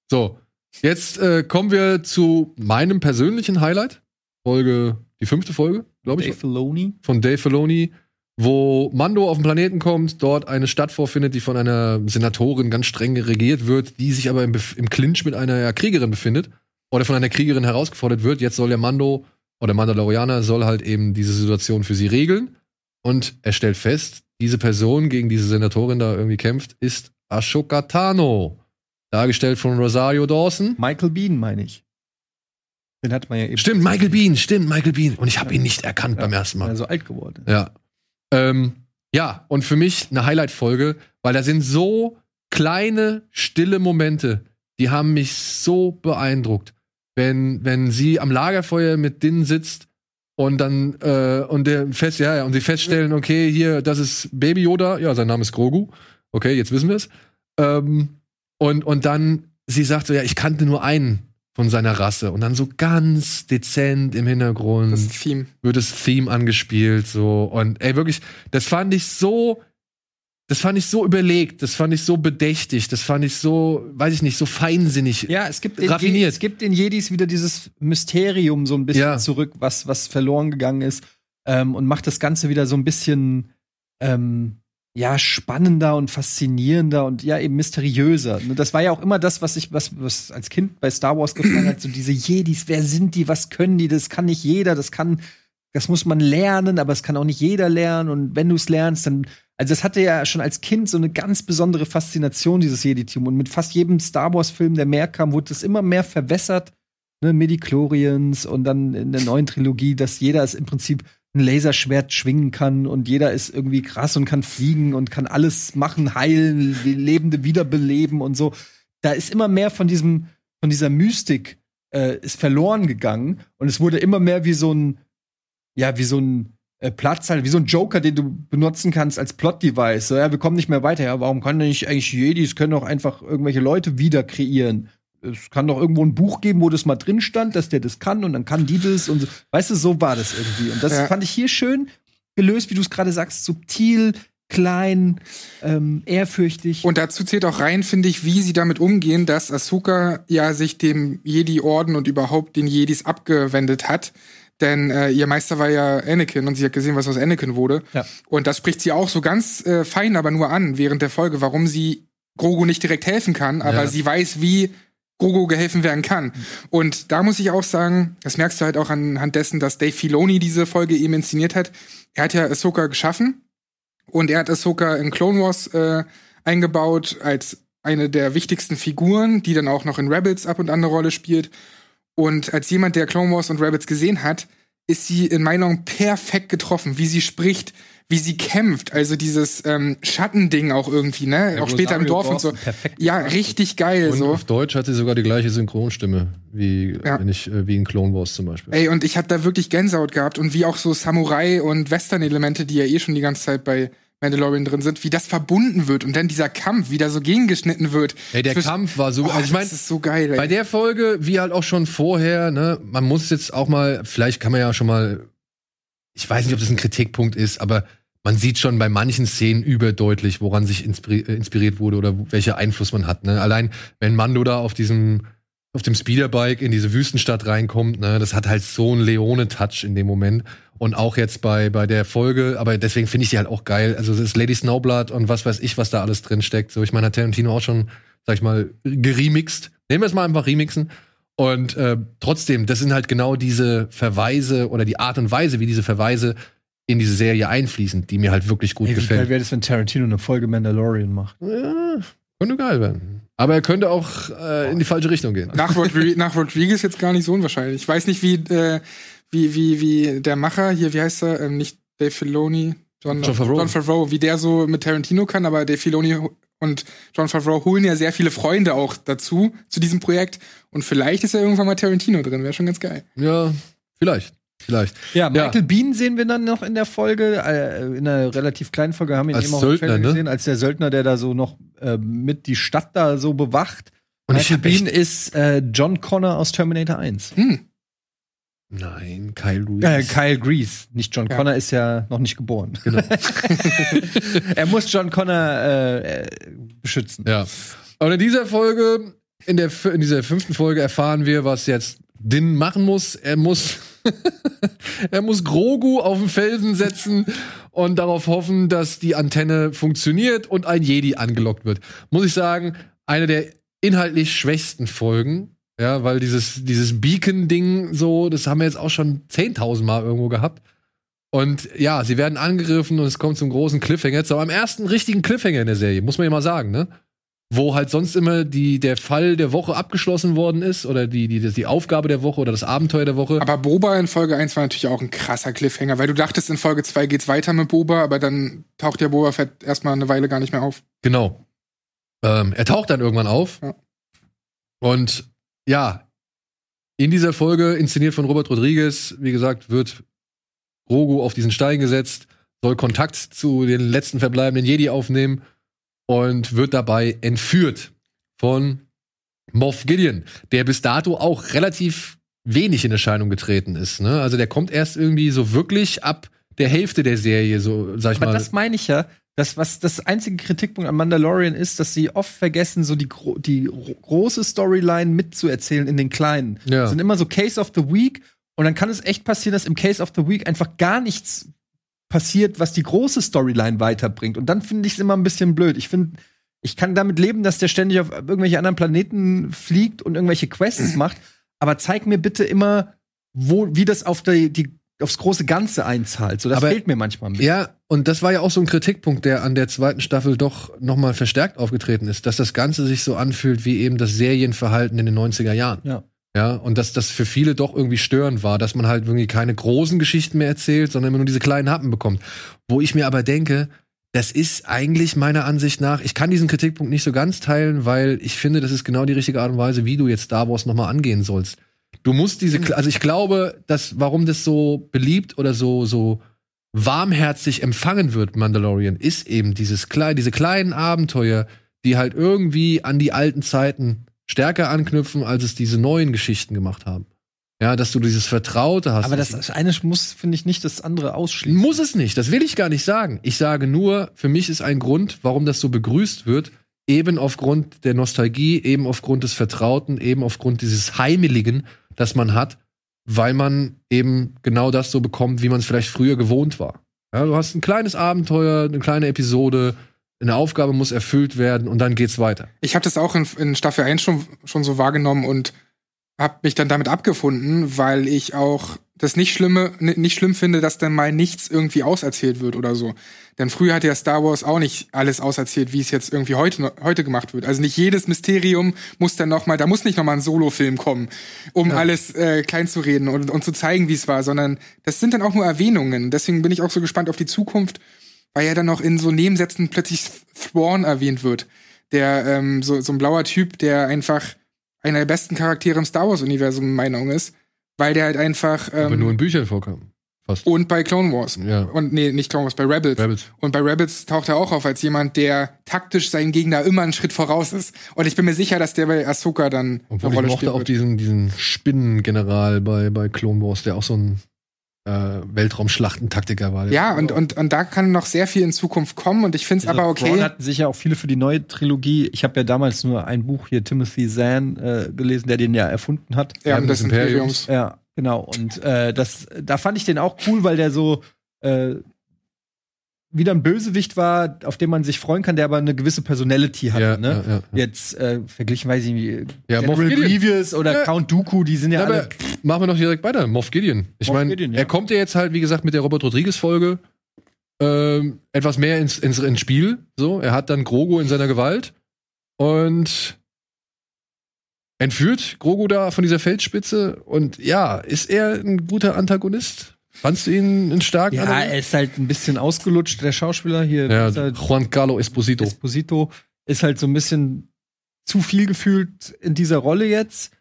So, jetzt äh, kommen wir zu meinem persönlichen Highlight. Folge, die fünfte Folge, glaube ich, Dave Filoni. von Dave Filoni, wo Mando auf den Planeten kommt, dort eine Stadt vorfindet, die von einer Senatorin ganz streng regiert wird, die sich aber im, Bef- im Clinch mit einer Kriegerin befindet oder von einer Kriegerin herausgefordert wird. Jetzt soll der Mando oder Mandalorianer soll halt eben diese Situation für sie regeln und er stellt fest, diese Person, gegen diese Senatorin da irgendwie kämpft, ist Ashoka Tano. Dargestellt von Rosario Dawson. Michael Bean, meine ich. Den hat man ja eben. Stimmt, Michael Bean, stimmt, Michael Bean. Und ich habe ihn nicht erkannt beim ersten Mal. Ja, so alt geworden. Ja. Ähm, ja, und für mich eine Highlight-Folge, weil da sind so kleine, stille Momente, die haben mich so beeindruckt. Wenn, wenn sie am Lagerfeuer mit Din sitzt und dann äh, und der fest, ja, ja, und sie feststellen, okay, hier, das ist Baby Yoda, ja, sein Name ist Grogu. Okay, jetzt wissen wir es. Ähm, und, und dann, sie sagt so, ja, ich kannte nur einen von seiner Rasse. Und dann so ganz dezent im Hintergrund Das Theme. wird das Theme angespielt, so. Und ey, wirklich, das fand ich so, das fand ich so überlegt, das fand ich so bedächtig, das fand ich so, weiß ich nicht, so feinsinnig. Ja, es gibt, Raffiniert. In, es gibt in Jedis wieder dieses Mysterium so ein bisschen Ja. zurück, was, was verloren gegangen ist. Ähm, und macht das Ganze wieder so ein bisschen ähm, ja, spannender und faszinierender und ja, eben mysteriöser. Ne, Das war ja auch immer das, was ich, was, was als Kind bei Star Wars gefallen hat, so diese Jedis, wer sind die, was können die, das kann nicht jeder, das kann, das muss man lernen, aber es kann auch nicht jeder lernen. Und wenn du es lernst, dann, also das hatte ja schon als Kind so eine ganz besondere Faszination, dieses Jedi-Tum. Und mit fast jedem Star Wars-Film, der mehr kam, wurde es immer mehr verwässert. Ne, Midichlorians und dann in der neuen Trilogie, dass jeder es im Prinzip ein Laserschwert schwingen kann und jeder ist irgendwie krass und kann fliegen und kann alles machen, heilen, Lebende wiederbeleben und so. Da ist immer mehr von diesem, von dieser Mystik äh, ist verloren gegangen und es wurde immer mehr wie so ein, ja, wie so ein äh, Platz halt, wie so ein Joker, den du benutzen kannst als Plot-Device. So, ja, wir kommen nicht mehr weiter. Ja, warum kann denn nicht eigentlich Jedis können doch einfach irgendwelche Leute wieder kreieren? Es kann doch irgendwo ein Buch geben, wo das mal drin stand, dass der das kann und dann kann die das und so. Weißt du, so war das irgendwie. Und das Ja. fand ich hier schön gelöst, wie du es gerade sagst, subtil, klein, ähm, ehrfürchtig. Und dazu zählt auch rein, finde ich, wie sie damit umgehen, dass Ahsoka ja sich dem Jedi-Orden und überhaupt den Jedis abgewendet hat. Denn äh, ihr Meister war ja Anakin und sie hat gesehen, was aus Anakin wurde. Ja. Und das spricht sie auch so ganz äh, fein, aber nur an während der Folge, warum sie Grogu nicht direkt helfen kann, aber Ja. sie weiß, wie Grogu geholfen werden kann. Und da muss ich auch sagen, das merkst du halt auch anhand dessen, dass Dave Filoni diese Folge eben inszeniert hat. Er hat ja Ahsoka geschaffen und er hat Ahsoka in Clone Wars äh, eingebaut als eine der wichtigsten Figuren, die dann auch noch in Rebels ab und an eine Rolle spielt. Und als jemand, der Clone Wars und Rebels gesehen hat, ist sie in meinen Augen perfekt getroffen, wie sie spricht, wie sie kämpft. Also dieses ähm, Schattending auch irgendwie, ne? auch später im Dorf und so. Perfekt. Ja, richtig geil. Und so. auf Deutsch hat sie sogar die gleiche Synchronstimme wie, Ja. wenn ich, äh, wie in Clone Wars zum Beispiel. Ey, und ich hab da wirklich Gänsehaut gehabt und wie auch so Samurai und Western-Elemente, die ja eh schon die ganze Zeit bei Mandalorian drin sind, wie das verbunden wird und dann dieser Kampf, wie da so gegengeschnitten wird. Ey, der Zwischen- Kampf war so, Oh, also ich meine, das ist so geil. Ey. Bei der Folge, wie halt auch schon vorher, ne, man muss jetzt auch mal, vielleicht kann man ja schon mal, ich weiß nicht, ob das ein Kritikpunkt ist, aber man sieht schon bei manchen Szenen überdeutlich, woran sich äh, inspiriert wurde oder welcher Einfluss man hat. Ne? Allein, wenn Mando da auf diesem, auf dem Speederbike in diese Wüstenstadt reinkommt, ne, das hat halt so einen Leone-Touch in dem Moment. Und auch jetzt bei, bei der Folge, aber deswegen finde ich die halt auch geil. Also, das ist Lady Snowblood und was weiß ich, was da alles drin steckt. So, ich meine, hat Tarantino auch schon, sag ich mal, geremixed. Nehmen wir es mal einfach remixen. Und äh, trotzdem, das sind halt genau diese Verweise oder die Art und Weise, wie diese Verweise in diese Serie einfließen, die mir halt wirklich gut Ey, wie geil gefällt. wäre das, wenn Tarantino eine Folge Mandalorian macht? Ja, könnte geil werden. Aber er könnte auch äh, in die falsche Richtung gehen. nach, Rodri nach Rodriguez jetzt gar nicht so unwahrscheinlich. Ich weiß nicht, wie, äh, wie, wie, wie der Macher, hier, wie heißt er, ähm, nicht Dave Filoni, John, Jon Favreau. John Favreau, wie der so mit Tarantino kann, aber Dave Filoni und John Favreau holen ja sehr viele Freunde auch dazu, zu diesem Projekt. Und vielleicht ist ja irgendwann mal Tarantino drin, wäre schon ganz geil. Ja, vielleicht. Vielleicht. Ja, Michael Bean sehen wir dann noch in der Folge, äh, in einer relativ kleinen Folge, haben wir ihn Als eben auch Söldner, ne? gesehen, als der Söldner, der da so noch äh, mit die Stadt da so bewacht. Und ich Michael Bean ist äh, John Connor aus Terminator 1. Hm. Nein, Kyle Lewis. Äh, Kyle Grease, nicht John Ja. Connor ist ja noch nicht geboren. Genau. er muss John Connor äh, äh, beschützen. Ja. Und in dieser Folge, in, der, in dieser fünften Folge erfahren wir, was jetzt Din machen muss. Er muss, er muss Grogu auf den Felsen setzen und darauf hoffen, dass die Antenne funktioniert und ein Jedi angelockt wird. Muss ich sagen, eine der inhaltlich schwächsten Folgen. Ja, weil dieses, dieses Beacon-Ding so, das haben wir jetzt auch schon 10.000 Mal irgendwo gehabt. Und ja, sie werden angegriffen und es kommt zum großen Cliffhanger. Jetzt aber am ersten richtigen Cliffhanger in der Serie, muss man ja mal sagen, ne? Wo halt sonst immer die, der Fall der Woche abgeschlossen worden ist oder die, die, die Aufgabe der Woche oder das Abenteuer der Woche. Aber Boba in Folge 1 war natürlich auch ein krasser Cliffhanger, weil du dachtest, in Folge 2 geht's weiter mit Boba, aber dann taucht ja Boba Fett erstmal eine Weile gar nicht mehr auf. Genau. Ähm, er taucht dann irgendwann auf. Ja. Und ja, in dieser Folge, inszeniert von Robert Rodriguez, wie gesagt, wird Grogu auf diesen Stein gesetzt, soll Kontakt zu den letzten verbleibenden Jedi aufnehmen und wird dabei entführt von Moff Gideon, der bis dato auch relativ wenig in Erscheinung getreten ist. Ne? Also der kommt erst irgendwie so wirklich ab der Hälfte der Serie, so sag ich Aber mal. das meine ich ja. Das, was das einzige Kritikpunkt an Mandalorian ist, dass sie oft vergessen, so die, gro die ro- große Storyline mitzuerzählen in den kleinen. Ja. Das sind immer so Case of the Week und dann kann es echt passieren, dass im Case of the Week einfach gar nichts passiert, was die große Storyline weiterbringt. Und dann finde ich es immer ein bisschen blöd. Ich finde, ich kann damit leben, dass der ständig auf irgendwelche anderen Planeten fliegt und irgendwelche Quests macht. Aber zeig mir bitte immer, wo, wie das auf die, die, aufs große Ganze einzahlt. So, das Aber- fehlt mir manchmal ein bisschen. Ja, und das war ja auch so ein Kritikpunkt, der an der zweiten Staffel doch noch mal verstärkt aufgetreten ist, dass das Ganze sich so anfühlt wie eben das Serienverhalten in den 90er Jahren. Ja. Ja, und dass das für viele doch irgendwie störend war, dass man halt irgendwie keine großen Geschichten mehr erzählt, sondern immer nur diese kleinen Happen bekommt. Wo ich mir aber denke, das ist eigentlich meiner Ansicht nach, ich kann diesen Kritikpunkt nicht so ganz teilen, weil ich finde, das ist genau die richtige Art und Weise, wie du jetzt Star Wars noch mal angehen sollst. Du musst diese, also ich glaube, dass, warum das so beliebt oder so, so warmherzig empfangen wird, Mandalorian, ist eben dieses kleine, diese kleinen Abenteuer, die halt irgendwie an die alten Zeiten stärker anknüpfen, als es diese neuen Geschichten gemacht haben. Ja, dass du dieses Vertraute hast. Aber das, eine muss, finde ich, nicht das andere ausschließen. Muss es nicht, das will ich gar nicht sagen. Ich sage nur, für mich ist ein Grund, warum das so begrüßt wird, eben aufgrund der Nostalgie, eben aufgrund des Vertrauten, eben aufgrund dieses Heimeligen, das man hat, weil man eben genau das so bekommt, wie man es vielleicht früher gewohnt war. Ja, du hast ein kleines Abenteuer, eine kleine Episode, eine Aufgabe muss erfüllt werden und dann geht's weiter. Ich habe das auch in, in Staffel 1 schon, schon so wahrgenommen und habe mich dann damit abgefunden, weil ich auch das nicht schlimme nicht schlimm finde, dass dann mal nichts irgendwie auserzählt wird oder so. Denn früher hat ja Star Wars auch nicht alles auserzählt, wie es jetzt irgendwie heute heute gemacht wird. Also nicht jedes Mysterium muss dann noch mal, da muss nicht noch mal ein Solo-Film kommen, um alles äh, klein zu reden und, und zu zeigen, wie es war, sondern das sind dann auch nur Erwähnungen. Deswegen bin ich auch so gespannt auf die Zukunft, weil ja dann noch in so Nebensätzen plötzlich Thrawn erwähnt wird. Der ähm, so, so ein blauer Typ, der einfach einer der besten Charaktere im Star Wars-Universum in meinen Augen ist, weil der halt einfach Aber ähm, nur in Büchern vorkam. Fast. und bei Clone Wars. Ja. Und nee, nicht Clone Wars, bei Rebels. Rebels. Und bei Rebels taucht er auch auf als jemand, der taktisch seinem Gegner immer einen Schritt voraus ist. Und ich bin mir sicher, dass der bei Ahsoka dann Obwohl eine Rolle ich mochte auch diesen, diesen Spinnengeneral bei, bei Clone Wars, der auch so ein äh, Weltraumschlachtentaktiker war. Ja, und, und, und da kann noch sehr viel in Zukunft kommen. Und ich finde es aber Also, Thrawn okay. hatten sich ja auch viele für die neue Trilogie. Ich habe ja damals nur ein Buch hier, Timothy Zahn, äh, gelesen, der den ja erfunden hat. Ja, des des Imperiums. Imperiums. Ja, genau. Und äh, das, da fand ich den auch cool, weil der so äh, wieder ein Bösewicht war, auf den man sich freuen kann, der aber eine gewisse Personality hat. Ja, ne? ja, ja. Jetzt äh, verglichen, weiß ich nicht, Ja, Moff. Grievous oder Ja. Count Dooku, die sind ja, alle. machen wir doch direkt weiter. Moff Gideon. Ich meine, er kommt ja jetzt halt, wie gesagt, mit der Robert Rodriguez-Folge ähm, etwas mehr ins, ins, ins Spiel. So, er hat dann Grogu in seiner Gewalt und entführt Grogu da von dieser Feldspitze. Und ja, ist er ein guter Antagonist? Fandst du ihn einen starken Ja, er ist halt ein bisschen ausgelutscht, der Schauspieler hier. Ja, halt Juan Carlo Esposito. Esposito ist halt so ein bisschen zu viel gefühlt in dieser Rolle jetzt.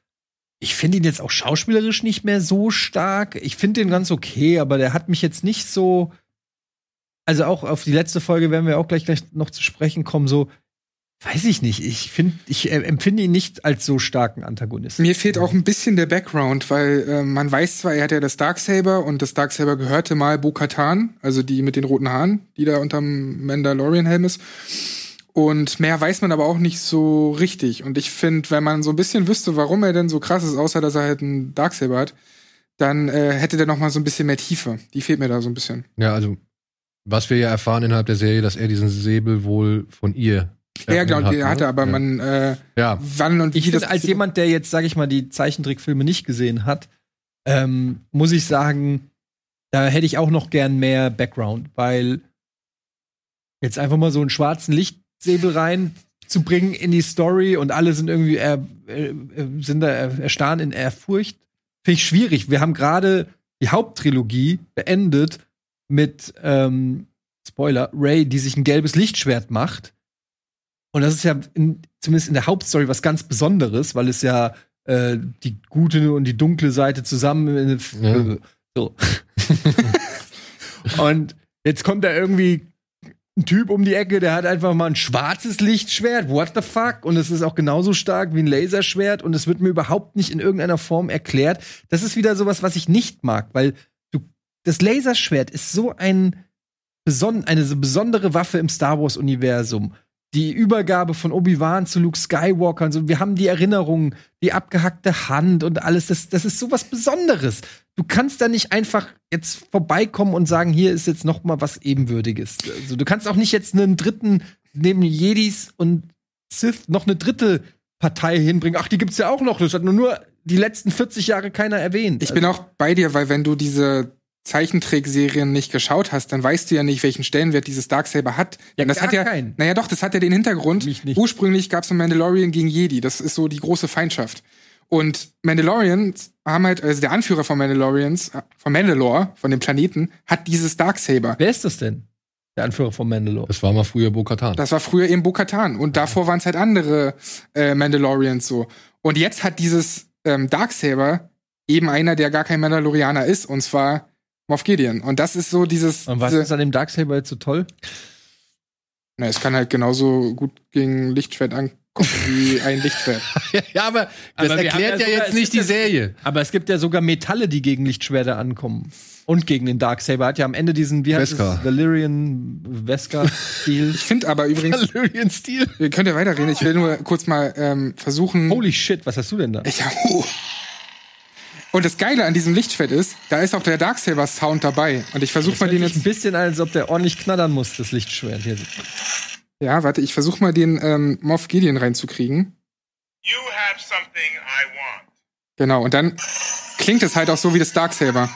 Ich finde ihn jetzt auch schauspielerisch nicht mehr so stark. Ich finde ihn ganz okay, aber der hat mich jetzt nicht so. Also auch auf die letzte Folge werden wir auch gleich, gleich noch zu sprechen kommen. So, weiß ich nicht. Ich finde, ich äh, empfinde ihn nicht als so starken Antagonisten. Mir fehlt auch ein bisschen der Background, weil äh, man weiß zwar, er hat ja das Darksaber und das Darksaber gehörte mal Bo-Katan, also die mit den roten Haaren, die da unterm Mandalorian-Helm ist. Und mehr weiß man aber auch nicht so richtig. Und ich finde, wenn man so ein bisschen wüsste, warum er denn so krass ist, außer dass er halt einen Darksaber hat, dann äh, hätte der noch mal so ein bisschen mehr Tiefe. Die fehlt mir da so ein bisschen. Ja, also, was wir ja erfahren innerhalb der Serie, dass er diesen Säbel wohl von ihr. Ja, genau, den ne? hatte, aber ja. man, äh, Ja, wann und wie Ich das als jemand, der jetzt, sage ich mal, die Zeichentrickfilme nicht gesehen hat, ähm, muss ich sagen, da hätte ich auch noch gern mehr Background, weil jetzt einfach mal so einen schwarzen Lichtsäbel rein reinzubringen in die Story und alle sind irgendwie er, äh, sind da erstarren in Ehrfurcht. Finde ich schwierig. Wir haben gerade die Haupttrilogie beendet mit ähm, Spoiler, Ray, die sich ein gelbes Lichtschwert macht. Und das ist ja in, zumindest in der Hauptstory was ganz Besonderes, weil es ja äh, die gute und die dunkle Seite zusammen ja. so. und jetzt kommt da irgendwie ein Typ um die Ecke, der hat einfach mal ein schwarzes Lichtschwert. What the fuck? Und es ist auch genauso stark wie ein Laserschwert und es wird mir überhaupt nicht in irgendeiner Form erklärt. Das ist wieder sowas, was ich nicht mag, weil du, das Laserschwert ist so ein beson eine so besondere Waffe im Star Wars Universum. Die Übergabe von Obi-Wan zu Luke Skywalker und so. Wir haben die Erinnerungen, die abgehackte Hand und alles. Das, das ist so was Besonderes. Du kannst da nicht einfach jetzt vorbeikommen und sagen, hier ist jetzt noch mal was Ebenwürdiges. Also, du kannst auch nicht jetzt einen dritten neben Jedis und Sith noch eine dritte Partei hinbringen. Ach, die gibt's ja auch noch. Das hat nur, nur die letzten 40 Jahre keiner erwähnt. Ich bin auch bei dir, weil wenn du diese Zeichentrickserien nicht geschaut hast, dann weißt du ja nicht, welchen Stellenwert dieses Darksaber hat. Ja, das gar hat ja, keinen. naja doch, das hat ja den Hintergrund. Mich nicht. Ursprünglich gab es ein Mandalorian gegen Jedi. Das ist so die große Feindschaft. Und Mandalorians haben halt, also der Anführer von Mandalorians, äh, von Mandalore, von dem Planeten, hat dieses Darksaber. Wer ist das denn? Der Anführer von Mandalore. Das war mal früher Bo-Katan. Das war früher eben Bo-Katan. Und davor waren es halt andere äh, Mandalorians so. Und jetzt hat dieses ähm, Darksaber eben einer, der gar kein Mandalorianer ist, und zwar Moff Gideon. Und das ist so dieses. Und was diese, ist an dem Darksaber jetzt so toll? na, es kann halt genauso gut gegen Lichtschwert ankommen wie ein Lichtschwert. ja, aber das Aber erklärt ja ja, sogar- jetzt nicht die ja- Serie. Aber es gibt ja sogar Metalle, die gegen Lichtschwerter ankommen. Und gegen den Darksaber. Hat ja am Ende diesen, wie heißt es? Valyrian Vesca-Stil. Ich finde aber übrigens, Valyrian Stil. ihr könnt ja weiterreden. Ich will nur kurz mal ähm, versuchen. Holy shit, was hast du denn da? Ich hab, uh. Und das Geile an diesem Lichtschwert ist, da ist auch der Darksaber-Sound dabei. Und ich versuche mal den sich ein jetzt. bisschen an, als ob der ordentlich knattern muss, das Lichtschwert hier. Ja, warte, ich versuche mal den ähm, Moff Gideon reinzukriegen. You have something I want. Genau, und dann klingt es halt auch so wie das Darksaber.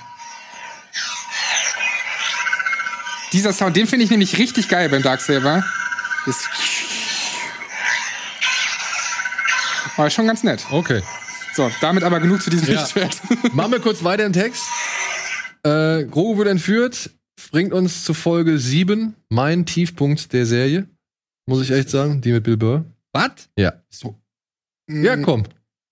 Dieser Sound, den finde ich nämlich richtig geil beim Darksaber. Ist war schon ganz nett. Okay. So, damit aber genug zu diesem Ja. Lichtschwert. Machen wir kurz weiter im Text. Äh, Grogu wird entführt, bringt uns zu Folge 7, mein Tiefpunkt der Serie. Muss ich echt sagen, die mit Bill Burr. Was? Ja. Ja, komm.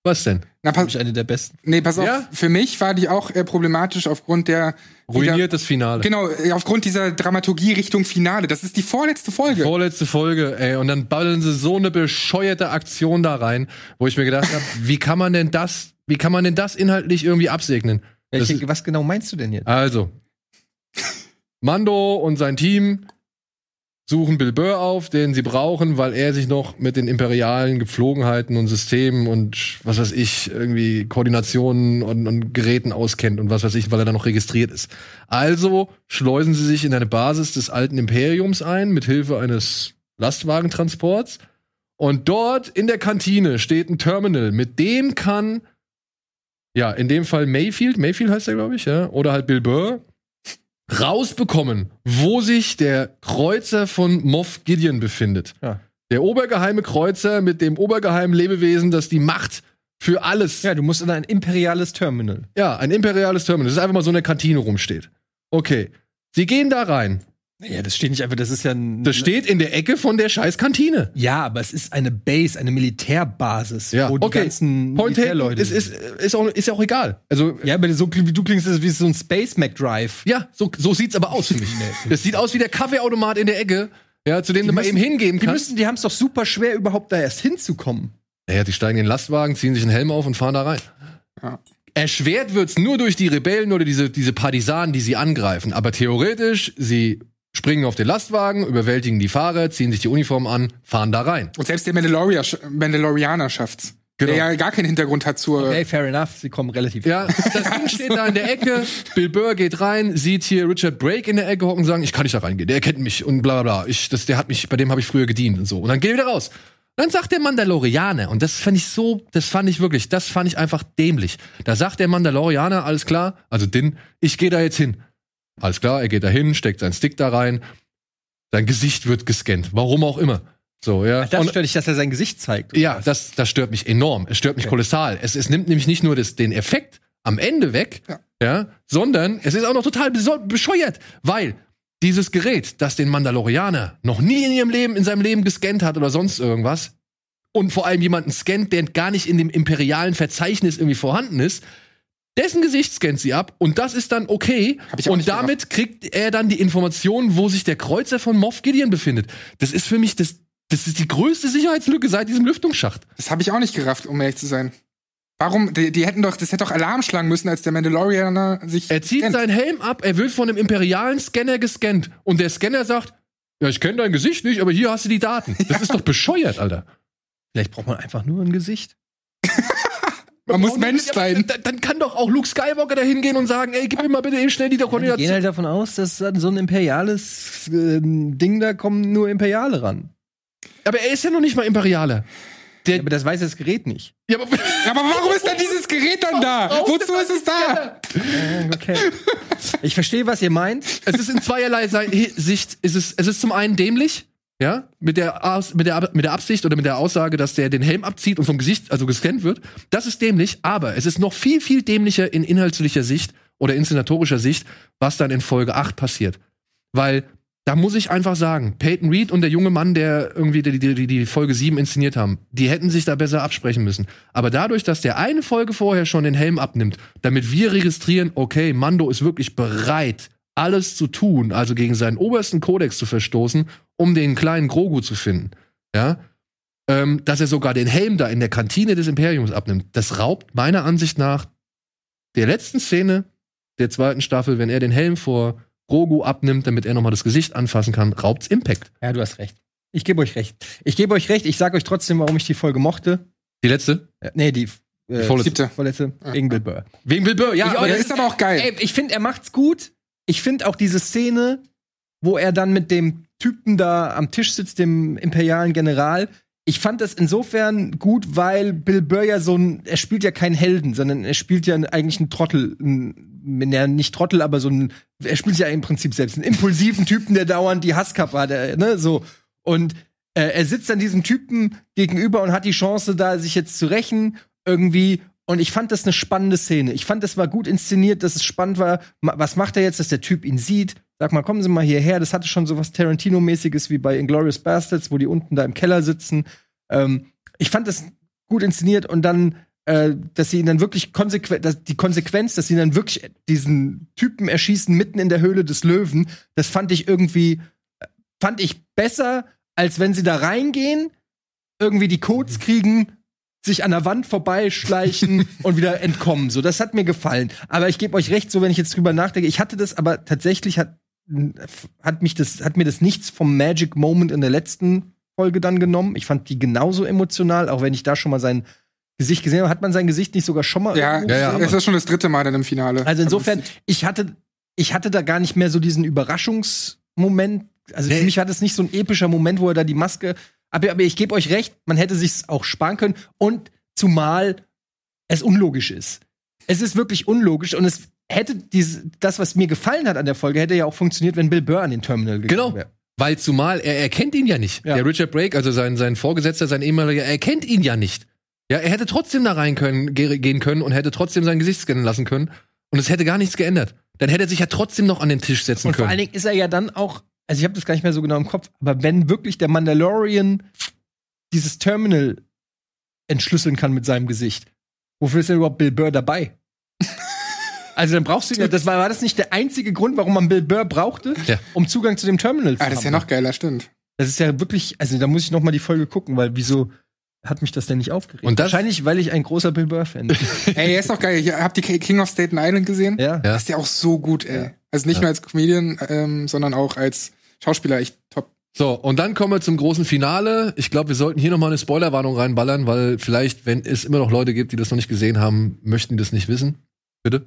Was denn? Na, pass, Ich eine der besten. nee, pass auf. Ja? Für mich war die auch äh, problematisch aufgrund der Ruiniert das Finale. Genau, äh, aufgrund dieser Dramaturgie Richtung Finale. Das ist die vorletzte Folge. Vorletzte Folge, ey, und dann ballen sie so eine bescheuerte Aktion da rein, wo ich mir gedacht habe, wie kann man denn das, wie kann man denn das inhaltlich irgendwie absegnen? Das Welche, was genau meinst du denn jetzt? Also, Mando und sein Team suchen Bill Burr auf, den sie brauchen, weil er sich noch mit den imperialen Gepflogenheiten und Systemen und was weiß ich, irgendwie Koordinationen und, und Geräten auskennt und was weiß ich, weil er da noch registriert ist. Also schleusen sie sich in eine Basis des alten Imperiums ein, mit Hilfe eines Lastwagentransports. Und dort in der Kantine steht ein Terminal, mit dem kann ja, in dem Fall Mayfield, Mayfield heißt er, glaube ich, ja, oder halt Bill Burr, rausbekommen, wo sich der Kreuzer von Moff Gideon befindet. Ja. Der obergeheime Kreuzer mit dem obergeheimen Lebewesen, das die Macht für alles, ja, Ja, du musst in ein imperiales Terminal. ein imperiales Terminal, das ist einfach mal so eine Kantine rumsteht. Okay. Sie gehen da rein. Ja, das steht nicht einfach, das ist ja ein. Das steht in der Ecke von der scheiß Kantine. ja, aber es ist eine Base, eine Militärbasis, Ja, wo die okay. ganzen Point Militärleute ist, ist, ist, auch, ist ja auch egal. Also, Ja, aber so wie du klingst, ist es wie so ein Space Mac Drive. Ja, so, so sieht's aber aus für mich. Das sieht aus wie der Kaffeeautomat in der Ecke, ja, zu dem du mal müssen- eben hingeben Die kannst. müssen, die haben es doch super schwer, überhaupt da erst hinzukommen. Naja, die steigen in den Lastwagen, ziehen sich einen Helm auf und fahren da rein. Ja. Erschwert wird's nur durch die Rebellen oder diese, diese Partisanen, die sie angreifen. Aber theoretisch, sie springen auf den Lastwagen, überwältigen die Fahrer, ziehen sich die Uniform an, fahren da rein. Und selbst der Mandaloria, Mandalorianer schafft's. Genau. Der ja gar keinen Hintergrund hat zur. Okay, fair enough, sie kommen relativ. Ja, das Ding steht da in der Ecke. Bill Burr geht rein, sieht hier Richard Brake in der Ecke hocken und sagen, ich kann nicht da reingehen. Der kennt mich und bla bla bla. Ich, das, der hat mich, bei dem habe ich früher gedient und so. Und dann geht er wieder raus. Dann sagt der Mandalorianer, und das fand ich so, das fand ich wirklich, das fand ich einfach dämlich. Da sagt der Mandalorianer, alles klar, also Din, ich gehe da jetzt hin. Alles klar, er geht da hin, steckt seinen Stick da rein. Sein Gesicht wird gescannt, warum auch immer. So, ja. Das stört dich, dass er sein Gesicht zeigt. Ja, das, das stört mich enorm. Es stört mich kolossal. Es, es nimmt nämlich nicht nur das, den Effekt am Ende weg, ja. Ja. sondern es ist auch noch total bescheuert, weil dieses Gerät, das den Mandalorianer noch nie in ihrem Leben, in seinem Leben gescannt hat oder sonst irgendwas, und vor allem jemanden scannt, der gar nicht in dem imperialen Verzeichnis irgendwie vorhanden ist, dessen Gesicht scannt sie ab und das ist dann okay. Und damit kriegt er dann die Information, wo sich der Kreuzer von Moff Gideon befindet. Das ist für mich das, das ist die größte Sicherheitslücke seit diesem Lüftungsschacht. Das habe ich auch nicht gerafft, um ehrlich zu sein. Warum? Die, die hätten doch, das hätte doch Alarm schlagen müssen, als der Mandalorianer sich. Er zieht scannt. seinen Helm ab, er wird von einem imperialen Scanner gescannt und der Scanner sagt, ja, ich kenne dein Gesicht nicht, aber hier hast du die Daten. Das ist doch bescheuert, Alter. Vielleicht braucht man einfach nur ein Gesicht. Man muss Mensch ja, sein. Dann, dann kann doch auch Luke Skywalker da hingehen und sagen, ey, gib mir mal bitte eben schnell die Wir gehen Koordination. halt davon aus, dass so ein imperiales äh, Ding da kommen nur Imperiale ran. Aber er ist ja noch nicht mal Imperialer. Der, Aber das weiß das Gerät nicht. ja, aber, Aber warum ist dann dieses Gerät dann da? Wozu ist es da? Äh, okay. ich verstehe, was ihr meint. es ist in zweierlei Sicht, ist es, es ist zum einen dämlich, ja, mit der, Aus, mit, der, mit der Absicht oder mit der Aussage, dass der den Helm abzieht und vom Gesicht, also gescannt wird. Das ist dämlich, aber es ist noch viel, viel dämlicher in inhaltlicher Sicht oder inszenatorischer Sicht, was dann in Folge 8 passiert. Weil da muss ich einfach sagen, Peyton Reed und der junge Mann, der irgendwie die, die, die, Folge 7 inszeniert haben, die hätten sich da besser absprechen müssen. Aber dadurch, dass der eine Folge vorher schon den Helm abnimmt, damit wir registrieren, okay, Mando ist wirklich bereit, alles zu tun, also gegen seinen obersten Kodex zu verstoßen, um den kleinen Grogu zu finden, ja, ähm, dass er sogar den Helm da in der Kantine des Imperiums abnimmt, das raubt meiner Ansicht nach der letzten Szene der zweiten Staffel, wenn er den Helm vor Grogu abnimmt, damit er nochmal das Gesicht anfassen kann, raubt's Impact. Ja, du hast recht. Ich gebe euch recht. Ich gebe euch recht. Ich sage euch trotzdem, warum ich die Folge mochte. Die letzte? Äh, nee, die, äh, vorletzte. Siebte. vorletzte. Wegen Bill Burr. Wegen Bill Burr, ja, Ich- aber das ist aber auch geil. Ey, ich finde, er macht's gut. Ich finde auch diese Szene, wo er dann mit dem Typen da am Tisch sitzt, dem imperialen General. Ich fand das insofern gut, weil Bill Burr ja so ein, er spielt ja keinen Helden, sondern er spielt ja eigentlich einen Trottel, ein, ja, nicht Trottel, aber so ein, er spielt ja im Prinzip selbst einen impulsiven Typen, der dauernd die Hasskappe hat, äh, ne, so. Und äh, er sitzt dann diesem Typen gegenüber und hat die Chance, da sich jetzt zu rächen, irgendwie. Und ich fand das eine spannende Szene. Ich fand, das war gut inszeniert, dass es spannend war. Was macht er jetzt, dass der Typ ihn sieht? Sag mal, kommen Sie mal hierher. Das hatte schon so was Tarantino-mäßiges wie bei Inglourious Bastards, wo die unten da im Keller sitzen. Ähm, ich fand das gut inszeniert und dann, äh, dass sie ihn dann wirklich konsequent, dass die Konsequenz, dass sie dann wirklich diesen Typen erschießen mitten in der Höhle des Löwen, das fand ich irgendwie, äh, fand ich besser, als wenn sie da reingehen, irgendwie die Codes kriegen, sich an der Wand vorbeischleichen und wieder entkommen. So, das hat mir gefallen. Aber ich gebe euch recht, so wenn ich jetzt drüber nachdenke, ich hatte das, aber tatsächlich hat, hat mich das, hat mir das nichts vom Magic Moment in der letzten Folge dann genommen. Ich fand die genauso emotional, auch wenn ich da schon mal sein Gesicht gesehen habe. Hat man sein Gesicht nicht sogar schon mal Ja, ja, ja, es ist schon das dritte Mal dann im Finale. Also insofern, ich hatte, ich hatte da gar nicht mehr so diesen Überraschungsmoment. Also für Nee. mich hat es nicht so ein epischer Moment, wo er da die Maske. Aber, aber ich gebe euch recht, man hätte sich's auch sparen können. Und zumal es unlogisch ist. Es ist wirklich unlogisch und es hätte diese, das, was mir gefallen hat an der Folge, hätte ja auch funktioniert, wenn Bill Burr an den Terminal gegangen Genau. wäre. Weil zumal er erkennt ihn ja nicht. Ja. Der Richard Brake, also sein, sein Vorgesetzter, sein ehemaliger, er erkennt ihn ja nicht. Ja, er hätte trotzdem da rein können, ge gehen können und hätte trotzdem sein Gesicht scannen lassen können. Und es hätte gar nichts geändert. Dann hätte er sich ja trotzdem noch an den Tisch setzen Und können. vor allen Dingen ist er ja dann auch, also ich habe das gar nicht mehr so genau im Kopf, aber wenn wirklich der Mandalorian dieses Terminal entschlüsseln kann mit seinem Gesicht, wofür ist denn überhaupt Bill Burr dabei? Also dann brauchst du ja, das war, war das nicht der einzige Grund, warum man Bill Burr brauchte, Ja. um Zugang zu dem Terminal zu ah, das ist ja haben? noch geiler, stimmt. Das ist ja wirklich, also da muss ich noch mal die Folge gucken, weil wieso hat mich das denn nicht aufgeregt? Und Wahrscheinlich, weil ich ein großer Bill Burr-Fan bin. Ey, er ist doch geil. Ich hab die King of Staten Island gesehen. ja. Ja. Ist der auch so gut, ey. Ja. Also nicht Ja. nur als Comedian, ähm, sondern auch als Schauspieler echt top. So, und dann kommen wir zum großen Finale. Ich glaube, wir sollten hier noch mal eine Spoilerwarnung reinballern, weil vielleicht, wenn es immer noch Leute gibt, die das noch nicht gesehen haben, möchten die das nicht wissen. Bitte?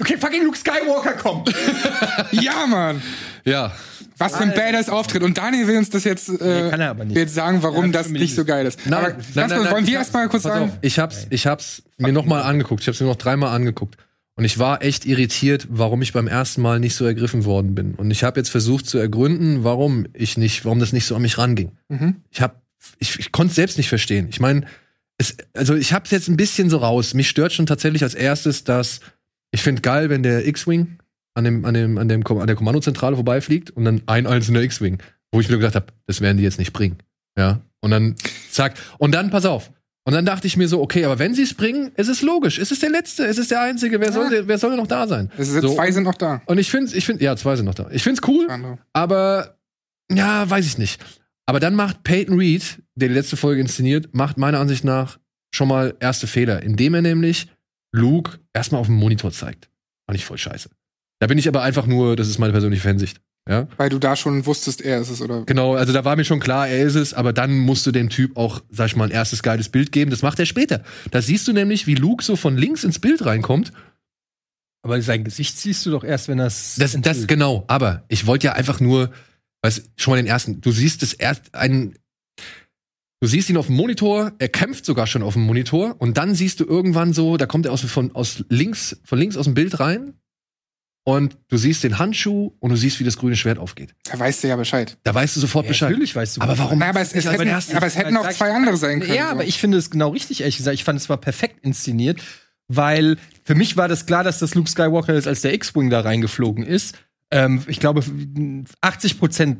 Okay, fucking Luke Skywalker kommt. ja, Mann! ja. Was für ein Badass Auftritt. Und Daniel will uns das jetzt, äh, Nee, kann er aber nicht. will jetzt sagen, warum Ja, das nicht nicht. so geil ist. Nein, aber nein, lass nein, uns, nein, wollen ich wir erstmal kurz sagen? auf, ich hab's, ich hab's mir noch mal angeguckt. Ich hab's mir noch dreimal angeguckt. Und ich war echt irritiert, warum ich beim ersten Mal nicht so ergriffen worden bin. Und ich habe jetzt versucht zu ergründen, warum ich nicht, warum das nicht so an mich ranging. Mhm. Ich habe, ich, ich konnte es selbst nicht verstehen. Ich meine, es, also ich habe es jetzt ein bisschen so raus. Mich stört schon tatsächlich als erstes, dass ich finde geil, wenn der X-Wing an dem, an dem, an dem, an der Kommandozentrale vorbeifliegt und dann ein einzelner X-Wing, wo ich mir gedacht habe, das werden die jetzt nicht bringen. Ja. Und dann zack. Und dann, pass auf. Und dann dachte ich mir so, okay, aber wenn sie es bringen, ist es logisch. Es ist der Letzte, es ist der Einzige. Wer, soll, wer soll denn noch da sein? Es ist So. zwei sind noch da. Und ich finde, ich finde, ja, zwei sind noch da. Ich finde es cool, Andere. aber ja, weiß ich nicht. Aber dann macht Peyton Reed, der die letzte Folge inszeniert, macht meiner Ansicht nach schon mal erste Fehler, indem er nämlich Luke erstmal auf dem Monitor zeigt. Fand ich voll scheiße. Da bin ich aber einfach nur, das ist meine persönliche Fansicht. Ja, Weil du da schon wusstest, er ist es, oder? genau. Also da war mir schon klar, er ist es, aber dann musst du dem Typ auch, sag ich mal, ein erstes geiles Bild geben. Das macht er später. Da siehst du nämlich, wie Luke so von links ins Bild reinkommt Aber sein Gesicht siehst du doch erst, wenn das. Das, das genau, aber ich wollte ja einfach nur, weißt schon mal den ersten, du siehst es erst einen, du siehst ihn auf dem Monitor, er kämpft sogar schon auf dem Monitor und dann siehst du irgendwann so, da kommt er aus, von, aus links, von links aus dem Bild rein und du siehst den Handschuh und du siehst, wie das grüne Schwert aufgeht. Da weißt du ja Bescheid. Da weißt du sofort Ja, Bescheid. Natürlich weißt du. Aber warum? Na, aber es, es, hätten, aber es hätten auch zwei andere sein können. Ja, so. aber ich finde es genau richtig, ehrlich gesagt. Ich fand es war perfekt inszeniert, weil für mich war das klar, dass das Luke Skywalker ist, als der X-Wing da reingeflogen ist. Ähm, ich glaube, 80 Prozent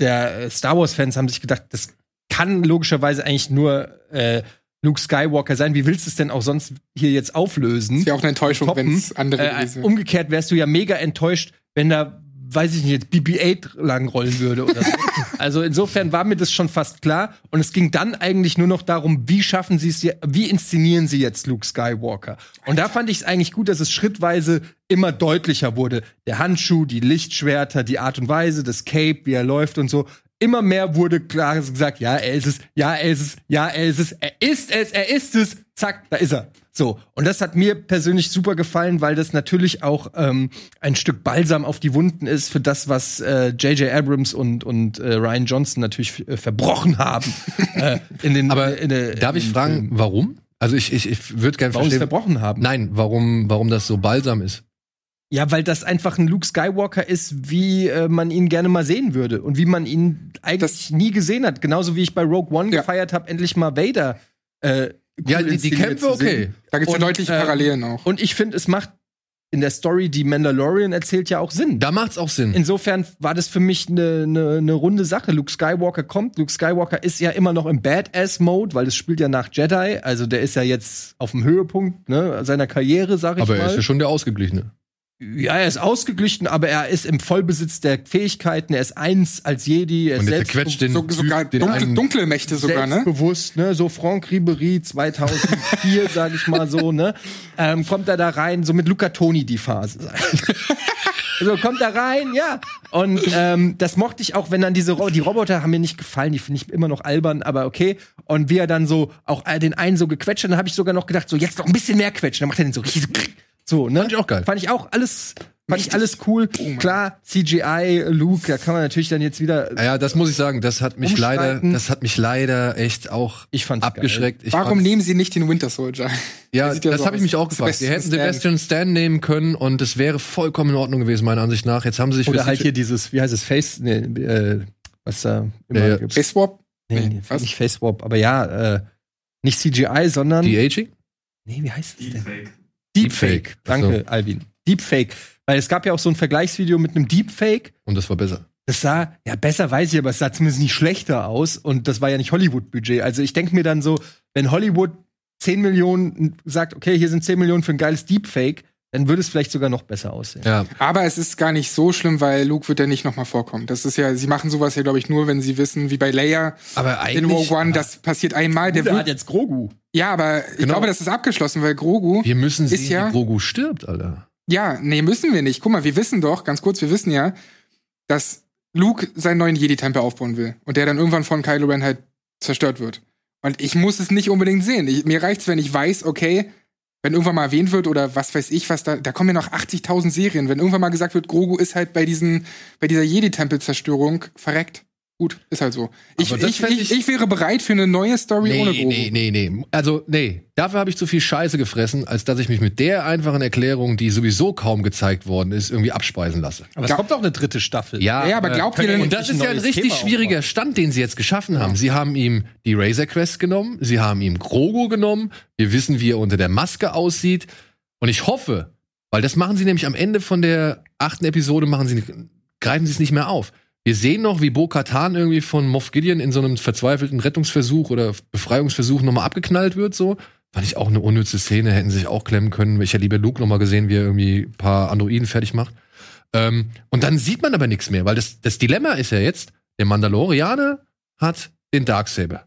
der Star Wars-Fans haben sich gedacht, das kann logischerweise eigentlich nur äh, Luke Skywalker sein. Wie willst du es denn auch sonst hier jetzt auflösen? ist ja auch eine Enttäuschung, wenn es andere Äh, gewesen umgekehrt wärst du ja mega enttäuscht, wenn da, weiß ich nicht, BB-8 lang rollen würde oder so. also insofern war mir das schon fast klar. Und es ging dann eigentlich nur noch darum, wie schaffen sie es, wie inszenieren sie jetzt Luke Skywalker? Und da fand ich es eigentlich gut, dass es schrittweise immer deutlicher wurde. Der Handschuh, die Lichtschwerter, die Art und Weise, das Cape, wie er läuft und so. Immer mehr wurde klar gesagt, ja, er ist es, ja, er ist es, ja, er ist es, er ist es, er ist es, zack, da ist er. So, und das hat mir persönlich super gefallen, weil das natürlich auch ähm, ein Stück Balsam auf die Wunden ist für das, was äh, J.J. Abrams und, und äh, Ryan Johnson natürlich äh, verbrochen haben. äh, in den, Aber in der- Darf in ich fragen, Filmen. warum? Also ich, ich, ich würde gerne warum verstehen. verbrochen haben? Nein, warum, warum das so balsam ist. Ja, weil das einfach ein Luke Skywalker ist, wie äh, man ihn gerne mal sehen würde und wie man ihn eigentlich nie gesehen hat. Genauso wie ich bei Rogue One Ja. gefeiert habe, endlich mal Vader. Äh, Ja, cool die, die inszeniert Kämpfe, okay. Da gibt es ja deutliche äh, Parallelen auch. Und ich finde, es macht in der Story, die Mandalorian erzählt, ja auch Sinn. Da macht's auch Sinn. Insofern war das für mich eine ne, ne runde Sache. Luke Skywalker kommt. Luke Skywalker ist ja immer noch im Badass-Mode, weil es spielt ja nach Jedi. Also der ist ja jetzt auf dem Höhepunkt ne, seiner Karriere, sag ich aber mal. er ist ja schon der Ausgeglichene. Ja, er ist ausgeglichen, aber er ist im Vollbesitz der Fähigkeiten. Er ist eins als Jedi. Er Und er selbst zerquetscht den So, sogar den dunkle, einen- dunkle Mächte sogar, ne? selbstbewusst, ne? So Franck Ribery 2004, sag ich mal so, ne? Ähm, kommt er da rein, so mit Luca Toni die Phase. so kommt er rein, ja. Und ähm, das mochte ich auch, wenn dann diese Ro die Roboter haben mir nicht gefallen, die finde ich immer noch albern, aber okay. Und wie er dann so auch äh, den einen so gequetscht, hat, dann habe ich sogar noch gedacht, so jetzt noch ein bisschen mehr quetschen. Dann macht er den so richtig so, ne? Fand ich auch geil. Fand ich auch alles, fand ich alles cool. Klar, CGI, Luke, da kann man natürlich dann jetzt wieder. Ja, das muss ich sagen, das hat mich leider, das hat mich leider echt auch Ich fand's abgeschreckt. Ich Warum fand's- nehmen sie nicht den Winter Soldier? Ja, ja das so habe ich mich auch gefragt. Sie hätten Sebastian Stan nehmen können und es wäre vollkommen in Ordnung gewesen, meiner Ansicht nach. Jetzt haben sie sich Oder halt hier dieses, wie heißt es, Face, nee, äh, was da immer Ja. Face Swap? Nee, Nee, was? nicht Face Swap, aber ja, äh, nicht CGI, sondern. die Aging. nee, wie heißt es denn? Deepfake. Deepfake. Ach so. Danke, Alvin. Deepfake. Weil es gab ja auch so ein Vergleichsvideo mit einem Deepfake. Und das war besser. Das sah, ja, besser weiß ich, aber es sah zumindest nicht schlechter aus. Und das war ja nicht Hollywood-Budget. Also ich denke mir dann so, wenn Hollywood 10 Millionen sagt, okay, hier sind 10 Millionen für ein geiles Deepfake, dann würde es vielleicht sogar noch besser aussehen. Ja, Aber es ist gar nicht so schlimm, weil Luke wird ja nicht nochmal vorkommen. Das ist ja, sie machen sowas ja, glaube ich, nur, wenn sie wissen, wie bei Leia aber in eigentlich Rogue One, das passiert einmal. Der Der wird, hat jetzt Grogu. Ja, aber ich Genau. glaube, das ist abgeschlossen, weil Grogu. wir müssen Ist sehen, ja- wie Grogu stirbt, Alter. Ja, nee, müssen wir nicht. Guck mal, wir wissen doch, ganz kurz, wir wissen ja, dass Luke seinen neuen Jedi-Tempel aufbauen will und der dann irgendwann von Kylo Ren halt zerstört wird. Und ich muss es nicht unbedingt sehen. Ich, mir reicht's, wenn ich weiß, okay, wenn irgendwann mal erwähnt wird oder was weiß ich, was da, da kommen ja noch 80.000 Serien. Wenn irgendwann mal gesagt wird, Grogu ist halt bei diesen, bei dieser Jedi-Tempel-Zerstörung verreckt. Gut, ist halt so. Ich, ich, ich, ich wäre bereit für eine neue Story ohne Nee, Grogu. nee, nee, nee. Also, nee. Dafür habe ich zu viel Scheiße gefressen, als dass ich mich mit der einfachen Erklärung, die sowieso kaum gezeigt worden ist, irgendwie abspeisen lasse. Aber es Ja. kommt auch eine dritte Staffel. Ja, Ja, aber äh, glaubt ihr denn- Und das ist ja ein richtig Thema schwieriger aufbauen? Stand, den sie jetzt geschaffen haben. Sie haben ihm die Razor Quest genommen, sie haben ihm Grogu genommen, wir wissen, wie er unter der Maske aussieht. Und ich hoffe, weil das machen sie nämlich am Ende von der achten Episode, machen sie, greifen sie es nicht mehr auf. Wir sehen noch, wie Bo Katan irgendwie von Moff Gideon in so einem verzweifelten Rettungsversuch oder Befreiungsversuch nochmal abgeknallt wird, so. Fand ich auch eine unnütze Szene, hätten sie sich auch klemmen können. Ich hätte lieber Luke nochmal gesehen, wie er irgendwie ein paar Androiden fertig macht. Ähm, und dann sieht man aber nichts mehr, weil das, das Dilemma ist ja jetzt, der Mandalorianer hat den Darksaber.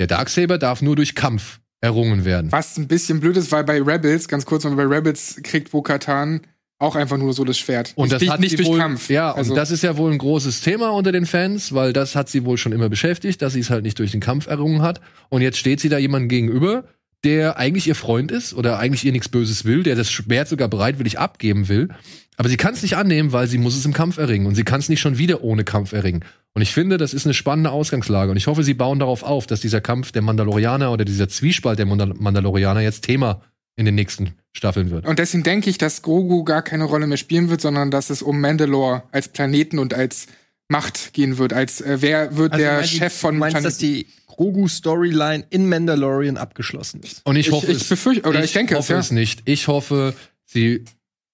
Der Darksaber darf nur durch Kampf errungen werden. Was ein bisschen blöd ist, weil bei Rebels, ganz kurz, weil bei Rebels kriegt Bo-Katan auch einfach nur so das Schwert. Und das nicht, hat nicht durch wohl, Kampf. Ja, also, und das ist ja wohl ein großes Thema unter den Fans, weil das hat sie wohl schon immer beschäftigt, dass sie es halt nicht durch den Kampf errungen hat. Und jetzt steht sie da jemandem gegenüber, der eigentlich ihr Freund ist oder eigentlich ihr nichts Böses will, der das Schwert sogar bereitwillig abgeben will. Aber sie kann es nicht annehmen, weil sie muss es im Kampf erringen. Und sie kann es nicht schon wieder ohne Kampf erringen. Und ich finde, das ist eine spannende Ausgangslage. Und ich hoffe, sie bauen darauf auf, dass dieser Kampf der Mandalorianer oder dieser Zwiespalt der Mandal Mandalorianer jetzt Thema in den nächsten Staffeln wird. und deswegen denke ich, dass Grogu gar keine Rolle mehr spielen wird, sondern dass es um Mandalore als Planeten und als Macht gehen wird. Als äh, wer wird der meinst Chef von meinst, dass die Grogu-Storyline in Mandalorian abgeschlossen ist. Und ich hoffe, ich, ich befürchte, oder ich, denke es, hoffe ja. es nicht. Ich hoffe, sie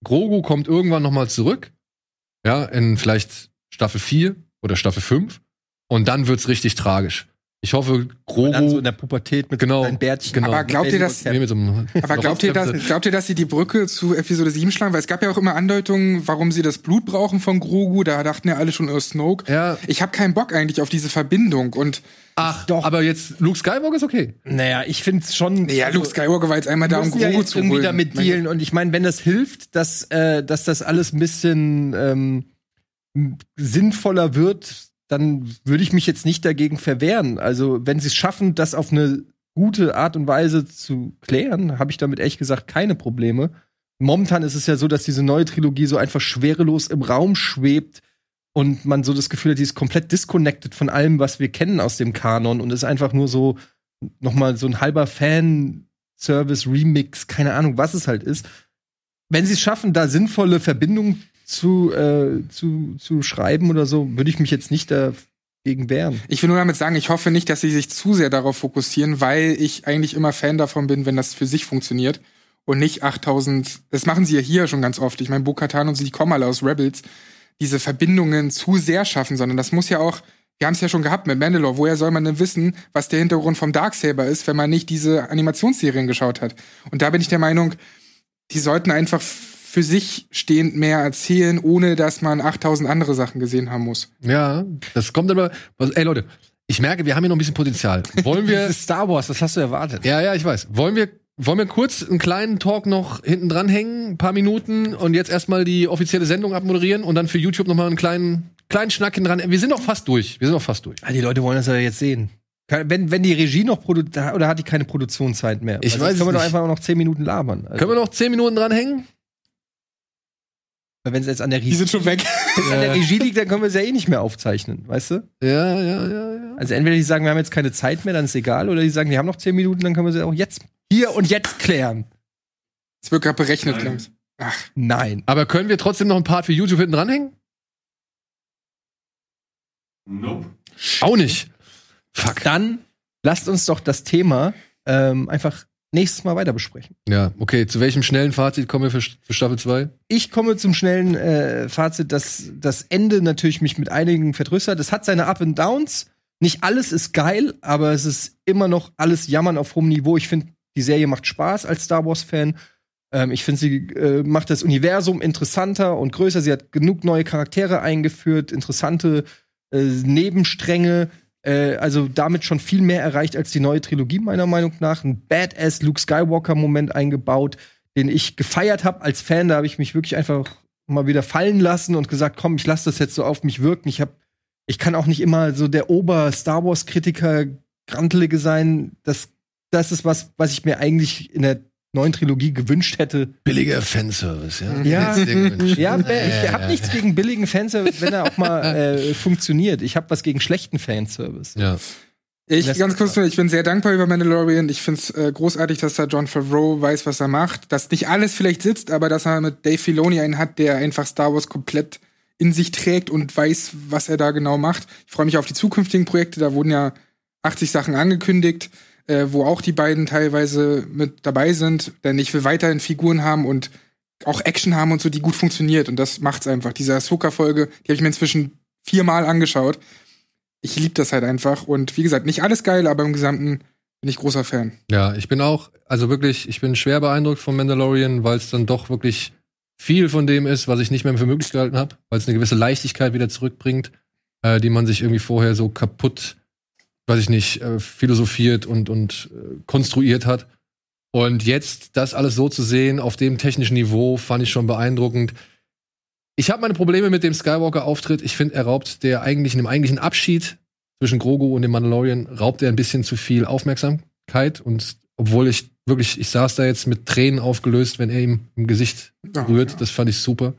Grogu kommt irgendwann noch mal zurück. Ja, in vielleicht Staffel 4 oder Staffel 5 und dann wird's richtig tragisch. Ich hoffe, Und dann Grogu so in der Pubertät mit Genau, so kleinen Bärtchen. genau. Aber glaubt ihr, dass- Nee, mit so einem Aber glaubt ihr, dass, glaubt ihr, dass sie die Brücke zu Episode 7 schlagen? Weil es gab ja auch immer Andeutungen, warum sie das Blut brauchen von Grogu. Da dachten ja alle schon, oh, Snoke. Ja, Ich habe keinen Bock eigentlich auf diese Verbindung. Und ach, Doch. aber jetzt Luke Skywalker ist okay. Naja, ich finde es schon. ja, Luke Skywalker war jetzt einmal da, um müssen ja Grogu jetzt zu irgendwie holen. damit dealen. Und ich meine, wenn das hilft, dass, äh, dass das alles ein bisschen ähm, sinnvoller wird, dann würde ich mich jetzt nicht dagegen verwehren. Also, wenn sie es schaffen, das auf eine gute Art und Weise zu klären, habe ich damit ehrlich gesagt keine Probleme. Momentan ist es ja so, dass diese neue Trilogie so einfach schwerelos im Raum schwebt und man so das Gefühl hat, die ist komplett disconnected von allem, was wir kennen aus dem Kanon und ist einfach nur so noch mal so ein halber Fan-Service, Remix, keine Ahnung, was es halt ist. Wenn sie es schaffen, da sinnvolle Verbindungen zu, äh, zu, zu schreiben oder so, würde ich mich jetzt nicht dagegen wehren. Ich will nur damit sagen, ich hoffe nicht, dass sie sich zu sehr darauf fokussieren, weil ich eigentlich immer Fan davon bin, wenn das für sich funktioniert und nicht 8000. Das machen sie ja hier schon ganz oft. Ich meine, Bo-Katan und sie, die kommen alle aus Rebels, diese Verbindungen zu sehr schaffen, sondern das muss ja auch. Wir haben es ja schon gehabt mit Mandalore. Woher soll man denn wissen, was der Hintergrund vom Darksaber ist, wenn man nicht diese Animationsserien geschaut hat? Und da bin ich der Meinung, die sollten einfach für sich stehend mehr erzählen, ohne dass man 8000 andere Sachen gesehen haben muss. Ja, das kommt aber. Was, ey Leute, ich merke, wir haben hier noch ein bisschen Potenzial. Wollen wir Das ist Star Wars, das hast du erwartet. Ja, ja, ich weiß. Wollen wir, wollen wir kurz einen kleinen Talk noch hinten dran hängen, ein paar Minuten und jetzt erstmal die offizielle Sendung abmoderieren und dann für YouTube noch mal einen kleinen, kleinen Schnack hinten dran. Wir sind doch fast durch. Wir sind doch fast durch. Ah, die Leute wollen das ja jetzt sehen. Wenn, wenn die Regie noch produziert, oder hat die keine Produktionszeit mehr? Ich Weil weiß können wir es doch nicht. einfach noch zehn Minuten labern. Also, Können wir noch zehn Minuten dran hängen? wenn es jetzt an der, Die Regie, sind schon weg. wenn's an der Regie liegt, dann können wir es ja eh nicht mehr aufzeichnen, weißt du? Ja, ja, ja, ja. Also entweder die sagen, wir haben jetzt keine Zeit mehr, dann ist egal, oder die sagen, wir haben noch zehn Minuten, dann können wir sie auch jetzt, hier und jetzt klären. Es wird gerade berechnet, Clemens. Ach, Nein. Aber können wir trotzdem noch ein Part für YouTube hinten dranhängen? Nope. Auch nicht. Fuck. Dann lasst uns doch das Thema ähm, einfach nächstes Mal weiter besprechen. Ja, okay. Zu welchem schnellen Fazit kommen wir für, für Staffel 2? Ich komme zum schnellen äh, Fazit, dass das Ende natürlich mich mit einigen vertröstet. Es hat seine Up and Downs. Nicht alles ist geil, aber es ist immer noch alles Jammern auf hohem Niveau. Ich finde, die Serie macht Spaß als Star Wars-Fan. Ähm, ich finde, sie äh, macht das Universum interessanter und größer. Sie hat genug neue Charaktere eingeführt, interessante äh, Nebenstränge. Äh, also damit schon viel mehr erreicht als die neue Trilogie, meiner Meinung nach. Ein Badass Luke Skywalker-Moment eingebaut, den ich gefeiert habe als Fan. Da habe ich mich wirklich einfach mal wieder fallen lassen und gesagt, komm, ich lasse das jetzt so auf mich wirken. Ich habe ich kann auch nicht immer so der Ober-Star Wars-Kritiker Grantelige sein. Das, das ist was, was ich mir eigentlich in der neuen Trilogie gewünscht hätte. Billiger Fanservice, ja. Ja. Ja, ich habe nichts gegen billigen Fanservice, wenn er auch mal äh, funktioniert. Ich habe was gegen schlechten Fanservice. Ja. Ich Das- ganz kurz nur, ich bin sehr dankbar über Mandalorian. Ich finde es äh, großartig, dass da John Favreau weiß, was er macht. Dass nicht alles vielleicht sitzt, aber dass er mit Dave Filoni einen hat, der einfach Star Wars komplett in sich trägt und weiß, was er da genau macht. Ich freue mich auf die zukünftigen Projekte. Da wurden ja 80 Sachen angekündigt, äh, wo auch die beiden teilweise mit dabei sind. Denn ich will weiterhin Figuren haben und auch Action haben und so, die gut funktioniert. Und das macht's einfach. Diese Ahsoka-Folge, die habe ich mir inzwischen viermal angeschaut. Ich liebe das halt einfach. Und wie gesagt, nicht alles geil, aber im Gesamten bin ich großer Fan. Ja, ich bin auch, also wirklich, ich bin schwer beeindruckt von Mandalorian, weil es dann doch wirklich viel von dem ist, was ich nicht mehr für möglich gehalten habe, weil es eine gewisse Leichtigkeit wieder zurückbringt, äh, die man sich irgendwie vorher so kaputt, weiß ich nicht, äh, philosophiert und, und äh, konstruiert hat. Und jetzt das alles so zu sehen auf dem technischen Niveau, fand ich schon beeindruckend. Ich habe meine Probleme mit dem Skywalker-Auftritt. Ich finde, er raubt der eigentlichen, dem eigentlichen Abschied zwischen Grogu und dem Mandalorian, raubt er ein bisschen zu viel Aufmerksamkeit. Und obwohl ich wirklich, ich saß da jetzt mit Tränen aufgelöst, wenn er ihm im Gesicht Ja, rührt. ja. Das fand ich super.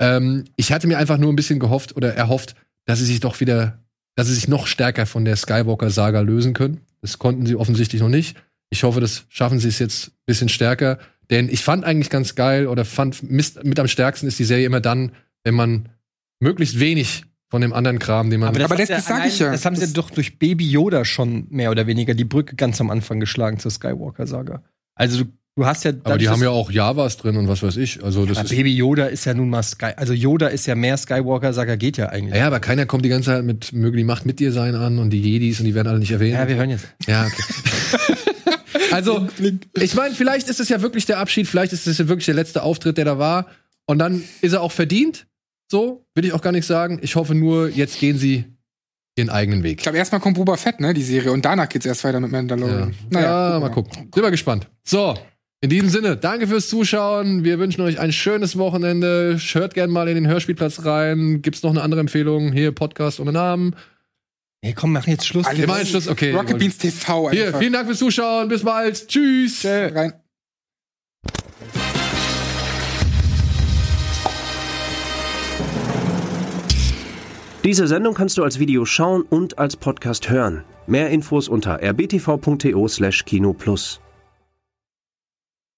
Ähm, ich hatte mir einfach nur ein bisschen gehofft oder erhofft, dass sie sich doch wieder, dass sie sich noch stärker von der Skywalker-Saga lösen können. Das konnten sie offensichtlich noch nicht. Ich hoffe, das schaffen sie es jetzt ein bisschen stärker. Denn ich fand eigentlich ganz geil oder fand mit, mit am stärksten ist die Serie immer dann, wenn man möglichst wenig von dem anderen Kram, den man. Aber das- hat das ja sag ich ja. Das haben sie Das- doch durch Baby Yoda schon mehr oder weniger die Brücke ganz am Anfang geschlagen zur Skywalker-Saga. Also du, du hast ja. aber die haben ja auch Javas drin und was weiß ich. Also das Aber ist. Baby Yoda ist ja nun mal Sky. Also Yoda ist ja mehr Skywalker-Saga, geht ja eigentlich. Ja, aber keiner kommt die ganze Zeit mit möge die Macht mit dir sein an und die Jedis und die werden alle nicht erwähnt. Ja, wir hören jetzt. Ja, okay. also, ich meine, vielleicht ist es ja wirklich der Abschied, vielleicht ist es ja wirklich der letzte Auftritt, der da war. Und dann ist er auch verdient. So, will ich auch gar nicht sagen. Ich hoffe nur, jetzt gehen sie ihren eigenen Ich Weg. glaube, erstmal kommt Boba Fett, ne, die Serie. Und danach geht's erst weiter mit Ja, Mandalorian. ja mal gucken. Sind wir gespannt. So, in diesem Sinne, danke fürs Zuschauen. Wir wünschen euch ein schönes Wochenende. Hört gerne mal in den Hörspielplatz rein. Gibt's noch eine andere Empfehlung? Hier, Podcast ohne Namen. Nee, komm, mach jetzt Schluss. Alles- Wir machen Schluss. Okay. Rocket Beans TV Hier, einfach. vielen Dank fürs Zuschauen. Bis bald. Tschüss. Rein. Diese Sendung kannst du als Video schauen und als Podcast hören. Mehr Infos unter rbtv.to/kinoplus.